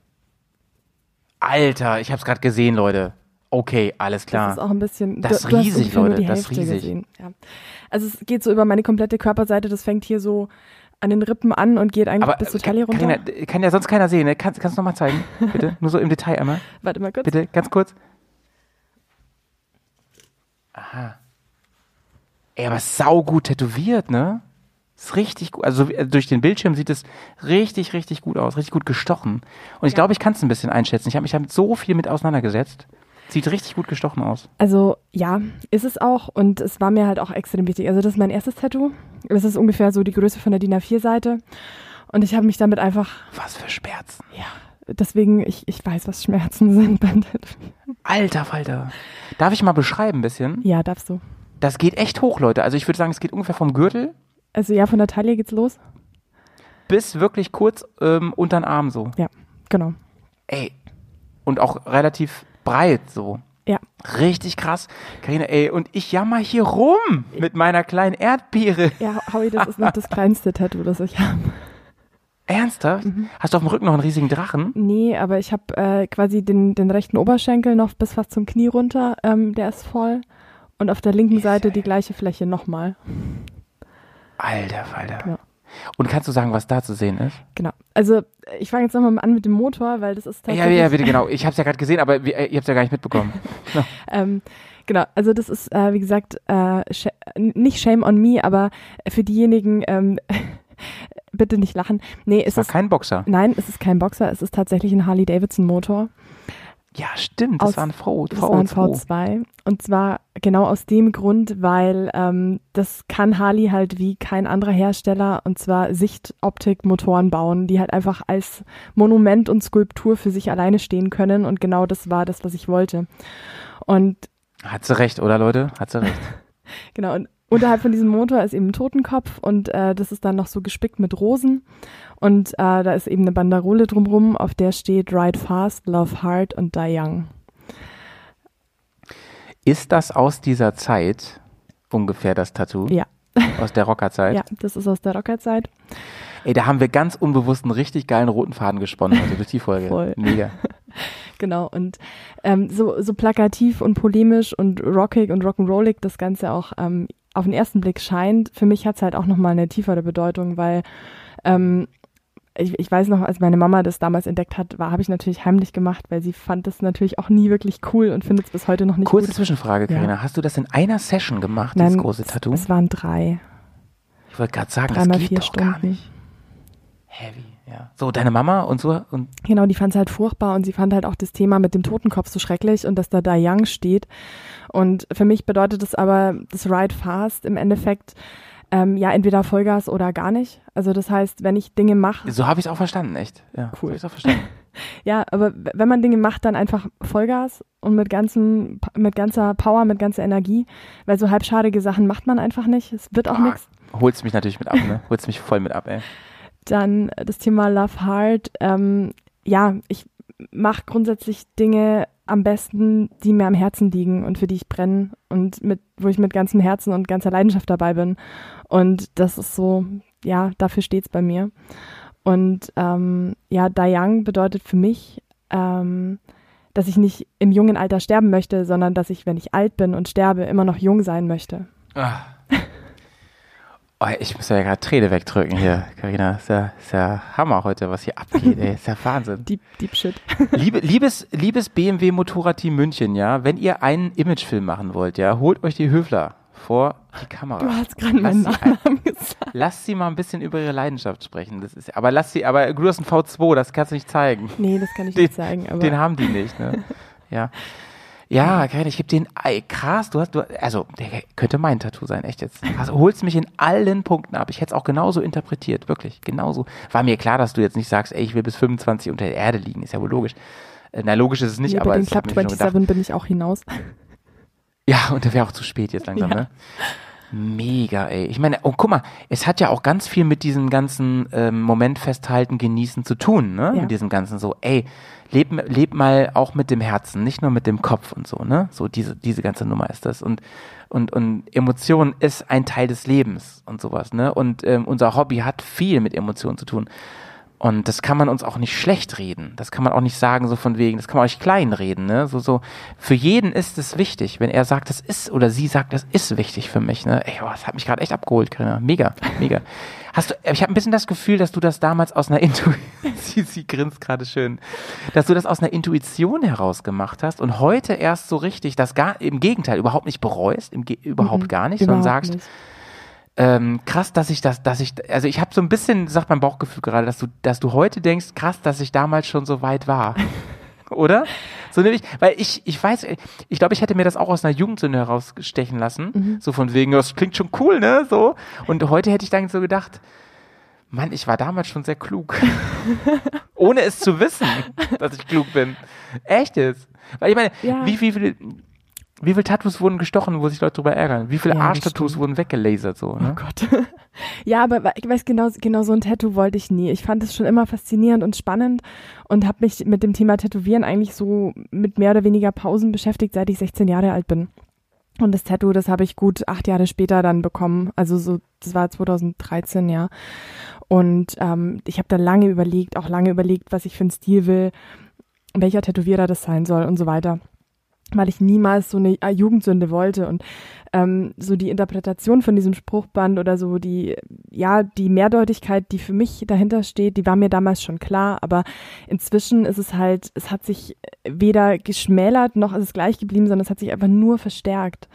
Alter, ich habe es gerade gesehen, Leute. Okay, alles klar. Das ist auch ein bisschen. Das ist du, du hast riesig, ungefähr nur Leute, die das ist Hälfte riesig. Gesehen. Ja. Also es geht so über meine komplette Körperseite. Das fängt hier so an den Rippen an und geht eigentlich aber bis zur äh, Taille runter. Carina, äh, kann ja sonst keiner sehen, ne? Kannst, kannst du nochmal zeigen? Bitte? Nur so im Detail einmal. Warte mal kurz. Bitte, ganz kurz. Aha. Ey, aber saugut tätowiert, ne? Ist richtig gut. Also äh, durch den Bildschirm sieht es richtig, richtig gut aus. Richtig gut gestochen. Und ich Ja. glaube, ich kann es ein bisschen einschätzen. Ich habe mich damit so viel mit auseinandergesetzt. Sieht richtig gut gestochen aus. Also ja, ist es auch und es war mir halt auch extrem wichtig. Also das ist mein erstes Tattoo. Das ist ungefähr so die Größe von der DIN A4-Seite. Und ich habe mich damit einfach, Was für Schmerzen. ja, deswegen, ich, ich weiß, was Schmerzen sind beim. Alter Falter. Darf ich mal beschreiben ein bisschen? Ja, darfst du. Das geht echt hoch, Leute. Also ich würde sagen, es geht ungefähr vom Gürtel Also ja, von der Taille geht's los. bis wirklich kurz ähm, unter den Arm so. Genau. Ey. Und auch relativ breit so. Ja. Richtig krass. Karina, ey, und ich jammer hier rum mit meiner kleinen Erdbeere. Ja, Howie, das ist noch das kleinste Tattoo, das ich habe. Ernsthaft? Mhm. Hast du auf dem Rücken noch einen riesigen Drachen? Nee, aber ich habe äh, quasi den, den rechten Oberschenkel noch bis fast zum Knie runter. Ähm, der ist voll. Und auf der linken Seite die gleiche Fläche nochmal. Alter Falter. Genau. Und kannst du sagen, was da zu sehen ist? Genau. Also ich fange jetzt nochmal an mit dem Motor, weil das ist Ja, tatsächlich... ja, bitte, genau. Ich habe es ja gerade gesehen, aber äh, ihr habt ja gar nicht mitbekommen. Ähm, genau, also das ist, äh, wie gesagt, äh, sh nicht Shame on me, aber für diejenigen, ähm, bitte nicht lachen. Nee, es Es war ist, kein Boxer. nein, es ist kein Boxer, es ist tatsächlich ein Harley-Davidson-Motor. Ja, stimmt. Das Aus- war ein V. Das war ein V2. V2. Und zwar genau aus dem Grund, weil ähm, das kann Harley halt wie kein anderer Hersteller und zwar Sichtoptik-Motoren bauen, die halt einfach als Monument und Skulptur für sich alleine stehen können. Und genau das war das, was ich wollte. Und Hat sie recht, oder Leute? Hat sie recht. Genau, und unterhalb von diesem Motor ist eben ein Totenkopf und äh, das ist dann noch so gespickt mit Rosen. Und äh, da ist eben eine Banderole drumrum, auf der steht Ride Fast, Love Hard und Die Young. Ist das aus dieser Zeit ungefähr das Tattoo? Ja. Aus der Rockerzeit? Ja, das ist aus der Rockerzeit. Ey, da haben wir ganz unbewusst einen richtig geilen roten Faden gesponnen, also durch die Folge. Voll. Mega. Genau. Und ähm, so, so plakativ und polemisch und rockig und rock'n'rollig das Ganze auch ähm, auf den ersten Blick scheint, für mich hat es halt auch nochmal eine tiefere Bedeutung, weil ähm, ich, ich weiß noch, als meine Mama das damals entdeckt hat, war, habe ich natürlich heimlich gemacht, weil sie fand das natürlich auch nie wirklich cool und findet es bis heute noch nicht Kurze gut. Zwischenfrage, Ja. Karina. Hast du das in einer Session gemacht, Nein, dieses große Tattoo? Es, es waren drei, ich wollte gerade sagen, dreimal das geht vier doch gar Stunden. nicht. Heavy, ja. So, deine Mama und so und Genau, die fand es halt furchtbar und sie fand halt auch das Thema mit dem Totenkopf so schrecklich und dass da Da Young steht. Und für mich bedeutet es aber, das Ride Fast im Endeffekt, ähm, ja, entweder Vollgas oder gar nicht. Also das heißt, wenn ich Dinge mache, so habe ich es auch verstanden, echt. Ja, Cool. Hab ich's auch verstanden. ja, aber wenn man Dinge macht, dann einfach Vollgas und mit ganzen, mit ganzer Power, mit ganzer Energie, weil so halbschadige Sachen macht man einfach nicht. Es wird auch Ah, nichts. Holst mich natürlich mit ab, ne? Holst mich voll mit ab, ey. Dann das Thema Love Heart. Ähm, ja, ich mache grundsätzlich Dinge am besten, die mir am Herzen liegen und für die ich brenne und mit, wo ich mit ganzem Herzen und ganzer Leidenschaft dabei bin. Und das ist so, ja, dafür steht's bei mir. Und ähm, ja, Young bedeutet für mich, ähm, dass ich nicht im jungen Alter sterben möchte, sondern dass ich, wenn ich alt bin und sterbe, immer noch jung sein möchte. Ah. Oh, ich muss ja gerade Träne wegdrücken hier, Karina. Ist ja, ist ja Hammer heute, was hier abgeht, ey. Ist ja Wahnsinn. Deep, deep shit. Liebe, liebes, liebes BMW Motorradteam München, ja, wenn ihr einen Imagefilm machen wollt, ja, holt euch die Höfler vor die Kamera. Du hast gerade meinen Lass Nachnamen gesagt. Lasst sie mal ein bisschen über ihre Leidenschaft sprechen. Das ist, aber lass sie, aber du hast einen V2, das kannst du nicht zeigen. Nee, das kann ich Den- nicht zeigen. Den haben die nicht, ne? Ja. Ja, Karina, ich gebe den, krass, du hast, du, also, der könnte mein Tattoo sein, echt jetzt. Also, holst mich in allen Punkten ab. Ich hätte es auch genauso interpretiert, wirklich, genauso. War mir klar, dass du jetzt nicht sagst, ey, ich will bis 25 unter der Erde liegen, ist ja wohl logisch. Äh, Na, logisch ist es nicht, nee, aber bei den Club mir schon gedacht. 27 bin ich auch hinaus. Ja, und der wäre auch zu spät jetzt langsam, Ja. ne? Mega, ey. Ich meine, oh, guck mal, es hat ja auch ganz viel mit diesem ganzen ähm, Moment festhalten, genießen zu tun, ne? Ja. Mit diesem ganzen so, ey, leb, leb mal auch mit dem Herzen, nicht nur mit dem Kopf und so, ne? So diese, diese ganze Nummer ist das. Und, und, und Emotion ist ein Teil des Lebens und sowas, ne? Und ähm, unser Hobby hat viel mit Emotionen zu tun. Und das kann man uns auch nicht schlecht reden. Das kann man auch nicht sagen, so von wegen, das kann man nicht klein reden, ne? So, so, für jeden ist es wichtig, wenn er sagt, das ist, oder sie sagt, das ist wichtig für mich, ne? Ey, oh, das hat mich gerade echt abgeholt, Carina. Mega, mega. Hast du, ich habe ein bisschen das Gefühl, dass du das damals aus einer Intuition, sie, sie grinst gerade schön, dass du das aus einer Intuition heraus gemacht hast und heute erst so richtig, das gar, im Gegenteil, überhaupt nicht bereust, im überhaupt Mhm, gar nicht, sondern Überhaupt sagst, nicht. ähm, krass, dass ich das, dass ich, also ich habe so ein bisschen, sagt mein Bauchgefühl gerade, dass du, dass du heute denkst, krass, dass ich damals schon so weit war. Oder? So nämlich, weil ich, ich weiß, ich glaube, ich hätte mir das auch aus einer Jugendsünde herausstechen lassen. Mhm. So von wegen, das klingt schon cool, ne? So. Und heute hätte ich dann so gedacht, Mann, ich war damals schon sehr klug. Ohne es zu wissen, dass ich klug bin. Echt jetzt? Weil ich meine, Ja. wie, wie viele, wie viele Tattoos wurden gestochen, wo sich Leute drüber ärgern? Wie viele Ja, Arschtattoos wurden weggelasert, so, Oh ne? Gott. ja, aber ich weiß genau, genau so ein Tattoo wollte ich nie. Ich fand es schon immer faszinierend und spannend und habe mich mit dem Thema Tätowieren eigentlich so mit mehr oder weniger Pausen beschäftigt, seit ich 16 Jahre alt bin. Und das Tattoo, das habe ich gut acht Jahre später dann bekommen. Also so, das war 2013, ja. Und ähm, ich habe da lange überlegt, auch lange überlegt, was ich für einen Stil will, welcher Tätowierer das sein soll und so weiter. Weil ich niemals so eine äh, Jugendsünde wollte und ähm, so die Interpretation von diesem Spruchband oder so die, ja, die Mehrdeutigkeit, die für mich dahinter steht, die war mir damals schon klar, aber inzwischen ist es halt, es hat sich weder geschmälert noch ist es gleich geblieben, sondern es hat sich einfach nur verstärkt.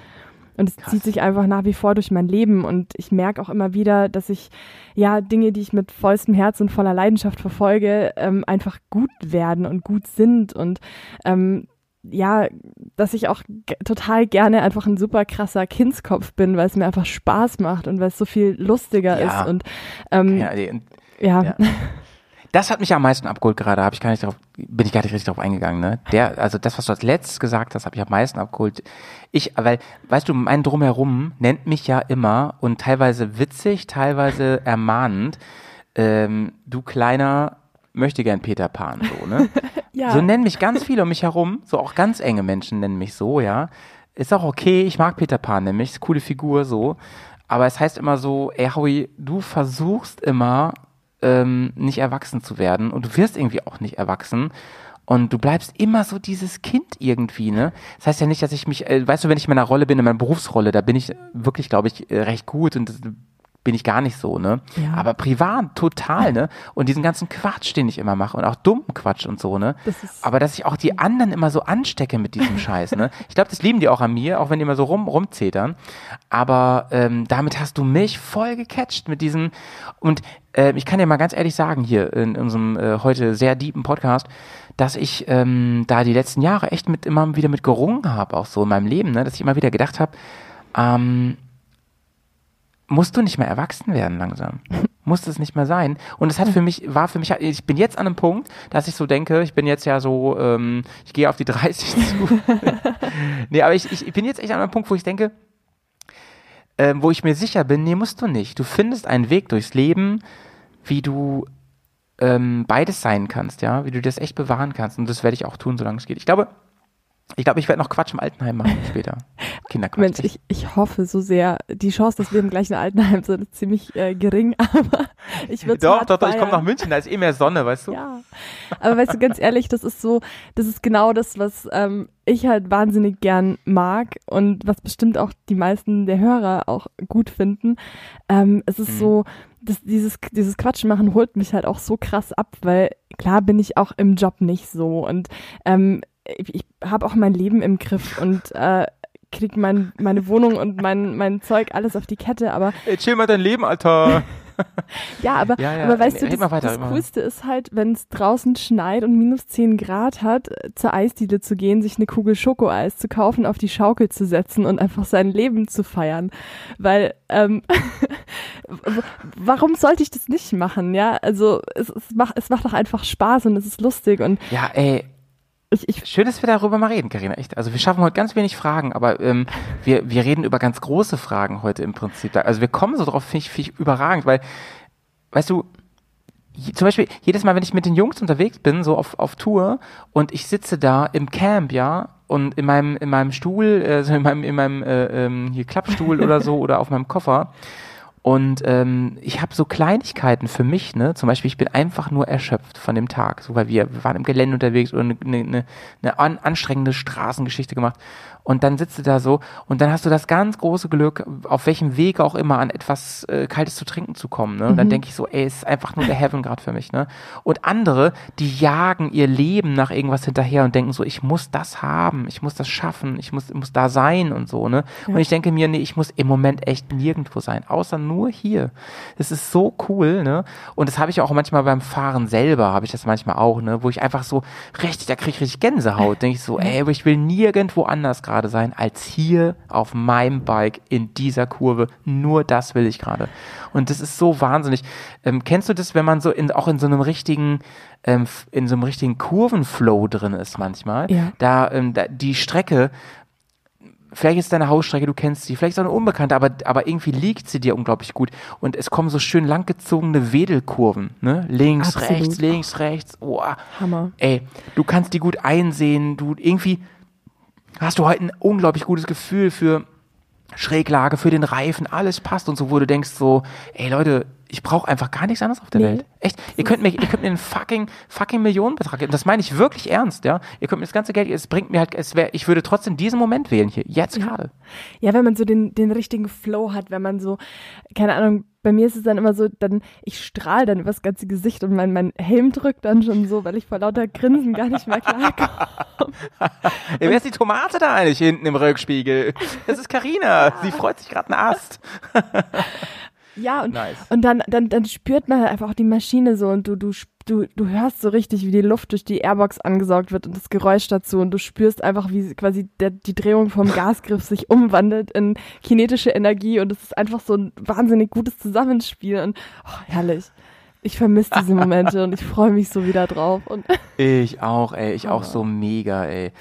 Und es Krass. zieht sich einfach nach wie vor durch mein Leben und ich merke auch immer wieder, dass ich ja Dinge, die ich mit vollstem Herz und voller Leidenschaft verfolge, ähm, einfach gut werden und gut sind und ähm, ja, dass ich auch total gerne einfach ein super krasser Kindskopf bin, weil es mir einfach Spaß macht und weil es so viel lustiger Ja. ist und ähm, Ja, die- ja, Ja. Das hat mich am meisten abgeholt gerade, habe ich gar nicht drauf, bin ich gar nicht richtig drauf eingegangen, ne? Der, also das, was du als letztes gesagt hast, habe ich am meisten abgeholt. Ich, weil, weißt du, mein Drumherum nennt mich ja immer und teilweise witzig, teilweise ermahnend, ähm, du kleiner möchte gern Peter Pan, so, ne? ja, So nennen mich ganz viele um mich herum, so auch ganz enge Menschen nennen mich so, ja. Ist auch okay, ich mag Peter Pan nämlich, ist coole Figur so. Aber es heißt immer so, ey Howie, du versuchst immer ähm, nicht erwachsen zu werden und du wirst irgendwie auch nicht erwachsen. Und du bleibst immer so dieses Kind irgendwie, ne? Das heißt ja nicht, dass ich mich, äh, weißt du, wenn ich in meiner Rolle bin, in meiner Berufsrolle, da bin ich wirklich, glaube ich, äh, recht gut und das bin ich gar nicht so, ne? Ja. Aber privat total, ne? Und diesen ganzen Quatsch, den ich immer mache und auch dummen Quatsch und so, ne? Das Aber dass ich auch die anderen immer so anstecke mit diesem Scheiß, ne? Ich glaube, das lieben die auch an mir, auch wenn die immer so rum, rumzetern. Aber ähm, damit hast du mich voll gecatcht mit diesem. Und äh, ich kann dir mal ganz ehrlich sagen, hier in unserem äh, heute sehr deepen Podcast, dass ich ähm, da die letzten Jahre echt mit immer wieder mit gerungen habe, auch so in meinem Leben, ne? dass ich immer wieder gedacht habe, ähm, musst du nicht mehr erwachsen werden langsam. Muss es nicht mehr sein. Und es hat für mich, war für mich, ich bin jetzt an einem Punkt, dass ich so denke, ich bin jetzt ja so, ähm, ich gehe auf die 30 zu. nee, aber ich, ich bin jetzt echt an einem Punkt, wo ich denke, ähm, wo ich mir sicher bin, nee, musst du nicht. Du findest einen Weg durchs Leben, wie du ähm, beides sein kannst, ja, wie du das echt bewahren kannst. Und das werde ich auch tun, solange es geht. Ich glaube, ich glaube, ich werde noch Quatsch im Altenheim machen später. Kinderquatsch. Mensch, ich, ich hoffe so sehr. Die Chance, dass wir im gleichen Altenheim sind, ist ziemlich äh, gering, aber ich würde doch, doch, doch, ich komme nach München, da ist eh mehr Sonne, weißt du? Ja, aber weißt du, ganz ehrlich, das ist so, das ist genau das, was ähm, ich halt wahnsinnig gern mag und was bestimmt auch die meisten der Hörer auch gut finden. Ähm, es ist Mhm. so, das, dieses, dieses Quatschen machen holt mich halt auch so krass ab, weil klar bin ich auch im Job nicht so und ähm, ich, habe auch mein Leben im Griff und äh, krieg mein, meine Wohnung und mein, mein Zeug alles auf die Kette, aber Ey, chill mal dein Leben, Alter. ja, aber, Ja, ja, aber weißt du, das, weiter, das. Coolste ist halt, wenn es draußen schneit und minus 10 Grad hat, zur Eisdiele zu gehen, sich eine Kugel Schokoeis zu kaufen, auf die Schaukel zu setzen und einfach sein Leben zu feiern. Weil, ähm, warum sollte ich das nicht machen, ja? Also, es, es, macht, es macht doch einfach Spaß und es ist lustig und Ja, ey, ich, ich schön, dass wir darüber mal reden, Karina. Echt. Also wir schaffen heute ganz wenig Fragen, aber ähm, wir, wir reden über ganz große Fragen heute im Prinzip. Also wir kommen so drauf, finde ich, find ich überragend, weil, weißt du, zum Beispiel jedes Mal, wenn ich mit den Jungs unterwegs bin, so auf, auf Tour, und ich sitze da im Camp, ja, und in meinem, in meinem Stuhl, äh, so in meinem, in meinem äh, ähm, hier Klappstuhl oder so oder auf meinem Koffer. Und ähm, ich habe so Kleinigkeiten für mich, ne? Zum Beispiel, ich bin einfach nur erschöpft von dem Tag, so weil wir, wir waren im Gelände unterwegs oder eine, eine, eine an, anstrengende Straßengeschichte gemacht. Und dann sitzt du da so und dann hast du das ganz große Glück, auf welchem Weg auch immer an etwas äh, Kaltes zu trinken zu kommen. Ne? Und dann denke ich so, ey, ist einfach nur der Heaven gerade für mich. Ne? Und andere, die jagen ihr Leben nach irgendwas hinterher und denken so, ich muss das haben, ich muss das schaffen, ich muss, muss da sein und so. Ne? Und ich denke mir, nee, ich muss im Moment echt nirgendwo sein, außer nur hier. Das ist so cool, ne? Und das habe ich auch manchmal beim Fahren selber, habe ich das manchmal auch, ne? Wo ich einfach so richtig, da kriege ich richtig Gänsehaut. Denke ich so, ey, aber ich will nirgendwo anders gerade sein, als hier auf meinem Bike in dieser Kurve. Nur das will ich gerade. Und das ist so wahnsinnig. Ähm, kennst du das, wenn man so in, auch in so einem richtigen, ähm, in so einem richtigen Kurvenflow drin ist manchmal? Ja. Da, ähm, da die Strecke, vielleicht ist deine Hausstrecke, du kennst sie, vielleicht ist auch eine unbekannte, aber, aber irgendwie liegt sie dir unglaublich gut. Und es kommen so schön langgezogene Wedelkurven, ne? Links, Absolut. rechts, links, rechts. Oh, Hammer. ey, du kannst die gut einsehen, du irgendwie hast du heute ein unglaublich gutes Gefühl für Schräglage, für den Reifen, alles passt und so, wo du denkst so, ey Leute, ich brauche einfach gar nichts anderes auf der Nee. Welt. Echt, ihr könnt mir, ihr könnt mir einen fucking, fucking Millionenbetrag geben. Das meine ich wirklich ernst, ja. Ihr könnt mir das ganze Geld, es bringt mir halt, es wäre, ich würde trotzdem diesen Moment wählen hier, jetzt gerade. Ja, wenn man so den, den richtigen Flow hat, wenn man so, keine Ahnung, bei mir ist es dann immer so, dann, ich strahle dann übers ganze Gesicht und mein, mein Helm drückt dann schon so, weil ich vor lauter Grinsen gar nicht mehr klarkomme. Wer ist die Tomate da eigentlich hinten im Rückspiegel? Das ist Karina. Sie freut sich gerade einen Ast. Ja, und, Nice. und dann, dann, dann spürt man halt einfach auch die Maschine so und du, du, du, du hörst so richtig, wie die Luft durch die Airbox angesaugt wird und das Geräusch dazu und du spürst einfach, wie quasi der, die Drehung vom Gasgriff sich umwandelt in kinetische Energie und es ist einfach so ein wahnsinnig gutes Zusammenspiel und oh, herrlich. Ich vermisse diese Momente und ich freue mich so wieder drauf. Und Ich auch, ey. Ich auch so mega, ey.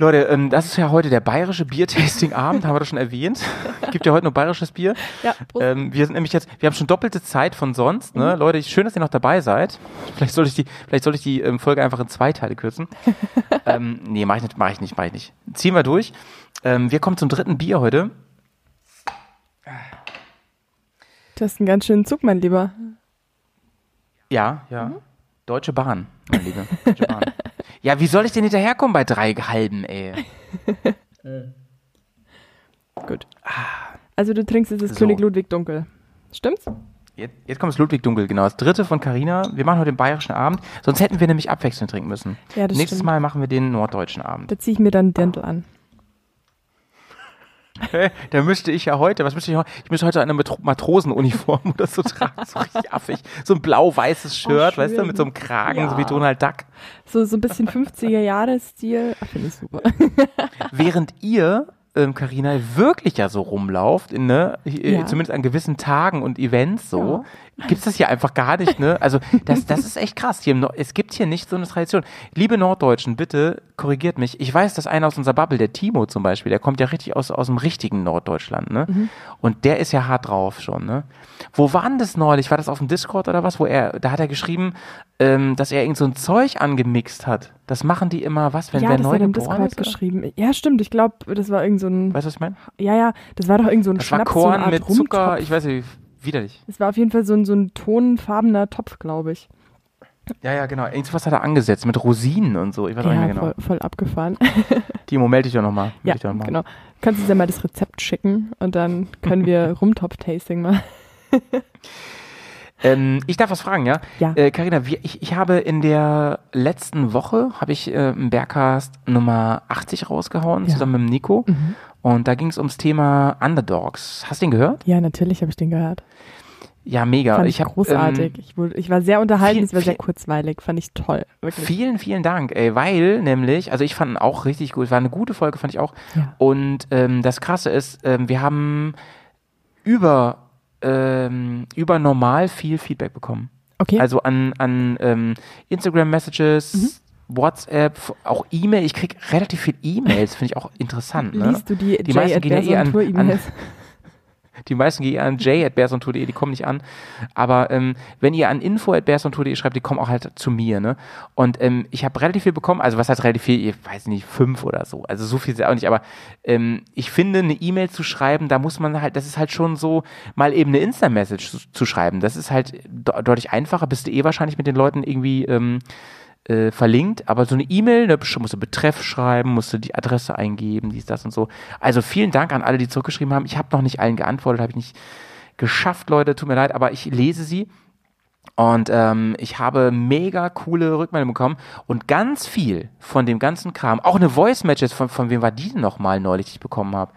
Leute, ähm, das ist ja heute der bayerische Biertasting-Abend, haben wir das schon erwähnt. Gibt ja heute nur bayerisches Bier. ja. Ähm, wir sind nämlich jetzt, wir haben schon doppelte Zeit von sonst, ne? Leute, schön, dass ihr noch dabei seid. Vielleicht sollte ich die, vielleicht sollte ich die ähm, Folge einfach in zwei Teile kürzen. ähm, nee, mach ich nicht, mach ich nicht, mach ich nicht. Ziehen wir durch. Ähm, wir kommen zum dritten Bier heute. du hast einen ganz schönen Zug, mein Lieber. Ja, ja. Deutsche Bahn, mein Liebe. Deutsche Bahn. Ja, wie soll ich denn hinterherkommen bei drei halben, ey? Gut. Also du trinkst jetzt das So. König Ludwig Dunkel. Stimmt's? Jetzt, jetzt kommt das Ludwig Dunkel, genau. Das dritte von Carina. Wir machen heute den bayerischen Abend. Sonst hätten wir nämlich abwechselnd trinken müssen. Ja, das Nächstes stimmt. Mal machen wir den norddeutschen Abend. Da ziehe ich mir dann Dental an. Da müsste ich ja heute, was müsste ich heute? Ich müsste heute eine Matro Matrosenuniform oder so tragen, so richtig affig. So ein blau-weißes Shirt, weißt du, mit so einem Kragen, Ja. so wie Donald Duck. So, so ein bisschen 50er-Jahre-Stil. Ach, Finde ich super. Während ihr, ähm, Carina, wirklich ja so rumlauft, in, ne, Ja. zumindest an gewissen Tagen und Events so, gibt's das hier einfach gar nicht, ne? Also das, das ist echt krass. Hier im Nord- es gibt hier nicht so eine Tradition. Liebe Norddeutschen, bitte korrigiert mich. Ich weiß, dass einer aus unserer Bubble, der Timo zum Beispiel, der kommt ja richtig aus, aus dem richtigen Norddeutschland, ne? Mhm. Und der ist ja hart drauf schon, ne? Wo war denn das neulich? War das auf dem Discord oder was? Wo er, da hat er geschrieben, ähm, dass er irgend so ein Zeug angemixt hat. Das machen die immer, was, wenn ja, wer neu im geboren Discord ist? oder? geschrieben. Ja, stimmt. Ich glaube, das war irgend so ein. Weißt du, was ich meine? Ja, ja, das war doch irgend so ein Das war Schnaps, so eine Korn Art mit Zucker, Rumtopf. ich weiß nicht, widerlich. Es war auf jeden Fall so ein, so ein tonfarbener Topf, glaube ich. Ja, ja, genau. Irgendwas hat er angesetzt mit Rosinen und so. Ich weiß auch nicht Ja, mehr genau. voll, voll abgefahren. Timo, melde dich doch nochmal. ja, genau. Kannst du dir mal das Rezept schicken und dann können wir Rumtopf-Tasting machen. Ähm, ich darf was fragen, ja? Ja. Äh, Carina, wir, ich, ich habe in der letzten Woche, habe ich äh, im Bergcast Nummer 80 rausgehauen, Ja. zusammen mit dem Nico. Mhm. Und da ging es ums Thema Underdogs. Hast du den gehört? Ja, natürlich habe ich den gehört. Ja, mega. Fand ich, hab, großartig. Ähm, ich, wurde, ich war sehr unterhalten, es war sehr kurzweilig. Fand ich toll. Wirklich. Vielen, vielen Dank, ey, weil nämlich, also ich fand ihn auch richtig gut, war eine gute Folge, fand ich auch. Ja. Und ähm, das Krasse ist, ähm, wir haben über, ähm, über normal viel Feedback bekommen. Okay. Also an, an ähm, Instagram-Messages, WhatsApp, auch E-Mail. Ich krieg relativ viel E-Mails, finde ich auch interessant. Ne? Liest du die, Die meisten gehen ja eh an- E-Mails? Die meisten gehen an j.bearsontour.de, die kommen nicht an. Aber ähm, wenn ihr an info.bearsontour.de schreibt, die kommen auch halt zu mir. Ne? Und ähm, ich habe relativ viel bekommen. Also was heißt relativ viel? Ich weiß nicht, fünf oder so. Also so viel ist ja auch nicht. Aber ähm, ich finde, eine E-Mail zu schreiben, da muss man halt, das ist halt schon so, mal eben eine Insta-Message zu, zu schreiben. Das ist halt de deutlich einfacher. Bist du eh wahrscheinlich mit den Leuten irgendwie ähm, äh, verlinkt, aber so eine E-Mail, da musst du Betreff schreiben, musst du die Adresse eingeben, dies, das und so. Also vielen Dank an alle, die zurückgeschrieben haben. Ich habe noch nicht allen geantwortet, habe ich nicht geschafft, Leute, tut mir leid, aber ich lese sie. Und ähm, ich habe mega coole Rückmeldungen bekommen und ganz viel von dem ganzen Kram, auch eine Voice-Message, von, von wem war die denn nochmal neulich, die ich bekommen habe?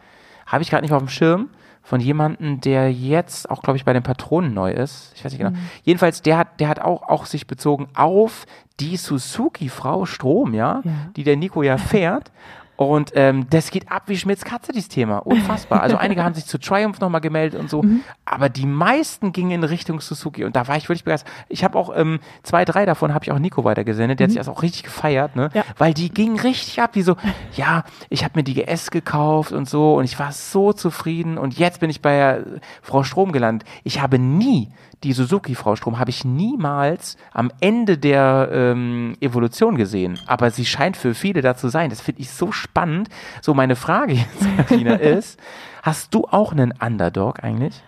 Habe ich gerade nicht mehr auf dem Schirm. Von jemandem, der jetzt auch, glaube ich, bei den Patronen neu ist. Ich weiß nicht genau. Jedenfalls, der hat, der hat auch, auch sich bezogen auf die Suzuki-Frau Strom, ja, Ja. die der Nico ja fährt. Und ähm, das geht ab wie Schmitz Katze, dieses Thema. Unfassbar. Also einige haben sich zu Triumph nochmal gemeldet und so. Aber die meisten gingen in Richtung Suzuki. Und da war ich wirklich begeistert. Ich habe auch ähm, zwei, drei davon habe ich auch Nico weitergesendet. Der hat sich das auch richtig gefeiert, ne? Ja. Weil die gingen richtig ab. Die so, ja, ich habe mir die GS gekauft und so. Und ich war so zufrieden. Und jetzt bin ich bei äh, Frau Strom gelandet. Ich habe nie die Suzuki-Frau Strom habe ich niemals am Ende der ähm, Evolution gesehen. Aber sie scheint für viele da zu sein. Das finde ich so spannend. So, meine Frage jetzt, Carina, ist, hast du auch einen Underdog eigentlich?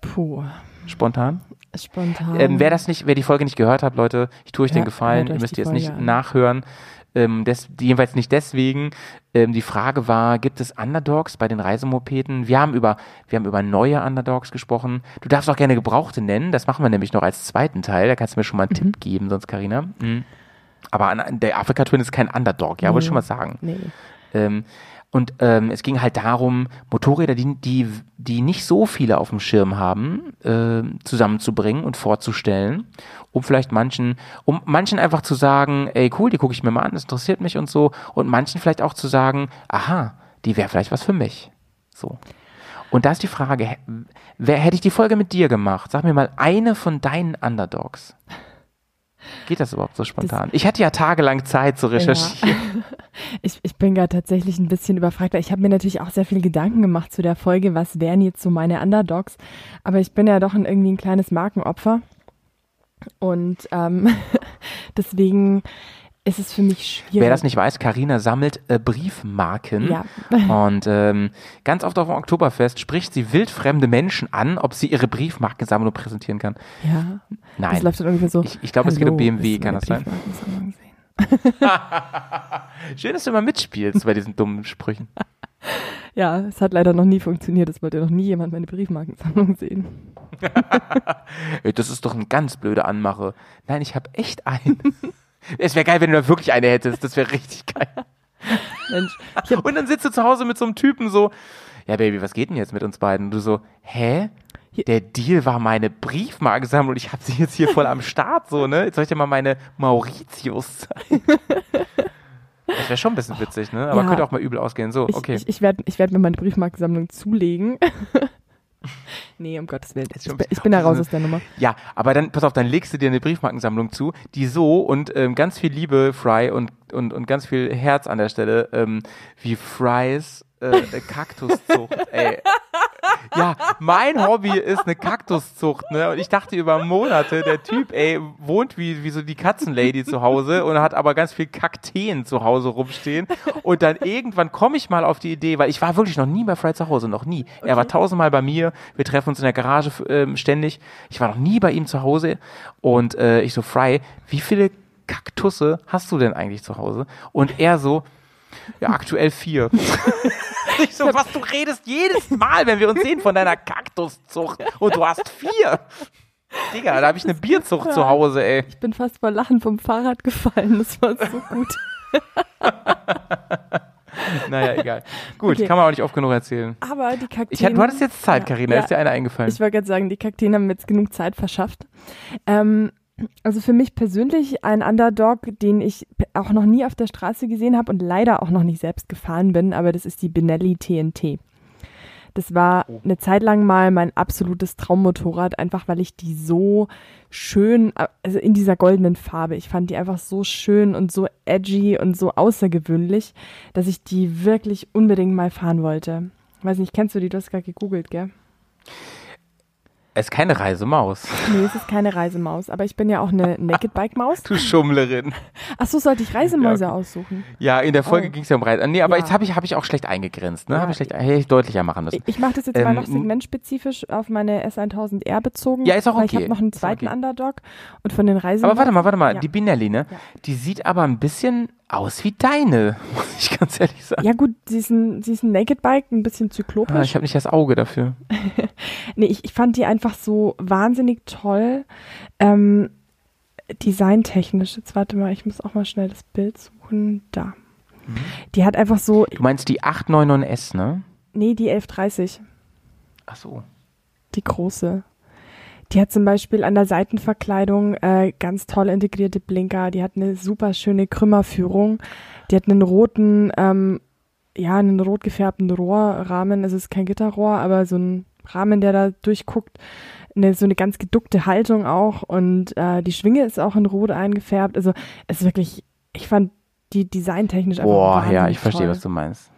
Puh, Spontan? spontan. Ähm, wer das nicht, wer die Folge nicht gehört hat, Leute, ich tue euch den Ja, Gefallen, hört ihr müsst die jetzt Folge nicht an. nachhören. Ähm, des, jedenfalls nicht deswegen. Ähm, die Frage war, gibt es Underdogs bei den Reisemopeden? Wir haben über, wir haben über neue Underdogs gesprochen. Du darfst auch gerne Gebrauchte nennen. Das machen wir nämlich noch als zweiten Teil. Da kannst du mir schon mal einen Mhm. Tipp geben, sonst Carina. Mhm. Aber an, der Afrika Twin ist kein Underdog, ja, wollte ich schon mal sagen. Nee. Ähm, und ähm, es ging halt darum, Motorräder, die, die, die nicht so viele auf dem Schirm haben, äh, zusammenzubringen und vorzustellen, um vielleicht manchen, um manchen einfach zu sagen, ey cool, die gucke ich mir mal an, das interessiert mich und so, und manchen vielleicht auch zu sagen, aha, die wäre vielleicht was für mich. So. Und da ist die Frage, wer hätte ich die Folge mit dir gemacht? Sag mir mal eine von deinen Underdogs. Geht das überhaupt so spontan? ich hatte ja tagelang Zeit zu recherchieren. Ich, ich bin gerade tatsächlich ein bisschen überfragt, ich habe mir natürlich auch sehr viel Gedanken gemacht zu der Folge, was wären jetzt so meine Underdogs. Aber ich bin ja doch ein, irgendwie ein kleines Markenopfer. Und ähm, deswegen, Es ist für mich schwierig. Wer das nicht weiß, Karina sammelt äh, Briefmarken. Ja. Und ähm, ganz oft auf dem Oktoberfest spricht sie wildfremde Menschen an, ob sie ihre Briefmarkensammlung präsentieren kann. Ja. Nein. Das läuft dann irgendwie so. Ich- ich glaube, es geht um BMW, kann das sein? Schön, dass du immer mitspielst bei diesen dummen Sprüchen. Ja, es hat leider noch nie funktioniert. Es wollte noch nie jemand meine Briefmarkensammlung sehen. Das ist doch eine ganz blöde Anmache. Nein, ich habe echt einen. Es wäre geil, wenn du da wirklich eine hättest. Das wäre richtig geil. Mensch, ich Und dann sitzt du zu Hause mit so einem Typen so, ja Baby, was geht denn jetzt mit uns beiden? Und du so, hä? Der Deal war meine Briefmarkensammlung und ich habe sie jetzt hier voll am Start, so, ne? Jetzt soll ich dir mal meine Mauritius zeigen. Das wäre schon ein bisschen witzig, ne? Aber Ja. könnte auch mal übel ausgehen. So, ich, okay. ich, ich werde ich werd mir meine Briefmarkensammlung zulegen. nee, um Gottes Willen. Ich ich bin da raus aus der Nummer. Ja, aber dann, pass auf, dann legst du dir eine Briefmarkensammlung zu, die so und ähm, ganz viel Liebe, Fry, und, und, und ganz viel Herz an der Stelle, ähm, wie Frys äh, Kaktuszucht, ey. Ja, mein Hobby ist eine Kaktuszucht, ne? Und ich dachte über Monate, der Typ, ey, wohnt wie, wie so die Katzenlady zu Hause und hat aber ganz viel Kakteen zu Hause rumstehen. Und dann irgendwann komme ich mal auf die Idee, weil ich war wirklich noch nie bei Fry zu Hause, noch nie. Er war tausendmal bei mir, wir treffen uns in der Garage ähm, ständig. Ich war noch nie bei ihm zu Hause. Und äh, ich so, Fry, wie viele Kaktusse hast du denn eigentlich zu Hause? Und er so, ja, aktuell vier. ich so, was du redest jedes Mal, wenn wir uns sehen von deiner Kaktuszucht und du hast vier. Digga, da habe ich eine Bierzucht zu Hause, ey. Ich bin fast vor Lachen vom Fahrrad gefallen. Das war so gut. Naja, egal. Gut, Okay. kann man auch nicht oft genug erzählen. Aber die Kakteen. Ich, du hattest jetzt Zeit, Karina, Ja. ist dir eine eingefallen? Ich wollte gerade sagen, die Kakteen haben mir jetzt genug Zeit verschafft. Ähm, also für mich persönlich ein Underdog, den ich auch noch nie auf der Straße gesehen habe und leider auch noch nicht selbst gefahren bin, aber das ist die Benelli TNT. Das war Oh. eine Zeit lang mal mein absolutes Traummotorrad, einfach weil ich die so schön, also in dieser goldenen Farbe, ich fand die einfach so schön und so edgy und so außergewöhnlich, dass ich die wirklich unbedingt mal fahren wollte. Weiß nicht, kennst du die? Du hast gerade gegoogelt, gell? Es ist keine Reisemaus. Nee, es ist keine Reisemaus, aber ich bin ja auch eine Naked Bike Maus. Du Schummlerin. Ach so, sollte ich Reisemäuse Ja. aussuchen? Ja, in der Folge Oh. ging es ja um Reisen. Nee, aber Ja. jetzt habe ich, hab ich auch schlecht eingegrenzt. Ne? Ja. Habe ich schlecht, hätte ich deutlicher machen müssen. Ich, mache das jetzt mal Ähm, noch segmentspezifisch auf meine S1000R bezogen. Ja, ist auch weil Ich okay. habe noch einen zweiten okay. Underdog und von den Reisemaus. Aber warte mal, warte mal, die Binelli, ne? Die sieht aber ein bisschen aus wie deine, muss ich ganz ehrlich sagen. Ja gut, sie ist ein, sie ist ein Naked Bike, ein bisschen zyklopisch. Ah, ich habe nicht das Auge dafür. Nee, ich, ich fand die einfach so wahnsinnig toll. Ähm, designtechnisch. Jetzt warte mal, ich muss auch mal schnell das Bild suchen. Da. Mhm. Die hat einfach so, Du meinst die 899S, ne? nee, die 1130, Ach so. die große. Die hat zum Beispiel an der Seitenverkleidung äh, ganz toll integrierte Blinker. Die hat eine super schöne Krümmerführung. Die hat einen roten, ähm, ja, einen rot gefärbten Rohrrahmen. Es ist kein Gitterrohr, aber so ein Rahmen, der da durchguckt. Eine, so eine ganz geduckte Haltung auch. Und äh, die Schwinge ist auch in rot eingefärbt. Also es ist wirklich, ich fand die designtechnisch einfach Boah, ja, ich verstehe, toll. was du meinst.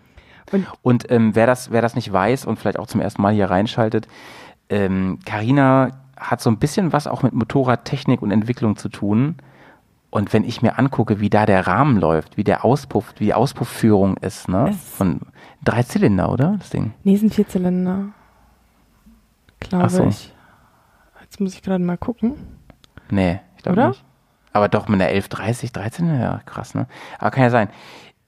Und- Und ähm, wer, das, wer das nicht weiß und vielleicht auch zum ersten Mal hier reinschaltet, ähm, Carina hat so ein bisschen was auch mit Motorradtechnik und Entwicklung zu tun. Und wenn ich mir angucke, wie da der Rahmen läuft, wie der Auspuff, wie die Auspuffführung ist, ne? Es- Von drei Zylinder, oder? Das Ding. Nee, sind Vierzylinder. Glaube Ach so. ich. Jetzt muss ich gerade mal gucken. Nee, ich glaube nicht. Aber doch mit einer 1130, 13, ja, krass, ne? Aber kann ja sein.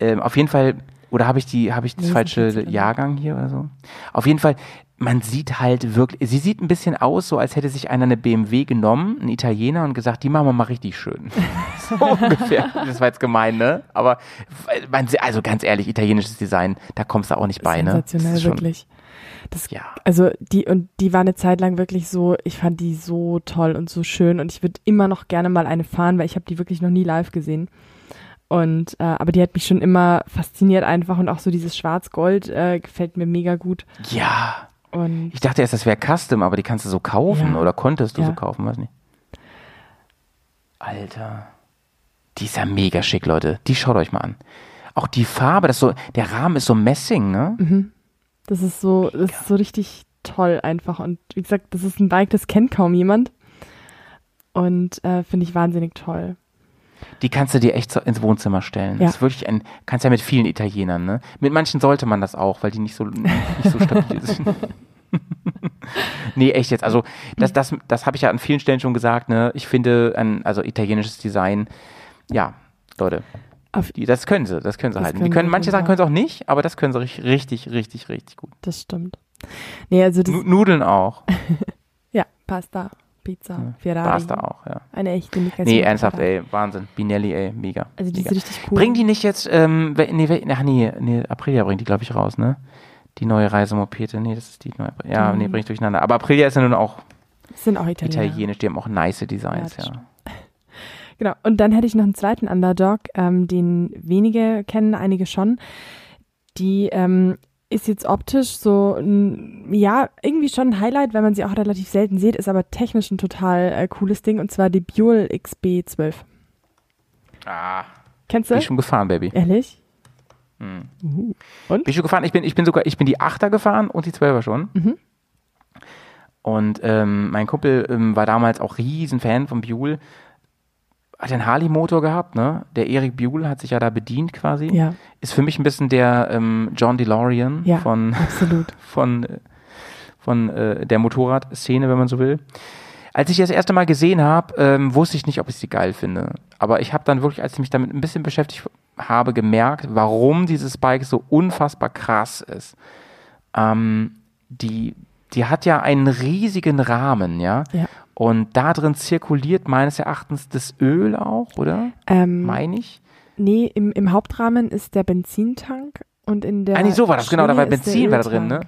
Ähm, auf jeden Fall, oder habe ich die, habe ich das falsche. Jahrgang hier oder so? Auf jeden Fall, man sieht halt wirklich, sie sieht ein bisschen aus, so als hätte sich einer eine BMW genommen, ein Italiener, und gesagt, die machen wir mal richtig schön. so ungefähr. Das war jetzt gemein, ne? Aber man, also ganz ehrlich, italienisches Design, da kommst du auch nicht bei, ne? Das Sensationell, wirklich. Das, Ja. also die und die war eine Zeit lang wirklich so, ich fand die so toll und so schön und ich würde immer noch gerne mal eine fahren, weil ich habe die wirklich noch nie live gesehen. Und äh, aber die hat mich schon immer fasziniert einfach und auch so dieses Schwarz-Gold äh, gefällt mir mega gut. Ja. Und Ich dachte erst, das wäre Custom, aber die kannst du so kaufen Ja. oder konntest du Ja. so kaufen, weiß nicht. Alter. Die ist ja mega schick, Leute. Die schaut euch mal an. Auch die Farbe, das so, der Rahmen ist so Messing, ne? mhm. das ist so, das ist so richtig toll einfach. Und wie gesagt, das ist ein Bike, das kennt kaum jemand. Und äh, finde ich wahnsinnig toll. Die kannst du dir echt so ins Wohnzimmer stellen. Ja. Das ist wirklich ein, kannst ja mit vielen Italienern, ne? Mit manchen sollte man das auch, weil die nicht so, nicht so stabil sind. nee, echt jetzt. Also, das, das, das habe ich ja an vielen Stellen schon gesagt, ne? Ich finde, ein, also italienisches Design, ja, Leute, die, das können sie, das können sie Das halten. können Die können, manche Sachen können sie auch nicht, aber das können sie richtig, richtig, richtig, gut. das stimmt. Nee, also das, Nu Nudeln auch. ja, Pasta, Pizza, Ferrari. Pasta auch, ja. Eine echte Migration. Nee, ernsthaft, ey, Wahnsinn. Binelli, ey, mega. Also die mega. ist richtig cool. Bringen die nicht jetzt, ähm, nee, ach nee, nee, Aprilia bringt die, glaube ich, raus, ne? Die neue Reisemopete. Nee, das ist die neue. Ja, Mhm. nee, bringe ich durcheinander. Aber Aprilia ist ja nun auch Das sind auch Italiener. italienisch, die haben auch nice Designs, Ja, ja. Genau. Und dann hätte ich noch einen zweiten Underdog, ähm, den wenige kennen, einige schon. Die ähm, ist jetzt optisch so, ein, ja, irgendwie schon ein Highlight, weil man sie auch relativ selten sieht, ist aber technisch ein total äh, cooles Ding und zwar die Buell XB12. Ah, Kennst bin du? ich schon gefahren, Baby. Ehrlich? Mhm. Uh. Bin ich schon gefahren. Ich bin, ich bin sogar, ich bin die Achter gefahren und die Zwölfer schon. Mhm. Und ähm, mein Kumpel ähm, war damals auch riesen Fan von Buell. Hat einen Harley-Motor gehabt, ne? Der Erik Buell hat sich ja da bedient quasi. Ja, Ist für mich ein bisschen der ähm, John DeLorean Ja. von, absolut. von, äh, von äh, der Motorradszene, wenn man so will. Als ich das erste Mal gesehen habe, ähm, wusste ich nicht, ob ich sie geil finde. Aber ich habe dann wirklich, als ich mich damit ein bisschen beschäftigt habe, gemerkt, warum dieses Bike so unfassbar krass ist. Ähm, die, die hat ja einen riesigen Rahmen, ja. Ja. Und da drin zirkuliert meines Erachtens das Öl auch, oder? Ähm, Meine ich? nee, im, im Hauptrahmen ist der Benzintank und in der. ah, nee, so war das, genau. Da war Benzin war da drin, ne?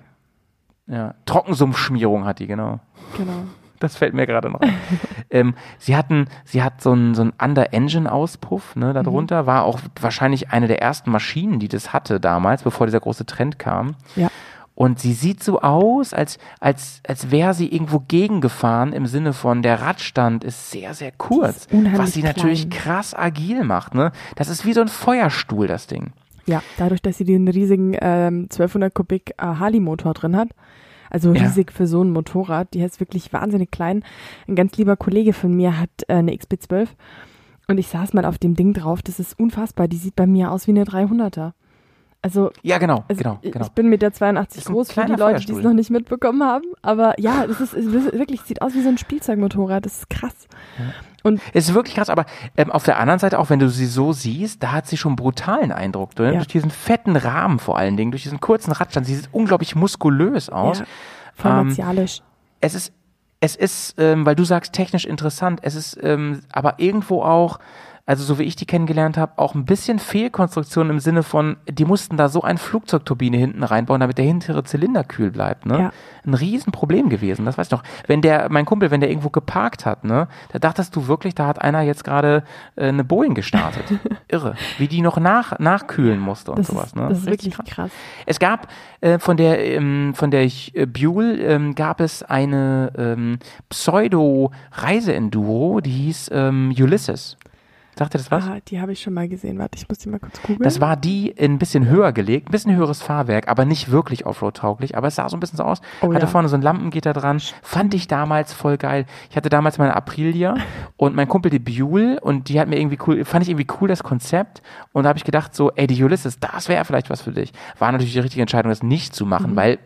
Ja. Trockensumpfschmierung hat die, genau. Genau. Das fällt mir gerade noch ein. ähm, sie hatten, sie hat so einen so einen Under-Engine-Auspuff, ne, darunter, war auch wahrscheinlich eine der ersten Maschinen, die das hatte damals, bevor dieser große Trend kam. Ja. Und sie sieht so aus, als, als, als wäre sie irgendwo gegengefahren, im Sinne von, der Radstand ist sehr, sehr kurz. Was sie natürlich klein. krass agil macht, ne? Das ist wie so ein Feuerstuhl, das Ding. Ja, dadurch, dass sie den riesigen ähm, 1200 Kubik äh, Harley-Motor drin hat. Also Ja. riesig für so ein Motorrad. Die ist wirklich wahnsinnig klein. Ein ganz lieber Kollege von mir hat äh, eine XB12 und ich saß mal auf dem Ding drauf. Das ist unfassbar. Die sieht bei mir aus wie eine 300er. Also, Ja, genau, also genau, ich, genau. ich bin mit der 82 Ist ein groß für die Leute, die es noch nicht mitbekommen haben. Aber ja, das ist, ist wirklich, sieht aus wie so ein Spielzeugmotorrad. Das ist krass. Es ist wirklich krass, aber ähm, auf der anderen Seite, auch wenn du sie so siehst, da hat sie schon einen brutalen Eindruck. Ne? Ja. Durch diesen fetten Rahmen vor allen Dingen, durch diesen kurzen Radstand. Sie sieht unglaublich muskulös aus. Ja, voll Ähm, martialisch. Es ist, es ist, ähm, weil du sagst, technisch interessant, es ist ähm, aber irgendwo auch, also so wie ich die kennengelernt habe, auch ein bisschen Fehlkonstruktion im Sinne von, die mussten da so eine Flugzeugturbine hinten reinbauen, damit der hintere Zylinder kühl bleibt. Ne? Ja. Ein Riesenproblem gewesen, das weiß ich noch. Wenn der, mein Kumpel, wenn der irgendwo geparkt hat, ne, da dachtest du wirklich, da hat einer jetzt gerade äh, eine Boeing gestartet. Irre. Wie die noch nach, nachkühlen musste und Das sowas. ne? das ist Richtig wirklich krass. es gab äh, von der ähm, von der ich, äh, Buell ähm, gab es eine ähm, Pseudo Reiseenduro, die hieß ähm, Ulysses. Sagt ihr das was? Ah, die habe ich schon mal gesehen. Warte, ich muss die mal kurz googeln. Das war die ein bisschen höher gelegt, ein bisschen höheres Fahrwerk, aber nicht wirklich Offroad-tauglich. Aber es sah so ein bisschen so aus. Oh Hatte ja. vorne so ein Lampengitter dran. Fand ich damals voll geil. Ich hatte damals meine Aprilia und mein Kumpel die Buell und die hat mir irgendwie cool, fand ich irgendwie cool das Konzept. Und da habe ich gedacht so, ey, die Ulysses, das wäre vielleicht was für dich. War natürlich die richtige Entscheidung, das nicht zu Mhm. machen, weil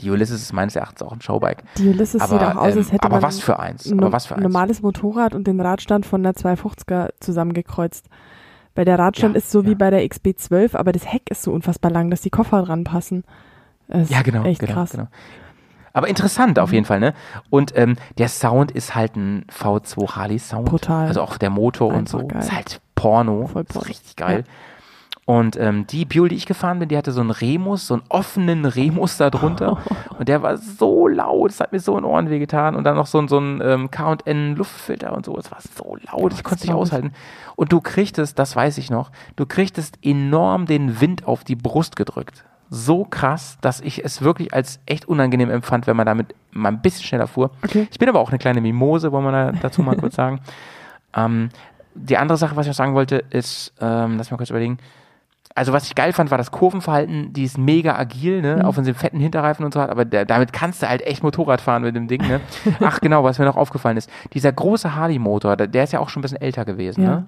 die Ulysses ist meines Erachtens auch ein Showbike. Die Ulysses Aber, sieht auch aus, ähm, als hätte aber man was für eins, ein aber was für eins. normales Motorrad und den Radstand von der 250er zusammengekreuzt. Weil der Radstand Ja, ist so wie ja. bei der XB12, aber das Heck ist so unfassbar lang, dass die Koffer dran passen. Das Ja, ist genau, Echt genau, krass. genau. Aber interessant Mhm. auf jeden Fall, ne? Und ähm, der Sound ist halt ein V2 Harley Sound. Brutal. Also auch der Motor und Einfach so. geil. Ist halt Porno. Voll Ist Porno. richtig geil. Und ähm, die Buell, die ich gefahren bin, die hatte so einen Remus, so einen offenen Remus da drunter. Und der war so laut, es hat mir so in Ohren wehgetan. Und dann noch so, ein- so ein ähm, K&N Luftfilter und so. Es war so laut, ich konnte es nicht aushalten. Und du kriegtest, das weiß ich noch, du kriegtest enorm den Wind auf die Brust gedrückt. So krass, dass ich es wirklich als echt unangenehm empfand, wenn man damit mal ein bisschen schneller fuhr. Okay. Ich bin aber auch eine kleine Mimose, wollen wir da dazu mal kurz sagen. Ähm, die andere Sache, was ich noch sagen wollte, ist, ähm, lass mich mal kurz überlegen. Also was ich geil fand, war das Kurvenverhalten, die ist mega agil, ne, Mhm. auch wenn sie einen fetten Hinterreifen und so hat, aber der, damit kannst du halt echt Motorrad fahren mit dem Ding, ne. Ach genau, was mir noch aufgefallen ist, dieser große Harley-Motor, der, der ist ja auch schon ein bisschen älter gewesen, Ja. ne.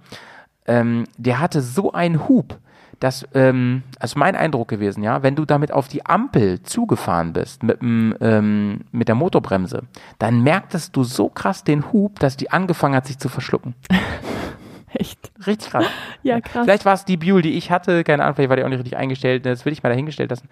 ähm, der hatte so einen Hub, dass, ähm, also mein Eindruck gewesen, ja, wenn du damit auf die Ampel zugefahren bist mit, dem, ähm, mit der Motorbremse, dann merktest du so krass den Hub, dass die angefangen hat, sich zu verschlucken. Echt? Richtig krass. Ja, krass. Vielleicht war es die Buell, die ich hatte, keine Ahnung, vielleicht war die auch nicht richtig eingestellt, das will ich mal dahingestellt lassen.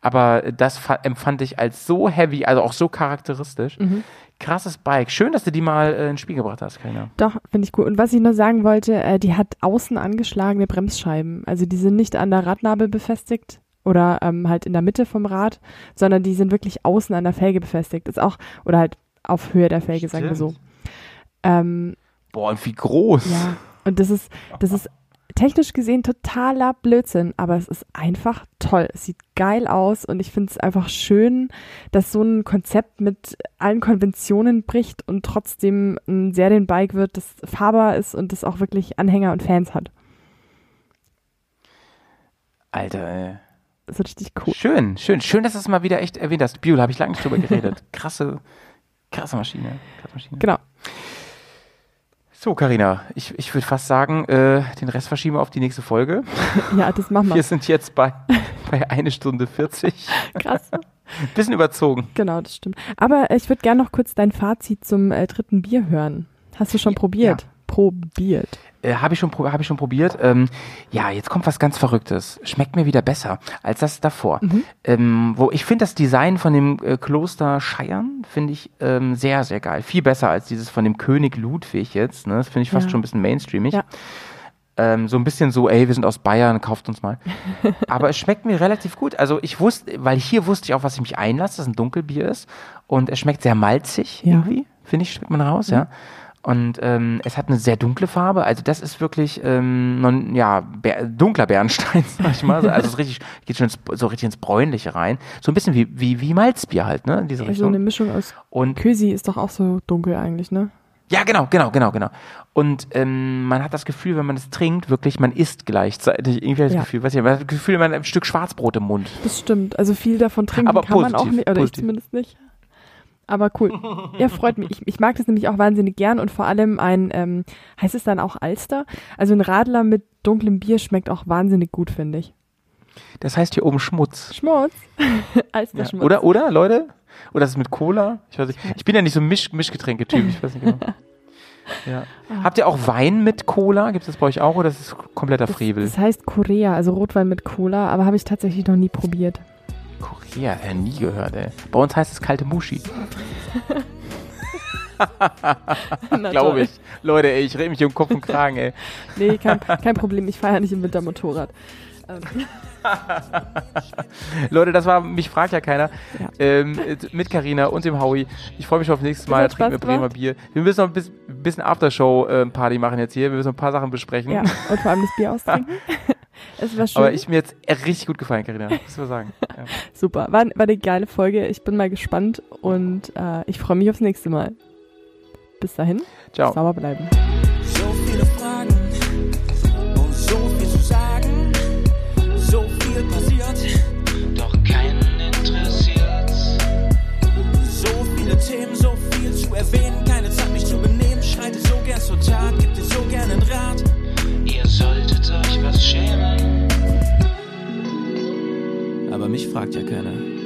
Aber das fa- empfand ich als so heavy, also auch so charakteristisch. Mhm. Krasses Bike. Schön, dass du die mal äh, ins Spiel gebracht hast, Karina. Doch, finde ich cool. Und was ich noch sagen wollte, äh, die hat außen angeschlagene Bremsscheiben. Also die sind nicht an der Radnabel befestigt oder ähm, halt in der Mitte vom Rad, sondern die sind wirklich außen an der Felge befestigt. Ist auch, oder halt auf Höhe der Felge, sagen wir so. Stimmt. Ähm, Boah, und wie groß. ja, und das ist, das ist technisch gesehen totaler Blödsinn, aber es ist einfach toll. Es sieht geil aus und ich finde es einfach schön, dass so ein Konzept mit allen Konventionen bricht und trotzdem ein Serienbike wird, das fahrbar ist und das auch wirklich Anhänger und Fans hat. Alter, ey. Das ist richtig cool. Schön, schön. Schön, dass du es mal wieder echt erwähnt hast. Buell, habe ich lange nicht drüber geredet. Krasse, krasse Maschine. Krasse Maschine. Genau. So, Karina, ich, ich würde fast sagen, äh, den Rest verschieben wir auf die nächste Folge. Ja, das machen Wir wir. sind jetzt bei, bei eine Stunde 40. Krass. Bisschen überzogen. Genau, das stimmt. Aber ich würde gerne noch kurz dein Fazit zum äh, dritten Bier hören. Hast du schon probiert? Probiert. Äh, habe ich, schon pro- hab ich schon probiert. Ähm, ja, jetzt kommt was ganz Verrücktes. Schmeckt mir wieder besser als das davor. Ähm, wo ich finde das Design von dem äh, Kloster Scheiern finde ich ähm, sehr, sehr geil. Viel besser als dieses von dem König Ludwig jetzt. Ne? Das finde ich fast Ja. schon ein bisschen mainstreamig. Ja. Ähm, so ein bisschen so, ey, wir sind aus Bayern, kauft uns mal. Aber es schmeckt mir relativ gut. Also ich wusste, weil hier wusste ich auch, was ich mich einlasse, dass es ein Dunkelbier ist. Und es schmeckt sehr malzig Ja. irgendwie, finde ich, schmeckt man raus, ja. Und ähm, es hat eine sehr dunkle Farbe. Also das ist wirklich ähm, non, ja, Bär, dunkler Bernstein, sag ich mal. Also es richtig, geht schon ins, so richtig ins Bräunliche rein. So ein bisschen wie, wie, wie Malzbier halt, ne? In diese So Richtung. eine Mischung aus Und Kösi ist doch auch so dunkel eigentlich, ne? ja, genau, genau, genau, genau. Und ähm, man hat das Gefühl, wenn man es trinkt, wirklich, man isst gleichzeitig. Irgendwie das Ja. Gefühl, weiß ich, man hat das Gefühl, man hat ein Stück Schwarzbrot im Mund. Das stimmt. Also viel davon trinken Aber kann man auch positiv, nicht, oder positiv. ich zumindest nicht. Aber cool. Ja, freut mich. Ich, ich mag das nämlich auch wahnsinnig gern und vor allem ein, ähm, heißt es dann auch Alster? Also ein Radler mit dunklem Bier schmeckt auch wahnsinnig gut, finde ich. Das heißt hier oben Schmutz. Schmutz. Ja. Alsterschmutz. Oder, oder, Leute? Oder ist es mit Cola? Ich weiß nicht. Ich bin ja nicht so ein Misch Mischgetränke-Typ, ich weiß nicht genau. Ja. Habt ihr auch Wein mit Cola? Gibt es das bei euch auch oder ist es kompletter Das, Frevel? das heißt Korea, also Rotwein mit Cola, aber habe ich tatsächlich noch nie probiert. Korea, ja, nie gehört, ey. Bei uns heißt es kalte Muschi. Glaube ich. Leute, ey, ich rede mich um Kopf und Kragen, ey. Nee, kein, kein Problem. Ich fahre ja nicht im Winter Motorrad. Ähm, Leute, das war, mich fragt ja keiner. Ja. Ähm, äh, mit Karina und dem Howie. Ich freue mich auf nächstes Mal. trinken wir Bremer gemacht. Bier. Wir müssen noch ein bis- ein bisschen Aftershow-Party machen jetzt hier. Wir müssen noch ein paar Sachen besprechen. ja, und vor allem das Bier austrinken. Es war schön. Aber ich mir jetzt richtig gut gefallen, Karina. Muss man sagen. Ja. Super. War, war eine geile Folge. Ich bin mal gespannt und äh, ich freue mich aufs nächste Mal. Bis dahin, Ciao. sauber bleiben. Aber mich fragt ja keiner.